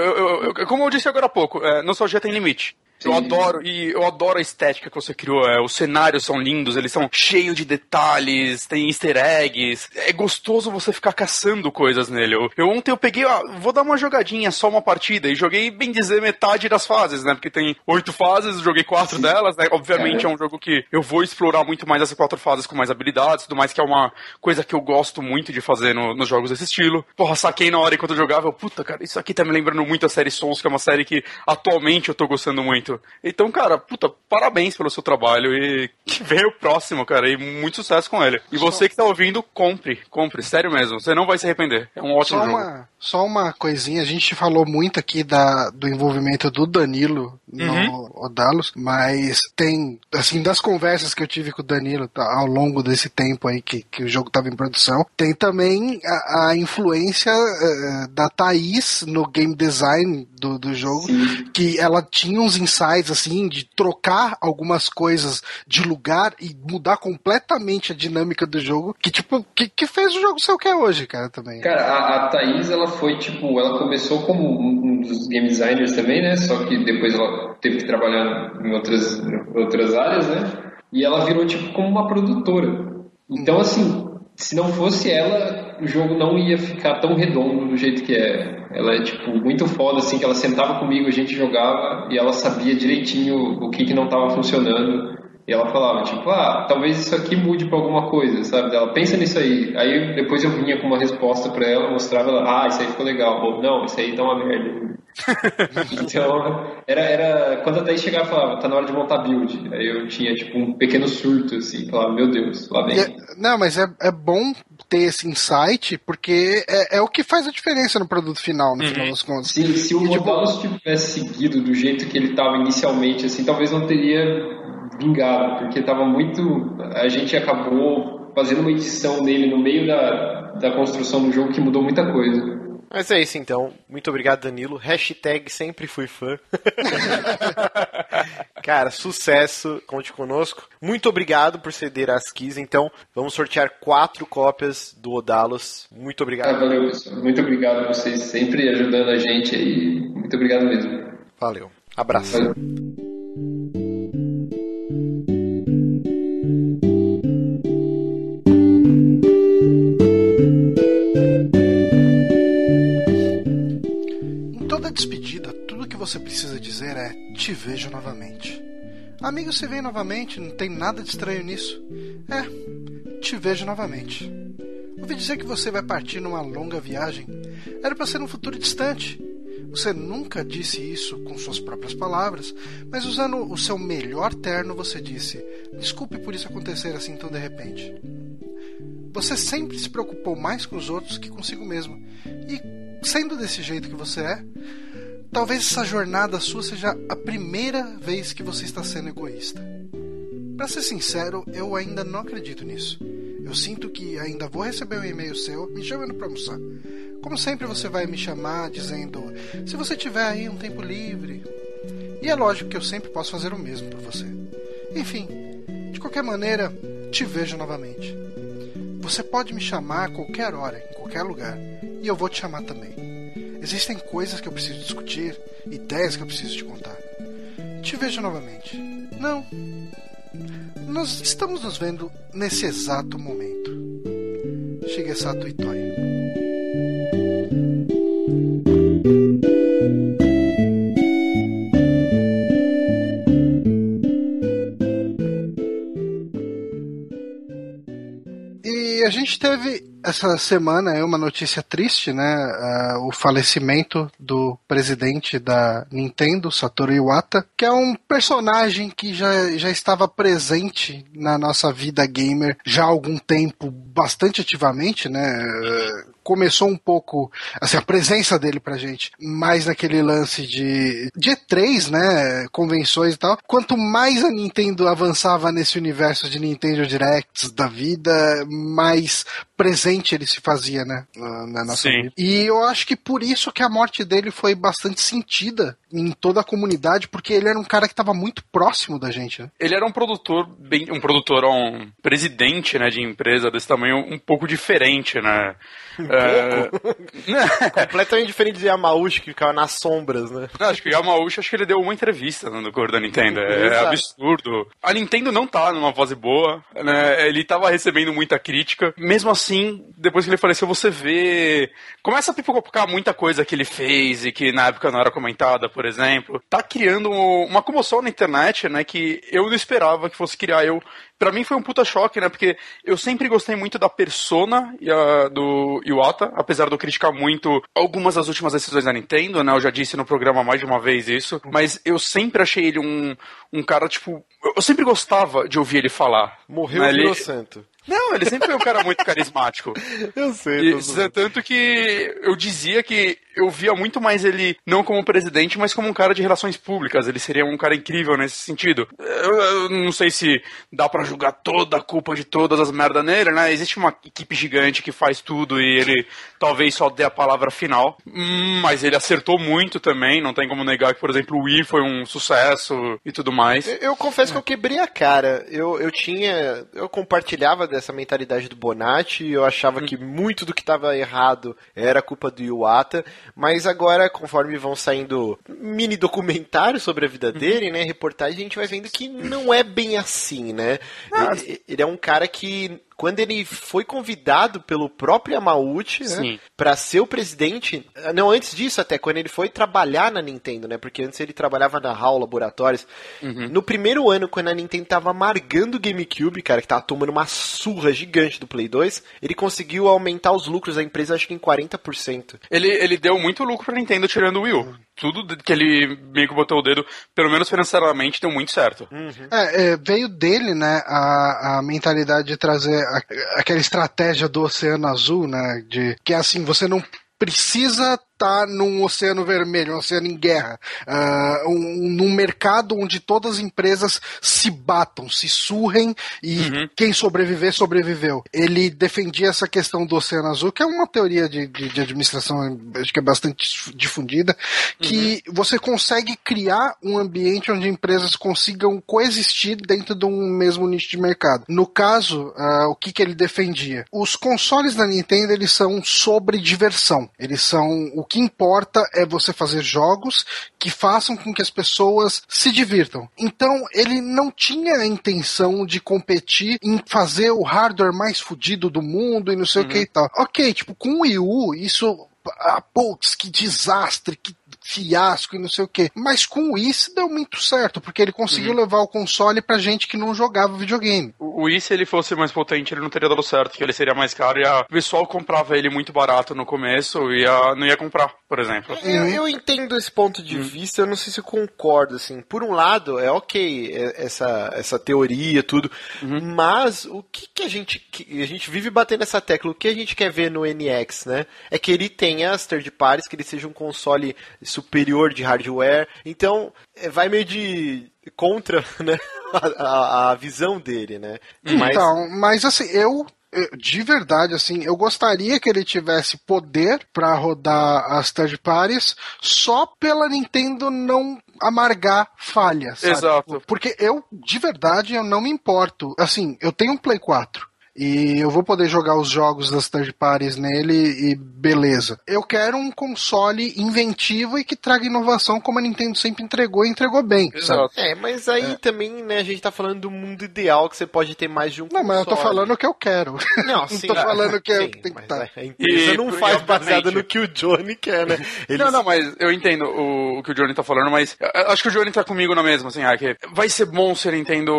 D: como eu disse agora há pouco, é, nostalgia tem limite. Eu adoro, e eu adoro a estética que você criou. É, os cenários são lindos, eles são cheios de detalhes, tem easter eggs. É gostoso você ficar caçando coisas nele. Eu, eu ontem eu peguei, ó, vou dar uma jogadinha, só uma partida, e joguei, bem dizer, metade das fases, né? Porque tem oito fases, joguei quatro Sim. delas, né? Obviamente é. é um jogo que eu vou explorar muito mais essas quatro fases com mais habilidades, tudo mais, que é uma coisa que eu gosto muito de fazer no, nos jogos desse estilo. Porra, saquei na hora enquanto eu jogava, eu, puta, cara, isso aqui tá me lembrando muito a série Souls, que é uma série que atualmente eu tô gostando muito muito. Então, cara, puta, parabéns pelo seu trabalho e que venha o próximo, cara, e muito sucesso com ele. E você que tá ouvindo, compre, compre, sério mesmo, você não vai se arrepender. É um ótimo
A: só
D: jogo.
A: Uma, só uma coisinha, a gente falou muito aqui da, do envolvimento do Danilo no uhum. Odalos, mas tem, assim, das conversas que eu tive com o Danilo tá, ao longo desse tempo aí que, que o jogo estava em produção, tem também a, a influência uh, da Thaís no game design do, do jogo, Sim. que ela tinha uns insights, assim, de trocar algumas coisas de lugar e mudar completamente a dinâmica do jogo, que, tipo, que, que fez o jogo ser o que é hoje, cara, também.
C: Cara, a, a Thaís, ela foi, tipo, ela começou como um dos game designers também, né, só que depois ela teve que trabalhar em outras, em outras áreas, né, e ela virou, tipo, como uma produtora. Então, assim, se não fosse ela, o jogo não ia ficar tão redondo do jeito que é. Ela é, tipo, muito foda, assim, que ela sentava comigo, a gente jogava e ela sabia direitinho o que que não estava funcionando. E ela falava, tipo, ah, talvez isso aqui mude pra alguma coisa, sabe? Ela pensa nisso aí. Aí depois eu vinha com uma resposta pra ela, mostrava ela, ah, isso aí ficou legal. Ou, não, isso aí tá uma merda. Então, era, era. Quando a Thaís chegava e falava, tá na hora de montar build. Aí eu tinha, tipo, um pequeno surto, assim, falava, meu Deus, lá vem.
A: É, não, mas é, é bom ter esse insight, porque é, é o que faz a diferença no produto final, no uhum. final das contas.
C: Sim, se o Modalus tivesse seguido do jeito que ele estava inicialmente, assim, talvez não teria vingado, porque estava muito. A gente acabou fazendo uma edição nele no meio da, da construção do jogo que mudou muita coisa.
B: Mas é isso então. Muito obrigado, Danilo. Hashtag sempre fui fã. Cara, sucesso. Conte conosco. Muito obrigado por ceder às keys. Então, vamos sortear quatro cópias do Odalos. Muito obrigado.
C: Ah, valeu, pessoal. Muito obrigado a vocês sempre ajudando a gente aí. Muito obrigado mesmo.
B: Valeu. Abraço.
C: Valeu.
A: Você precisa dizer é te vejo novamente. Amigo, se vem novamente, não tem nada de estranho nisso. É, te vejo novamente. Ouvi dizer que você vai partir numa longa viagem. Era para ser num futuro distante. Você nunca disse isso com suas próprias palavras, mas usando o seu melhor terno, você disse: Desculpe por isso acontecer assim tão de repente. Você sempre se preocupou mais com os outros que consigo mesmo. E, sendo desse jeito que você é, talvez essa jornada sua seja a primeira vez que você está sendo egoísta. Para ser sincero, eu ainda não acredito nisso. Eu sinto que ainda vou receber um e-mail seu me chamando para almoçar. Como sempre, você vai me chamar dizendo: se você tiver aí um tempo livre. E é lógico que eu sempre posso fazer o mesmo por você. Enfim, de qualquer maneira, te vejo novamente. Você pode me chamar a qualquer hora, em qualquer lugar, e eu vou te chamar também. Existem coisas que eu preciso discutir, ideias que eu preciso te contar. Te vejo novamente. Não. Nós estamos nos vendo nesse exato momento. Shigesato Itoi. E a gente teve essa semana é uma notícia triste, né? Uh, o falecimento do presidente da Nintendo, Satoru Iwata, que é um personagem que já, já estava presente na nossa vida gamer já há algum tempo, bastante ativamente, né? Uh, começou um pouco, assim, a presença dele pra gente, mais naquele lance de, de E3, né? Convenções e tal. Quanto mais a Nintendo avançava nesse universo de Nintendo Directs da vida, mais presente ele se fazia, né, na nossa
D: Sim.
A: vida. E eu acho que por isso que a morte dele foi bastante sentida em toda a comunidade, porque ele era um cara que estava muito próximo da gente, né?
D: Ele era um produtor, bem, um produtor, um presidente, né, de empresa desse tamanho um pouco diferente, né? É...
B: Completamente diferente de Yamauchi, que ficava nas sombras, né?
D: Acho que o Yamauchi, acho que ele deu uma entrevista né, no cor da Nintendo. É absurdo. A Nintendo não tá numa fase boa, né? Ele tava recebendo muita crítica. Mesmo assim, depois que ele faleceu, você vê... Começa a pipocar muita coisa que ele fez e que na época não era comentada, por exemplo. Tá criando uma comoção na internet, né? Que eu não esperava que fosse criar. Eu Pra mim foi um puta choque, né? Porque eu sempre gostei muito da persona e a- do Iwata, apesar de eu criticar muito algumas das últimas decisões da Nintendo, né? Eu já disse no programa mais de uma vez isso. Mas eu sempre achei ele um, um cara, tipo. Eu sempre gostava de ouvir ele falar.
B: Morreu
D: né? ele...
B: santo.
D: Não, ele sempre foi um cara muito carismático.
B: Eu sei.
D: E, tanto que eu dizia que eu via muito mais ele não como presidente, mas como um cara de relações públicas. Ele seria um cara incrível nesse sentido. Eu, eu não sei se dá pra julgar toda a culpa de todas as merdas nele, né? Existe uma equipe gigante que faz tudo e ele talvez só dê a palavra final. Hum, Mas ele acertou muito também. Não tem como negar que, por exemplo, o Wii foi um sucesso e tudo mais.
B: Eu, eu confesso que eu quebrei a cara. Eu, eu tinha. Eu compartilhava dessa mentalidade do Bonatti. Eu achava que muito do que estava errado era culpa do Iwata. Mas agora, conforme vão saindo mini documentários sobre a vida dele, né? Reportagem, a gente vai vendo que não é bem assim, né? Ele, ele é um cara que. Quando ele foi convidado pelo próprio Yamauchi, né, para ser o presidente, não antes disso até quando ele foi trabalhar na Nintendo, né? Porque antes ele trabalhava na HAL Laboratórios. No primeiro ano, quando a Nintendo tava amargando o GameCube, cara, que tava tomando uma surra gigante do Play 2, ele conseguiu aumentar os lucros da empresa, acho que em 40%.
D: Ele, ele deu muito lucro pra Nintendo tirando o Wii U. Tudo que ele meio que botou o dedo, pelo menos financeiramente, deu muito certo.
A: É, é, veio dele, né, a, a mentalidade de trazer a- aquela estratégia do Oceano Azul, né, de que é assim, você não precisa tá num oceano vermelho, um oceano em guerra, uh, um, num mercado onde todas as empresas se batam, se surrem e uhum. quem sobreviver, sobreviveu. Ele defendia essa questão do oceano azul, que é uma teoria de, de, de administração, acho que é bastante difundida, que uhum. você consegue criar um ambiente onde empresas consigam coexistir dentro de um mesmo nicho de mercado. No caso, uh, o que, que ele defendia? Os consoles da Nintendo, eles são sobre diversão. Eles são, o que importa é você fazer jogos que façam com que as pessoas se divirtam. Então, ele não tinha a intenção de competir em fazer o hardware mais fodido do mundo e não sei uhum. o que e tal. Ok, tipo, com o Wii U, isso ah, putz, que desastre, que fiasco e não sei o que. Mas com o Wii deu muito certo, porque ele conseguiu uhum. levar o console pra gente que não jogava videogame.
D: O Wii, se ele fosse mais potente, ele não teria dado certo, porque ele seria mais caro e a... o pessoal comprava ele muito barato no começo e a... não ia comprar, por exemplo.
B: Eu, eu entendo esse ponto de uhum. vista, eu não sei se eu concordo, assim. Por um lado, é ok é, essa, essa teoria, tudo, uhum. mas o que, que a gente. A gente vive batendo essa tecla, o que a gente quer ver no NX, né? É que ele tenha as third parties, que ele seja um console superior de hardware. Então, é, vai meio de contra né, a, a visão dele, né?
A: Mas... Então, mas assim, eu de verdade, assim, eu gostaria que ele tivesse poder para rodar as third parties só pela Nintendo não amargar falhas.
D: Exato.
A: Porque eu, de verdade, eu não me importo. Assim, eu tenho um Play 4. E eu vou poder jogar os jogos das third parties nele e beleza. Eu quero um console inventivo e que traga inovação como a Nintendo sempre entregou e entregou bem. Exato.
B: É, mas aí é. também, né, a gente tá falando do mundo ideal que você pode ter mais de um
A: Não,
B: console.
A: mas eu tô falando o que eu quero.
B: Não, sim.
A: não tô falando que, é, que tem que estar. Tá.
B: A empresa e, não faz baseada no que o Johnny quer, né?
D: Eles... Não, não, mas eu entendo o, o, que o Johnny tá falando, mas acho que o Johnny tá comigo na mesma, assim, ah, que vai ser bom se a Nintendo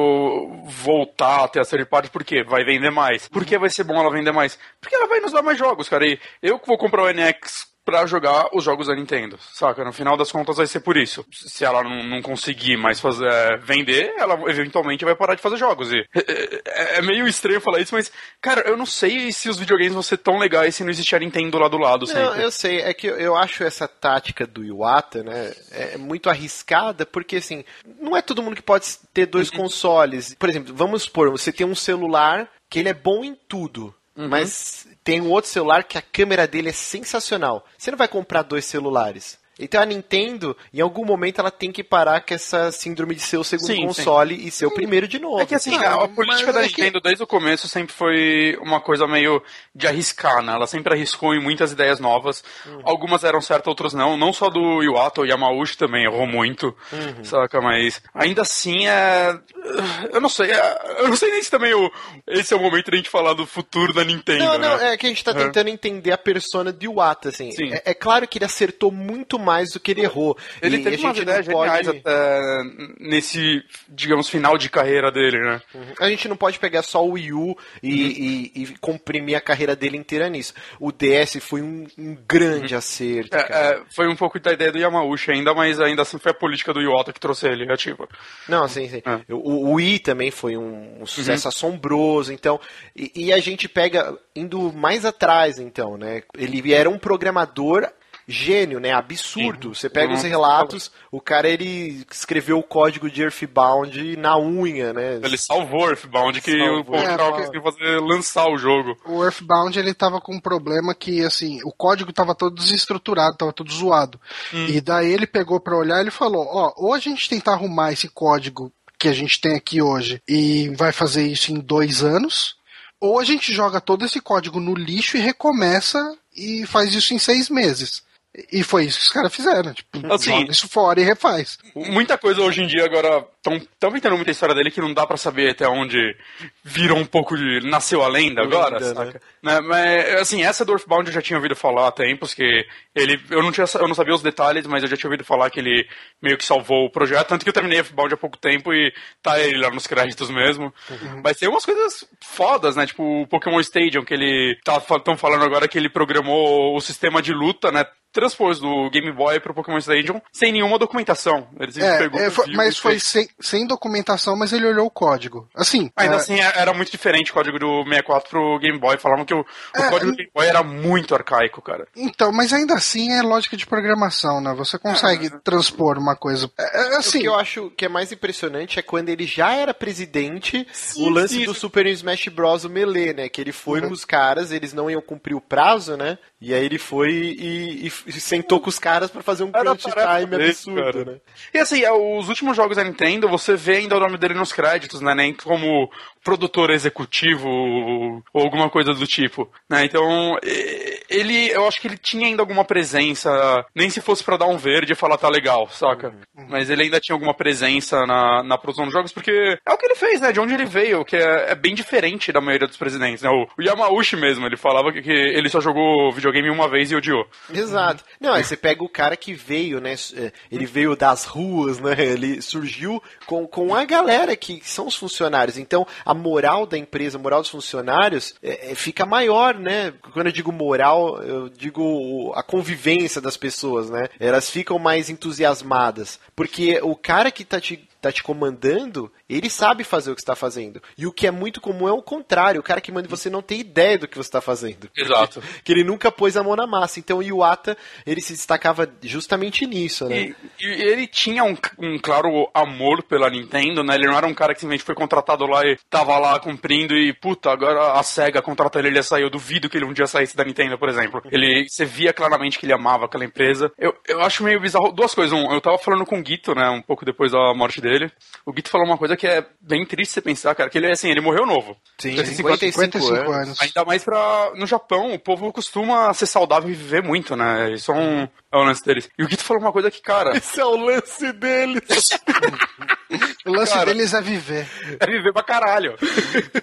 D: voltar a ter a third party, porque vai vender mais mais. Por que vai ser bom ela vender mais? Porque ela vai nos dar mais jogos, cara. E eu que vou comprar o NX para jogar os jogos da Nintendo, saca? No final das contas vai ser por isso. Se ela não, não conseguir mais fazer, é, vender, ela eventualmente vai parar de fazer jogos. E é, é, é, meio estranho falar isso, mas, cara, eu não sei se os videogames vão ser tão legais se não existir a Nintendo lá do lado sempre. Não,
B: eu sei, é que eu acho essa tática do Iwata, né, é muito arriscada, porque assim, não é todo mundo que pode ter dois uhum. consoles. Por exemplo, vamos supor, você tem um celular que ele é bom em tudo, uhum. mas tem um outro celular que a câmera dele é sensacional. Você não vai comprar dois celulares. Então a Nintendo, em algum momento, ela tem que parar com essa síndrome de ser o segundo sim, console sim. e ser o primeiro de novo.
D: É que assim, a, a política da é Nintendo que... desde o começo sempre foi uma coisa meio de arriscar, né? Ela sempre arriscou em muitas ideias novas. Uhum. Algumas eram certas, outras não. Não só do Iwata, o Yamauchi também errou muito, uhum. saca? Mas ainda assim é... Eu não sei, é... eu não sei nem se também o... esse é o momento de a gente falar do futuro da Nintendo,
B: Não, não,
D: né?
B: é que a gente tá tentando uhum. entender a persona de Iwata, assim. É, é claro que ele acertou muito mais do que ele errou.
D: Ele e teve umas ideias pode... até nesse, digamos, final de carreira dele, né?
B: Uhum. A gente não pode pegar só o Wii U e, uhum. e, e, comprimir a carreira dele inteira nisso. O DS foi um, um grande uhum. acerto.
D: É, é, foi um pouco da ideia do Yamauchi ainda, mas ainda assim foi a política do Iwata que trouxe ele ativa.
B: Não, sim, sim. É. O, o Wii também foi um, um sucesso uhum. assombroso, então. E, e a gente pega indo mais atrás, então, né? Ele era um programador gênio, né? Absurdo. Sim. Você pega os relatos, o cara ele escreveu o código de Earthbound na unha, né?
D: Ele salvou Earthbound, que salvou. o povo tava conseguindo fazer lançar o jogo.
A: O Earthbound ele tava com um problema que, assim, o código tava todo desestruturado, tava todo zoado. Hum. E daí ele pegou para olhar e falou: Ó, ou a gente tentar arrumar esse código que a gente tem aqui hoje e vai fazer isso em dois anos, ou a gente joga todo esse código no lixo e recomeça e faz isso em seis meses. E foi isso que os caras fizeram. Tipo, assim, joga isso fora e refaz.
D: Muita coisa hoje em dia agora. Estão inventando muita história dele que não dá para saber até onde virou um pouco de. Nasceu a lenda agora, lenda, saca? Né? Mas, assim, essa do Earthbound eu já tinha ouvido falar há tempos, que ele. Eu não, tinha, eu não sabia os detalhes, mas eu já tinha ouvido falar que ele meio que salvou o projeto. Tanto que eu terminei Earthbound há pouco tempo e tá ele lá nos créditos mesmo. Uhum. Mas tem umas coisas fodas, né? Tipo o Pokémon Stadium, que ele. Estão tá, falando agora que ele programou o sistema de luta, né? Transpôs do Game Boy pro Pokémon Stadium sem nenhuma documentação. Ele
A: é, pegou é, foi, mas foi sem, sem documentação, mas ele olhou o código. Assim.
D: Ainda é... assim, é, era muito diferente o código do 64 pro Game Boy. Falavam que o, o é, código do Game Boy era muito arcaico, cara.
A: Então, mas ainda assim é lógica de programação, né? Você consegue ah, transpor uma coisa. É, assim.
B: O que eu acho que é mais impressionante é quando ele já era presidente, sim, o lance sim. do Super Smash Bros. o Melee, né? Que ele foi uhum. com os caras, eles não iam cumprir o prazo, né? E aí ele foi e, e, e sentou com os caras para fazer um crunch time absurdo, cara. né?
D: E assim, é, os últimos jogos da Nintendo, você vê ainda o nome dele nos créditos, né? Nem como produtor executivo ou alguma coisa do tipo, né? Então, ele, eu acho que ele tinha ainda alguma presença, nem se fosse para dar um verde e falar tá legal, saca? Uhum. Mas ele ainda tinha alguma presença na, na produção dos jogos, porque é o que ele fez, né? De onde ele veio, que é, é bem diferente da maioria dos presidentes, né? O, o Yamauchi mesmo, ele falava que, que, ele só jogou videogame uma vez e odiou.
B: Exato. Não, aí você pega o cara que veio, né? É, ele veio das ruas, né? Ele surgiu com, com a galera que são os funcionários. Então, a moral da empresa, a moral dos funcionários é, é, fica maior, né? Quando eu digo moral, eu digo a convivência das pessoas, né? Elas ficam mais entusiasmadas. Porque o cara que tá te tá te comandando, ele sabe fazer o que está fazendo. E o que é muito comum é o contrário, o cara que manda você não tem ideia do que você está fazendo.
D: Exato.
B: Que ele nunca pôs a mão na massa. Então o Iwata, ele se destacava justamente nisso, né?
D: E, e ele tinha um, um, claro amor pela Nintendo, né? Ele não era um cara que simplesmente foi contratado lá e tava lá cumprindo e, puta, agora a SEGA contratou ele, ele ia sair. Eu duvido que ele um dia saísse da Nintendo, por exemplo. Ele, você via claramente que ele amava aquela empresa. Eu, eu acho meio bizarro. Duas coisas. Um, eu tava falando com o Guito, né? Um pouco depois da morte dele dele. O Guito falou uma coisa que é bem triste você pensar, cara, que ele assim, ele morreu novo.
B: Sim, 55, 55 anos. anos.
D: Ainda mais pra. No Japão, o povo costuma ser saudável e viver muito, né? Isso é um, é um lance deles. E o Guito falou uma coisa que, cara.
B: Esse é o lance deles.
A: o lance cara, deles é viver.
D: É viver pra caralho.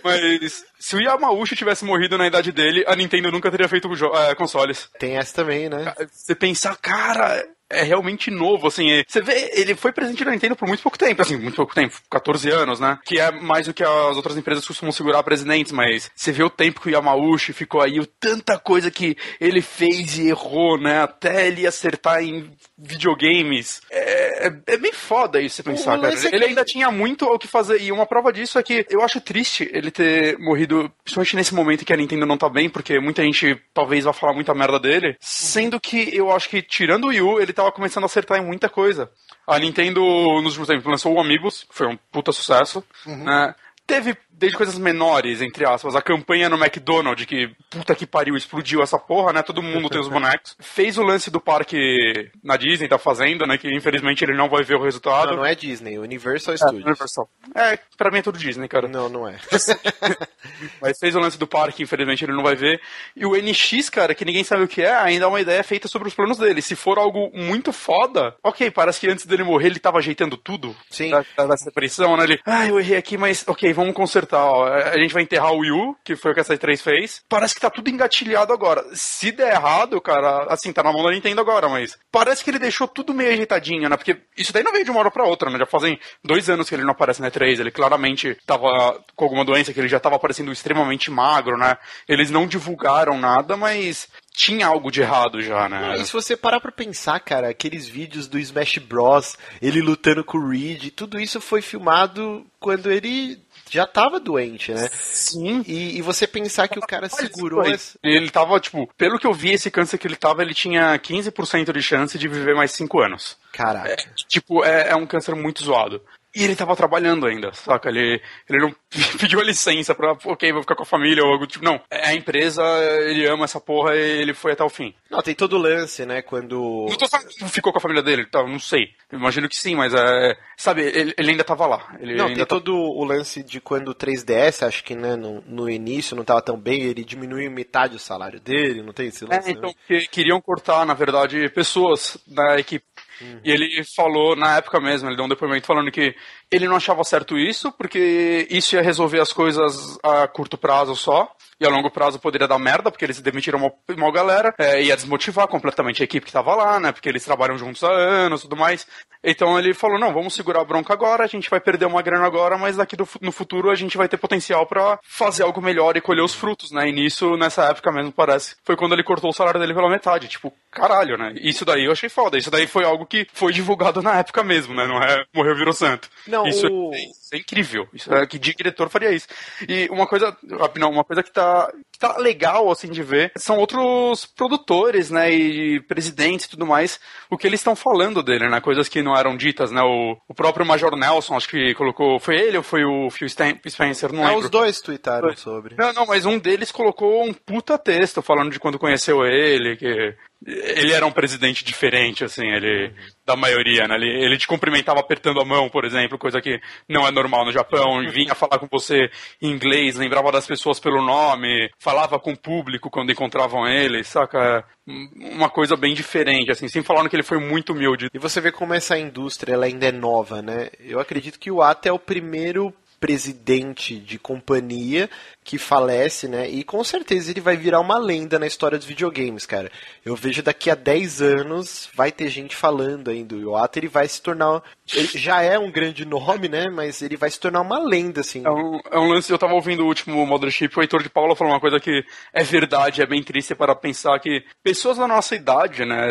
D: Mas se o Yamauchi tivesse morrido na idade dele, a Nintendo nunca teria feito é, consoles.
B: Tem essa também, né?
D: Você pensar, cara, é realmente novo, assim. É, você vê, ele foi presente na Nintendo por muito pouco tempo, assim, muito pouco tempo, 14 anos, né? Que é mais do que as outras empresas costumam segurar presidentes, mas você vê o tempo que o Yamauchi ficou aí, o tanta coisa que ele fez e errou, né? Até ele acertar em videogames. É, é, é bem foda isso você pensar, cara. Ele ainda tinha muito o que fazer, e uma prova disso é que eu acho triste ele ter morrido, principalmente nesse momento que a Nintendo não tá bem, porque muita gente talvez vá falar muita merda dele, sendo que eu acho que, tirando o Wii U, ele tava começando a acertar em muita coisa. A Nintendo, nos últimos tempos, lançou o Amigos, que foi um puta sucesso, uhum. né? Teve desde coisas menores, entre aspas, a campanha no McDonald's, que puta que pariu, explodiu essa porra, né? Todo mundo tem os bonecos. Fez o lance do parque na Disney, tá fazendo, né? Que infelizmente ele não vai ver o resultado.
B: Não, não é Disney, é Universal Studios.
D: É, Universal. É, pra mim é tudo Disney, cara.
B: Não, não é.
D: Mas fez o lance do parque, infelizmente ele não vai ver. E o NX, cara, que ninguém sabe o que é, ainda é uma ideia feita sobre os planos dele. Se for algo muito foda, ok, parece que antes dele morrer ele tava ajeitando tudo.
B: Sim.
D: Da, da, pressão, né? Ele, ah, eu errei aqui, mas ok, vamos consertar ó, a gente vai enterrar o Wii U, que foi o que essa 3 fez. Parece que tá tudo engatilhado agora. Se der errado, cara, assim, tá na mão da Nintendo agora, mas parece que ele deixou tudo meio ajeitadinho, né? Porque isso daí não veio de uma hora pra outra, né? Já fazem dois anos que ele não aparece na 3. Ele claramente tava com alguma doença, que ele já tava aparecendo extremamente magro, né? Eles não divulgaram nada, mas tinha algo de errado já, né?
B: E se você parar pra pensar, cara, aqueles vídeos do Smash Bros, ele lutando com o Reed, tudo isso foi filmado quando ele já tava doente, né?
D: Sim.
B: E, e você pensar que o cara segurou. Esse...
D: Ele tava, tipo, pelo que eu vi, esse câncer que ele tava, ele tinha 15% de chance de viver mais 5 anos.
B: Caraca.
D: É, tipo, é, é um câncer muito zoado. E ele tava trabalhando ainda, saca? Ele, ele não pediu a licença pra, ok, vou ficar com a família ou algo tipo. Não, é a empresa, ele ama essa porra e ele foi até o fim.
B: Não, tem todo o lance, né? Quando.
D: Não tô falando ficou com a família dele, tá, não sei. Imagino que sim, mas é. Sabe, ele, ele ainda tava lá. Ele
B: não,
D: tem
B: tá... todo o lance de quando o 3DS, acho que né, no, no início não tava tão bem, ele diminuiu metade o salário dele, não tem esse lance?
D: É, então, né? queriam cortar, na verdade, pessoas da equipe Uhum. E ele falou, na época mesmo, ele deu um depoimento falando que ele não achava certo isso, porque isso ia resolver as coisas a curto prazo só. E a longo prazo poderia dar merda, porque eles demitiram uma, uma galera, é, ia desmotivar completamente a equipe que tava lá, né? Porque eles trabalham juntos há anos e tudo mais. Então ele falou: não, vamos segurar a bronca agora, a gente vai perder uma grana agora, mas daqui do, no futuro a gente vai ter potencial para fazer algo melhor e colher os frutos, né? E nisso, nessa época mesmo, parece, foi quando ele cortou o salário dele pela metade. Tipo, caralho, né? Isso daí eu achei foda. Isso daí foi algo que foi divulgado na época mesmo, né? Não é morreu, virou santo.
B: Não,
D: isso,
B: o...
D: é, isso é incrível. Isso é, que diretor faria isso. E uma coisa, não, uma coisa que tá, que tá legal, assim, de ver, são outros produtores, né? E presidentes e tudo mais, o que eles estão falando dele, né? Coisas que não eram ditas, né? O, o próprio Major Nelson, acho que colocou. Foi ele ou foi o Phil Spencer? Não
B: é,
D: lembro.
B: os dois tweetaram sobre.
D: Não, não, mas um deles colocou um puta texto falando de quando conheceu ele, que ele era um presidente diferente, assim, ele da maioria, né? Ele, ele te cumprimentava apertando a mão, por exemplo, coisa que não é normal no Japão, e vinha falar com você em inglês, lembrava das pessoas pelo nome, falava com o público quando encontravam ele, saca? Uma coisa bem diferente, assim, sem falar que ele foi muito humilde.
B: E você vê como essa indústria ela ainda é nova, né? Eu acredito que o Ata é o primeiro presidente de companhia que falece, né? E com certeza ele vai virar uma lenda na história dos videogames, cara. Eu vejo daqui a 10 anos vai ter gente falando ainda. O Iwata ele vai se tornar. Ele já é um grande nome, né? Mas ele vai se tornar uma lenda, assim.
D: É um, é um lance. Eu tava ouvindo o último Mothership, o Heitor de Paula falou uma coisa que é verdade, é bem triste para pensar que pessoas da nossa idade, né?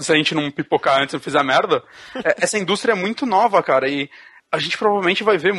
D: Se a gente não pipocar antes não fizer merda, é, essa indústria é muito nova, cara. E a gente provavelmente vai ver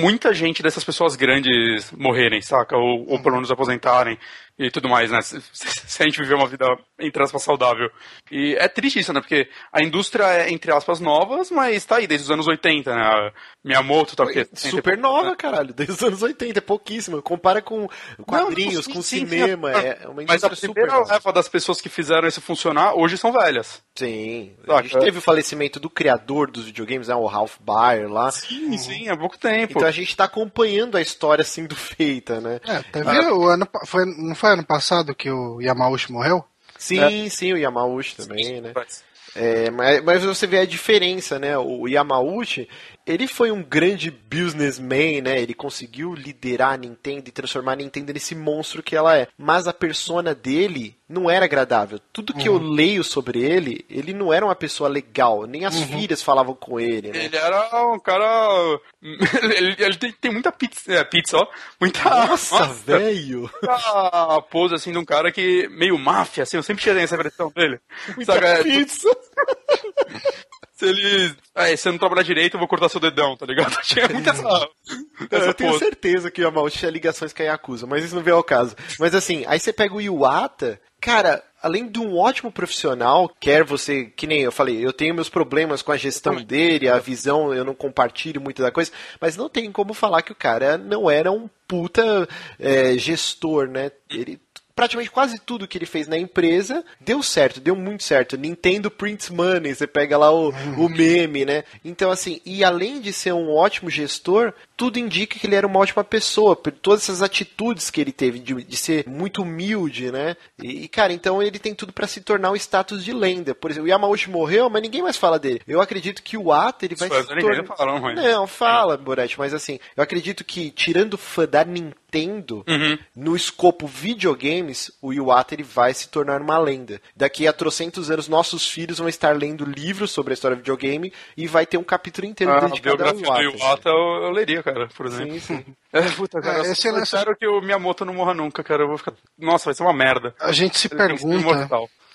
D: muita gente dessas pessoas grandes morrerem, saca? Ou, ou pelo menos aposentarem e tudo mais, né? Se, se, a gente viver uma vida, entre aspas, saudável. E é triste isso, né? Porque a indústria é, entre aspas, novas, mas tá aí desde os anos 80, né? A Miyamoto tá
B: porque Super nova, caralho. Desde os anos 80, é pouquíssimo. Compara com quadrinhos, Não, sim, com sim, cinema. Sim, é uma
D: mas a primeira leva das pessoas que fizeram isso funcionar, hoje são velhas.
B: Sim. A gente teve o falecimento do criador dos videogames, né? O Ralph Baer lá.
D: Sim, sim, há pouco tempo.
B: Então a gente tá acompanhando a história sendo feita, né?
A: É, teve ah, o ano... Foi, não foi ano passado que o Yamauchi morreu?
B: Sim, é. sim, o Yamauchi também, sim, né? É, mas, mas você vê a diferença, né? O Yamauchi, ele foi um grande businessman, né? Ele conseguiu liderar a Nintendo e transformar a Nintendo nesse monstro que ela é. Mas a persona dele não era agradável. Tudo que uhum. eu leio sobre ele, ele não era uma pessoa legal. Nem as uhum. filhas falavam com ele, né?
D: Ele era um cara. ele, ele tem, tem, muita pizza, é, pizza, ó. Muita.
B: Nossa, velho!
D: Muita pose assim de um cara que. meio máfia, assim. Eu sempre tinha essa impressão dele.
B: Muita Sabe, é, pizza!
D: se ele. É, se você não trabalhar direito, eu vou cortar seu dedão, tá ligado? Tinha muita essa.
B: eu tenho certeza que o Yamauchi tinha ligações com a Yakuza, mas isso não veio ao caso. Mas assim, aí você pega o Iwata, cara, além de um ótimo profissional, quer você, que nem eu falei, eu tenho meus problemas com a gestão dele, a visão, eu não compartilho muito da coisa, mas não tem como falar que o cara não era um puta é, gestor, né? Ele praticamente quase tudo que ele fez na empresa deu certo, deu muito certo. Nintendo Prints Money, você pega lá o, o meme, né? Então, assim, e além de ser um ótimo gestor, tudo indica que ele era uma ótima pessoa, por todas essas atitudes que ele teve de, de ser muito humilde, né? E, cara, então ele tem tudo para se tornar um status de lenda. Por exemplo, o Yamauchi morreu, mas ninguém mais fala dele. Eu acredito que o Ata, ele vai se tornar... Não, fala, Boretti, mas assim, eu acredito que, tirando o fã da Nintendo, uhum. no escopo videogames, o Iwata ele vai se tornar uma lenda. Daqui a trocentos anos, nossos filhos vão estar lendo livros sobre a história do videogame e vai ter um capítulo inteiro
D: ah, dedicado ao Iwata. Iwata eu, eu leria, cara, por exemplo. Sim, sim. É, puta, cara, é, eu, eu espero que o Miyamoto não morra nunca, cara. Eu vou ficar. Nossa, vai ser uma merda.
A: A gente se Ele pergunta.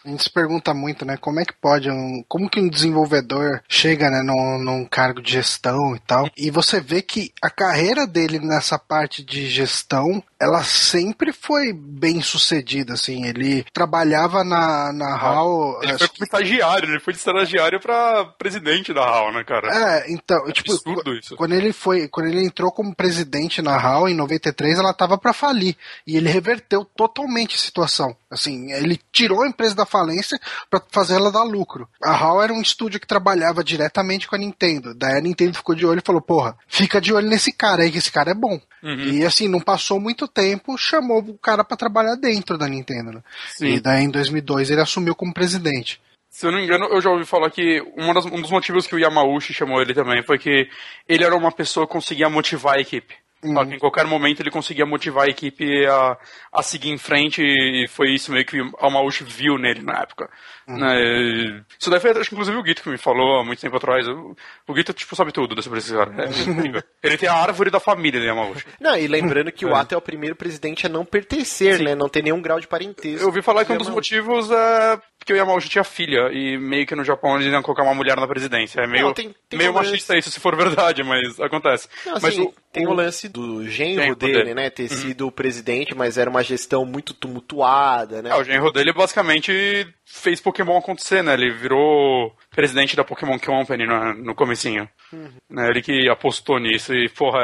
A: A gente se pergunta muito, né? Como é que pode um. Como que um desenvolvedor chega, né, num, num cargo de gestão e tal. E você vê que a carreira dele nessa parte de gestão ela sempre foi bem sucedida, assim. Ele trabalhava na, na HAL.
D: Ele foi como estagiário, ele foi de estagiário pra presidente da HAL, né, cara?
A: É, então, é tipo, isso. quando ele foi, quando ele entrou como presidente na HAL em 93, ela tava para falir. E ele reverteu totalmente a situação. Assim, ele tirou a empresa da falência para fazer ela dar lucro. A HAL era um estúdio que trabalhava diretamente com a Nintendo. Daí a Nintendo ficou de olho e falou: porra, fica de olho nesse cara aí, que esse cara é bom. Uhum. E assim, não passou muito tempo, chamou o cara para trabalhar dentro da Nintendo. Né? E daí em 2002 ele assumiu como presidente.
D: Se eu não me engano, eu já ouvi falar que um dos motivos que o Yamauchi chamou ele também foi que ele era uma pessoa que conseguia motivar a equipe. Em qualquer momento ele conseguia motivar a equipe a, a seguir em frente e foi isso meio que o Almauch viu nele na época. Uhum. Né? Isso daí foi, acho que inclusive o Guito que me falou há muito tempo atrás. O, o Guito, tipo, sabe tudo sobre esse cara. É ele tem a árvore da família de Yamauchi.
B: Não, e lembrando que o Ato é o primeiro presidente a não pertencer, Sim. né? Não tem nenhum grau de parentesco.
D: Eu ouvi falar que um dos motivos é porque o Yamauchi tinha filha e meio que no Japão eles iam colocar uma mulher na presidência. É meio, não, tem, tem meio machista isso, se for verdade, mas acontece.
B: Não, mas assim, o, tem o lance do genro, dele, dele, né? Ter uhum. sido o presidente, mas era uma gestão muito tumultuada, né?
D: É, o genro dele basicamente fez Pokémon acontecer, né? Ele virou presidente da Pokémon Company no, no comecinho. Uhum. Né? Ele que apostou nisso e, porra,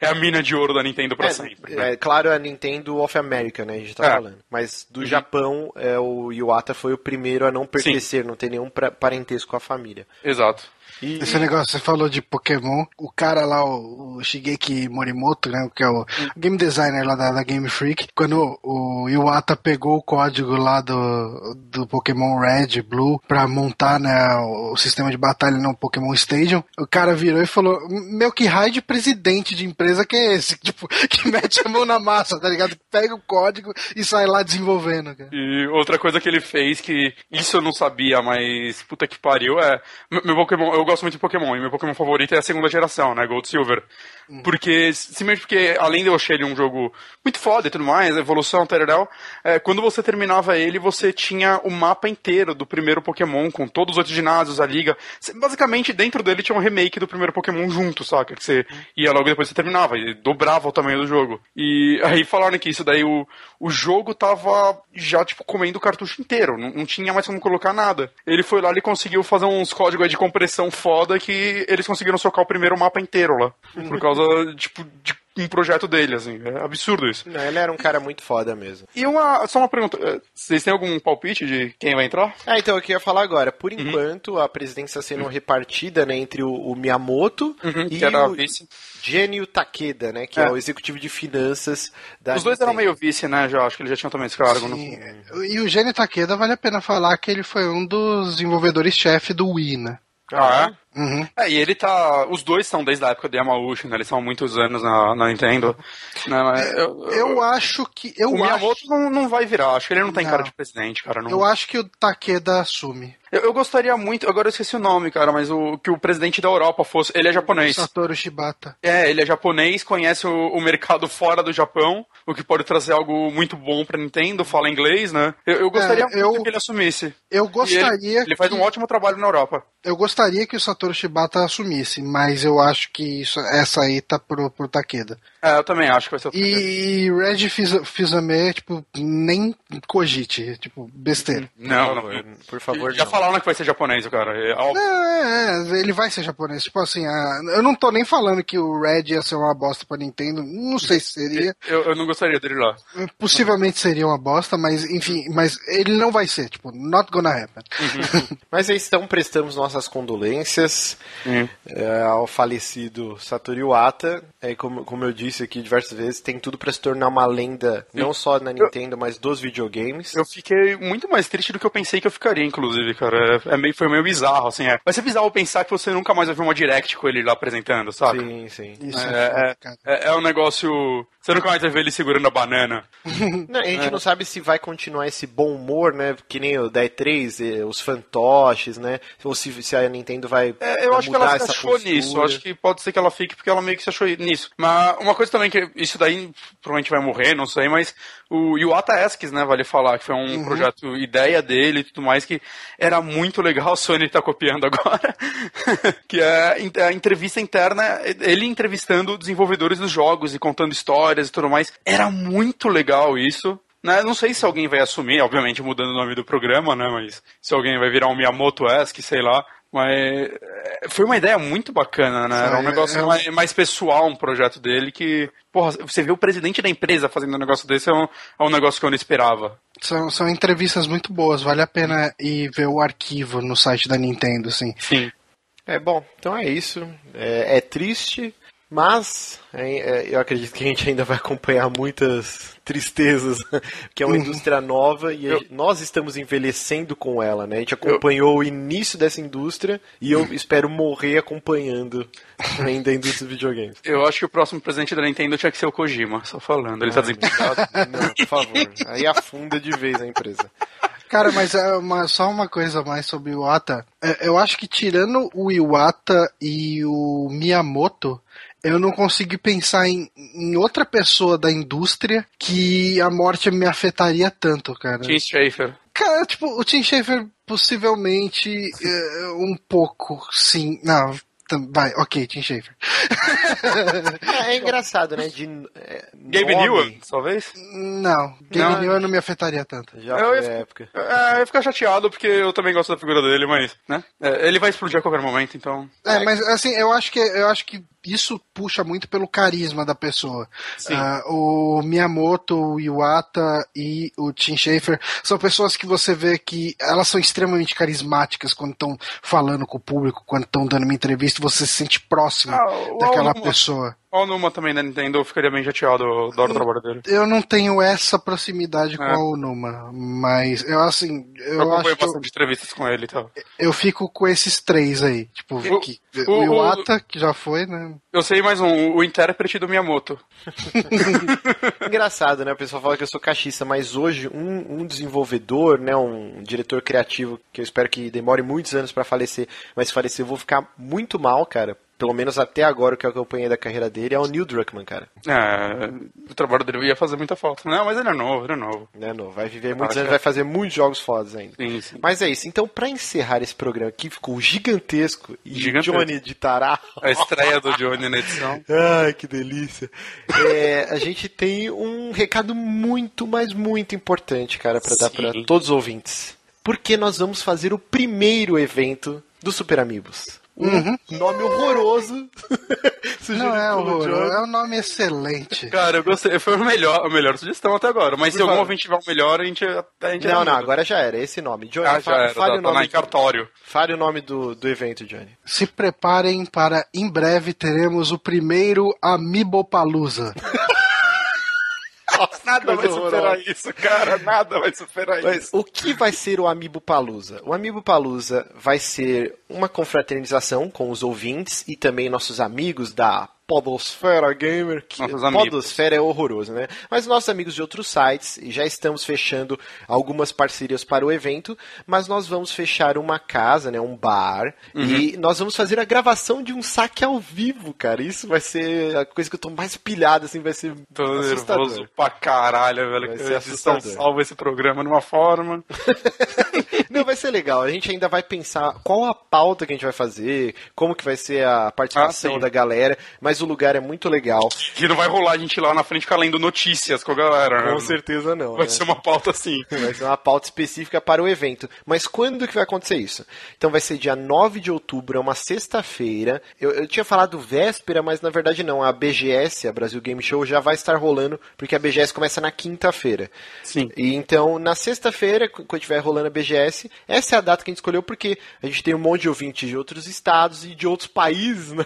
D: é, é a mina de ouro da Nintendo pra
B: é,
D: sempre.
B: Né? É, claro, é a Nintendo of America, né? A gente tá é. falando. Mas do uhum. Japão, é, o Iwata foi o primeiro a não pertencer, Sim. não ter nenhum parentesco com a família.
D: Exato.
A: E, Esse negócio, você falou de Pokémon, o cara lá, o, o Shigeki Morimoto, né, que é o game designer lá da, da, Game Freak, quando o Iwata pegou o código lá do, do Pokémon Red, Blue, pra montar, né, o, sistema de batalha no Pokémon Stadium, o cara virou e falou, meu, que raio de presidente de empresa que é esse? Tipo, que mete a mão na massa, tá ligado? Pega o código e sai lá desenvolvendo, cara.
D: E outra coisa que ele fez, que isso eu não sabia, mas puta que pariu, é, meu Pokémon, eu gosto muito de Pokémon, e meu Pokémon favorito é a segunda geração, né? Gold Silver. Uhum. Porque, simplesmente porque, além de eu achar ele um jogo muito foda e tudo mais, evolução, tal, é, quando você terminava ele, você tinha o mapa inteiro do primeiro Pokémon, com todos os outros ginásios, a liga. Basicamente, dentro dele tinha um remake do primeiro Pokémon junto, saca? Que você ia logo depois você terminava, e dobrava o tamanho do jogo. E aí falaram que isso daí, o, o jogo tava já, tipo, comendo o cartucho inteiro, não, não tinha mais como colocar nada. Ele foi lá e conseguiu fazer uns códigos de compressão foda que eles conseguiram socar o primeiro mapa inteiro lá. Por causa causa, tipo, de um projeto dele, assim. É absurdo isso.
B: Não, ele era um cara muito foda mesmo.
D: E uma, só uma pergunta, é, vocês têm algum palpite de quem vai entrar?
B: Ah, então eu queria falar agora. Por uhum. enquanto, a presidência sendo uhum. repartida né, entre o, o Miyamoto
D: uhum,
B: e o vice. Genio Takeda, né, que é. é. o executivo de finanças da
D: Os dois
B: Nintendo.
D: eram meio vice, né, já, acho que eles já tinham também esse cargo. Sim.
A: No... E o Genio Takeda, vale a pena falar que ele foi um dos desenvolvedores-chefe do Wii, né?
D: Ah, é? Uhum. É, e ele tá. Os dois são desde a época do Yamauchi, né? Eles são há muitos anos na, na Nintendo. Né?
A: Eu, eu, eu, acho que. Eu
D: o
A: acho...
D: Miyamoto não, não vai virar. Acho que ele não tem não. cara de presidente, cara. Não...
A: Eu acho que o Takeda assume.
D: Eu, eu, gostaria muito, agora eu esqueci o nome, cara, mas o que o presidente da Europa fosse. Ele é japonês.
A: Satoru Shibata.
D: É, ele é japonês, conhece o, o mercado fora do Japão, o que pode trazer algo muito bom pra Nintendo, fala inglês, né? Eu, eu gostaria é, muito que ele assumisse.
A: Eu gostaria.
D: Ele, ele, faz um ótimo trabalho na Europa.
A: Eu gostaria que o Satoru Shibata assumisse, mas eu acho que isso, essa aí tá pro, pro Takeda.
D: É, eu também acho que vai ser o
A: Takeda. E Red Fizame, tipo, nem cogite, tipo, besteira.
D: Não, não, por favor. Já falaram que vai ser japonês, cara. É,
A: é, é, ele vai ser japonês. Tipo assim, a, eu não tô nem falando que o Red ia ser uma bosta pra Nintendo. Não sei se seria.
D: Eu, eu não gostaria dele lá.
A: Possivelmente seria uma bosta, mas enfim, mas ele não vai ser, tipo, not gonna happen.
B: Uhum. mas aí então prestamos nossas condolências uhum. é, ao falecido Satoru Iwata. É, como, como eu disse aqui diversas vezes, tem tudo para se tornar uma lenda, não só na Nintendo, eu, mas dos videogames.
D: Eu fiquei muito mais triste do que eu pensei que eu ficaria, inclusive, cara. É, é, meio, foi meio bizarro, assim. É. Vai ser bizarro pensar que você nunca mais vai ver uma direct com ele lá apresentando, sabe?
B: Sim, sim.
D: Isso é, é, é, é um negócio. Você nunca mais vai ver ele segurando a banana.
B: não, a gente é. não sabe se vai continuar esse bom humor, né? Que nem o 10-3, os fantoches, né? Ou se, se a Nintendo vai.
D: É, eu acho que ela se achou postura. nisso. Eu acho que pode ser que ela fique porque ela meio que se achou nisso. Mas uma coisa também que isso daí provavelmente vai morrer, não sei, mas o Iwata Esques, né? Vale falar que foi um uhum. projeto, ideia dele e tudo mais, que era muito legal. A Sony tá copiando agora. que é a entrevista interna, ele entrevistando desenvolvedores dos jogos e contando histórias e tudo mais. Era muito legal isso. Né? Não sei se alguém vai assumir, obviamente mudando o nome do programa, né? Mas se alguém vai virar um Miyamoto-esque, sei lá. Mas é, foi uma ideia muito bacana, né? Era um negócio é, é... Mais, mais, pessoal, um projeto dele que. Porra, você vê o presidente da empresa fazendo um negócio desse é um, é um negócio que eu não esperava.
A: São, são entrevistas muito boas, vale a pena ir ver o arquivo no site da Nintendo, assim.
D: Sim.
B: É bom, então é isso. É, é triste, Mas é, eu acredito que a gente ainda vai acompanhar muitas tristezas, que é uma indústria nova e eu, nós estamos envelhecendo com ela, né? A gente acompanhou eu, o início dessa indústria e eu espero morrer acompanhando ainda a indústria dos videogames.
D: Eu acho que o próximo presidente da Nintendo tinha que ser o Kojima, só falando. Ele tá ah, tá desempregado.
B: Não, por favor. Aí afunda de vez a empresa.
A: Cara, mas é uma, só uma coisa mais sobre o Iwata. É, eu acho que tirando o Iwata e o Miyamoto, eu não consegui pensar em, em, outra pessoa da indústria que a morte me afetaria tanto, cara.
D: Tim Schafer.
A: Cara, tipo, o Tim Schafer possivelmente é, um pouco, sim. Não, Vai, ok, Tim Schafer.
B: é, engraçado, né? De, é,
D: Gabe Newell, talvez?
A: Não, Gabe Newell não me afetaria tanto.
B: Já eu, época.
D: É, eu ia ficar chateado porque eu também gosto da figura dele, mas, né? É, ele vai explodir a qualquer momento, então.
A: É, mas assim, eu acho que eu acho que isso puxa muito pelo carisma da pessoa. Uh, o Miyamoto, o Iwata e o Tim Schafer são pessoas que você vê que elas são extremamente carismáticas quando estão falando com o público, quando estão dando uma entrevista, você se sente próximo ah, daquela pessoa.
D: O Numa também da Nintendo, eu ficaria bem chateado do hora trabalho dele.
A: Eu não tenho essa proximidade é. com o Numa, mas eu assim. Eu, eu acho
D: bastante eu, entrevistas com ele e tal.
A: Eu fico com esses três aí. Tipo, o, que, o, o Iwata, que já foi, né?
D: Eu sei mais um, o intérprete do Miyamoto.
B: Engraçado, né? O pessoal fala que eu sou cachista, mas hoje um, um desenvolvedor, né? Um diretor criativo, que eu espero que demore muitos anos para falecer, mas falecer eu vou ficar muito mal, cara pelo menos até agora o que eu acompanhei da carreira dele, é o Neil Druckmann, cara.
D: É, o trabalho dele ia fazer muita falta. Não, mas ele é novo, ele é novo.
B: É novo, vai viver muitos anos, vai fazer muitos jogos fodas ainda.
D: Sim, sim.
B: Mas é isso, então pra encerrar esse programa aqui, ficou gigantesco e gigantesco. Johnny de Tará.
D: A estreia do Johnny na edição.
B: Ai, que delícia. É, a gente tem um recado muito, mas muito importante, cara, para dar para todos os ouvintes. Porque nós vamos fazer o primeiro evento do Super Amigos.
A: Uhum.
B: Nome horroroso.
A: Não é horroroso, é um nome excelente.
D: Cara, eu gostei. Foi a melhor, a melhor sugestão até agora. Mas Por se algum ouvinte tiver um melhor, a gente, a gente
B: Não, não, agora já era. Esse nome.
D: Johnny, ah, já era, fale tá, o nome. Tá cartório.
B: Fale o nome do, do evento, Johnny.
A: Se preparem para em breve teremos o primeiro Amiibopalusa.
D: Nossa, nada vai superar isso, cara. Nada vai superar Mas, isso.
B: O que vai ser o Amiibo Palusa? O Amiibo Palusa vai ser uma confraternização com os ouvintes e também nossos amigos da Podosfera Gamer, que nossos Podosfera amigos. é horroroso, né? Mas nossos amigos de outros sites, já estamos fechando algumas parcerias para o evento, mas nós vamos fechar uma casa, né, um bar, uhum. e nós vamos fazer a gravação de um saque ao vivo, cara. Isso vai ser a coisa que eu tô mais pilhado, assim, vai ser
D: tô assustador. nervoso pra caralho, velho. Vai ser assustador. salva esse programa numa forma.
B: Não, vai ser legal. A gente ainda vai pensar qual a pauta que a gente vai fazer, como que vai ser a participação ah, da galera, mas o lugar é muito legal.
D: Que não vai rolar a gente lá na frente ficar lendo notícias com a galera,
B: né? Com certeza não.
D: Vai né? ser uma pauta assim.
B: Vai ser uma pauta específica para o evento. Mas quando que vai acontecer isso? Então vai ser dia 9 de outubro, é uma sexta-feira. Eu, eu tinha falado véspera, mas na verdade não. A BGS, a Brasil Game Show, já vai estar rolando, porque a BGS começa na quinta-feira.
D: Sim.
B: E então, na sexta-feira, quando estiver rolando a BGS, essa é a data que a gente escolheu, porque a gente tem um monte de ouvintes de outros estados e de outros países, né?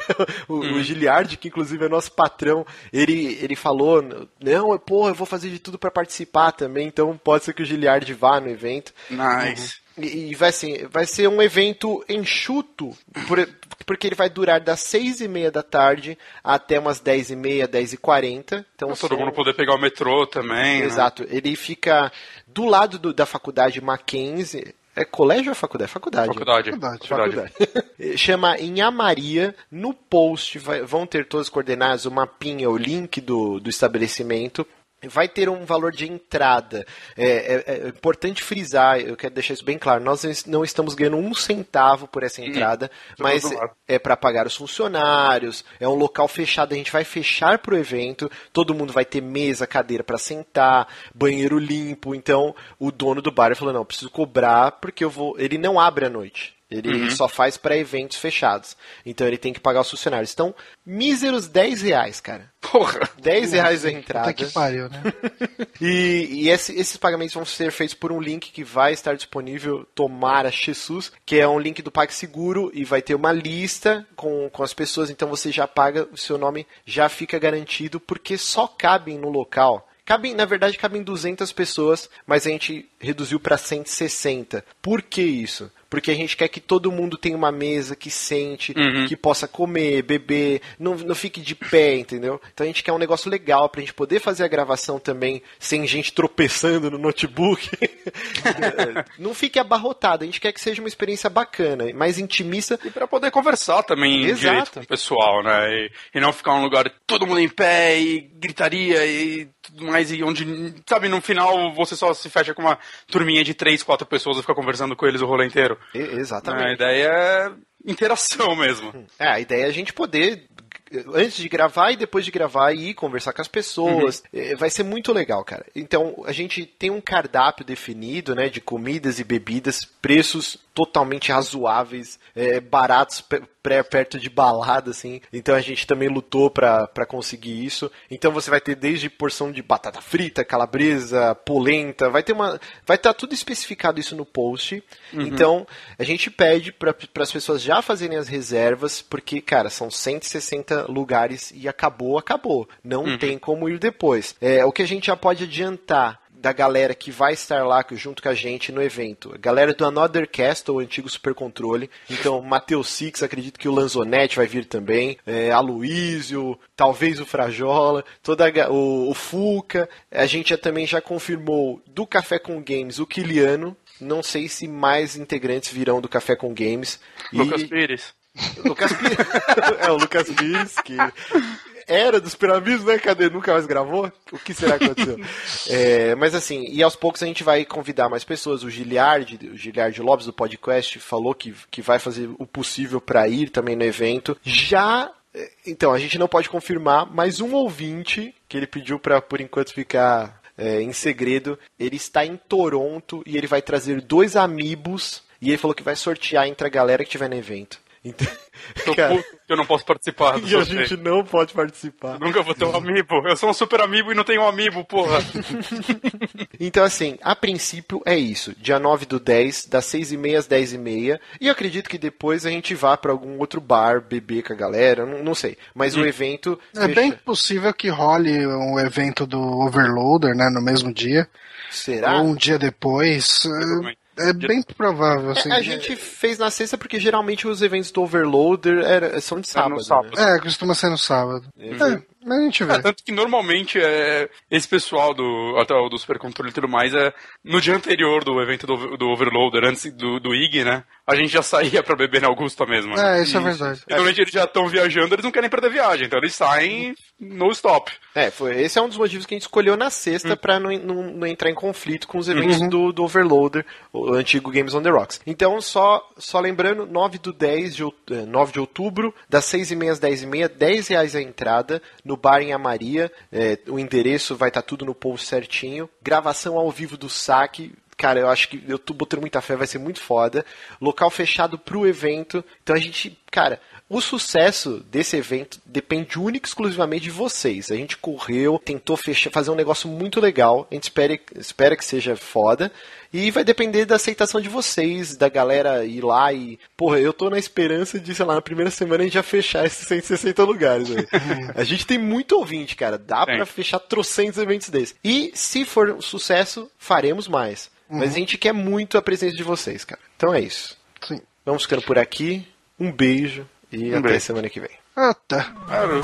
B: O, hum. o Giliard, que inclusive é nosso patrão, ele, ele falou, não, porra, eu vou fazer de tudo para participar também, então pode ser que o Giliard vá no evento.
D: Nice.
B: E, e vai, assim, vai ser um evento enxuto, por, porque ele vai durar das seis e meia da tarde até umas dez e meia, dez e quarenta. Então,
D: todo são... mundo poder pegar o metrô também.
B: Né? Exato. Né? Ele fica do lado do, da faculdade Mackenzie, é colégio ou faculdade? Faculdade.
D: Faculdade.
B: Faculdade. faculdade. Chama em Amaria. No post vai, vão ter todas as coordenadas, o mapinha, o link do, do estabelecimento vai ter um valor de entrada. É, é, é, importante frisar, eu quero deixar isso bem claro, nós não estamos ganhando um centavo por essa entrada, hum, mas é para pagar os funcionários, é um local fechado, a gente vai fechar para o evento, todo mundo vai ter mesa, cadeira para sentar, banheiro limpo, então o dono do bar falou, não, preciso cobrar porque eu vou, ele não abre à noite. Ele
D: Uhum.
B: só faz para eventos fechados. Então ele tem que pagar os funcionários. Então, míseros 10 reais, cara.
D: Porra.
B: 10 reais a
A: Puta
B: entrada.
A: que pariu, né?
B: E, e esse- esses pagamentos vão ser feitos por um link que vai estar disponível, tomara Jesus, que é um link do PagSeguro e vai ter uma lista com, com as pessoas, então você já paga, o seu nome já fica garantido, porque só cabem no local. Cabem, na verdade, cabem 200 pessoas, mas a gente reduziu para 160. Por que isso? Porque a gente quer que todo mundo tenha uma mesa que sente,
D: Uhum.
B: que possa comer, beber, não, não fique de pé, entendeu? Então a gente quer um negócio legal pra gente poder fazer a gravação também sem gente tropeçando no notebook. não fique abarrotado, a gente quer que seja uma experiência bacana, mais intimista.
D: E pra poder conversar também
B: Exato.
D: direito com o pessoal, né? E, e não ficar um lugar todo mundo em pé e gritaria e tudo mais, e onde, sabe, no final você só se fecha com uma turminha de três, quatro pessoas e fica conversando com eles o rolê inteiro.
B: E-
D: A
B: exatamente.
D: ideia é interação mesmo.
B: É, a ideia é a gente poder, antes de gravar e depois de gravar, ir conversar com as pessoas. É, Vai ser muito legal, cara. Então, a gente tem um cardápio definido, né, de comidas e bebidas, preços totalmente razoáveis, é, baratos, pré- perto de balada, assim. Então, a gente também lutou pra conseguir isso. Então, você vai ter desde porção de batata frita, calabresa, polenta, vai ter uma... Vai estar tudo especificado isso no post. Então, a gente pede para as pessoas já fazerem as reservas, porque, cara, são 160 lugares e acabou, acabou. Não tem como ir depois. É, o que a gente já pode adiantar da galera que vai estar lá junto com a gente no evento. A galera do Another Castle, o antigo Super Controle. Então, Matheus Six, acredito que o Lanzonetti vai vir também. É, Aloysio, talvez o Frajola, toda a o, o Fuca. A gente já, também já confirmou do Café com Games o Kiliano. Não sei se mais integrantes virão do Café com Games. E-
D: Lucas Pires.
B: Lucas Pires. é, o Lucas Pires, que era dos Pirâmides, né? Cadê? Nunca mais gravou? O que será que aconteceu? É, mas assim, e aos poucos a gente vai convidar mais pessoas. O Giliard, o Giliard Lopes do podcast, falou que, que vai fazer o possível para ir também no evento. Já. é, Então, a gente não pode confirmar, mas um ouvinte, que ele pediu para por enquanto ficar é, em segredo, ele está em Toronto e ele vai trazer dois amigos. E ele falou que vai sortear entre a galera que estiver no evento. Então,
D: Tô
B: cara,
D: puto que eu não posso participar
B: e a gente não pode participar.
D: Nunca vou ter um amiibo. Eu sou um super amiibo e não tenho um amiibo, porra.
B: Então, assim, a princípio é isso. Dia 9 do 10, das 6 e meia às 10 e meia. E eu acredito que depois a gente vá pra algum outro bar beber com a galera. Não, não sei. Mas o evento.
A: É
B: fecha-
A: bem possível que role um evento do Overloader, né, no mesmo dia.
B: Será?
A: Ou um dia depois. É, é bem provável, assim.
B: É, a gente fez na sexta porque geralmente os eventos do Overloader era- são de
D: É
B: sábado.
D: no sábado.
B: né?
A: É, costuma ser no sábado. É, mas a gente vê.
D: É, tanto que normalmente é, esse pessoal do, até o do Super Controle e tudo mais, é, no dia anterior do evento do, do Overloader, antes do, do IG, né? A gente já saía pra beber na Augusta mesmo. né?
A: É, isso é verdade.
D: E normalmente eles já estão viajando, eles não querem perder viagem, então eles saem no stop.
B: É, foi, esse é um dos motivos que a gente escolheu na sexta pra não, não, não entrar em conflito com os eventos do, do Overloader, o antigo Games on the Rocks. Então, só, só lembrando, 9 do 10 de, out- eh, 9 de outubro, das 6 e meia às 10 e meia, 10 reais a entrada, no bar em Amaria, eh, o endereço vai estar tudo no post certinho, gravação ao vivo do saque, Cara, eu acho que eu tô botando muita fé, vai ser muito foda. Local fechado pro evento. Então a gente, cara, o sucesso desse evento depende única e exclusivamente de vocês. A gente correu, tentou fechar, fazer um negócio muito legal. A gente espera, espera que seja foda. E vai depender da aceitação de vocês, da galera ir lá e. Porra, eu tô na esperança de, sei lá, na primeira semana a gente já fechar esses 160 lugares. velho. a gente tem muito ouvinte, cara. Dá pra fechar trocentos eventos desses. E se for um sucesso, faremos mais. Mas a gente quer muito a presença de vocês, cara. Então é isso.
A: Sim.
B: Vamos ficando por aqui. Um beijo e
D: Um
B: até
D: beijo.
B: semana que vem.
A: Ah, tá.
D: Claro.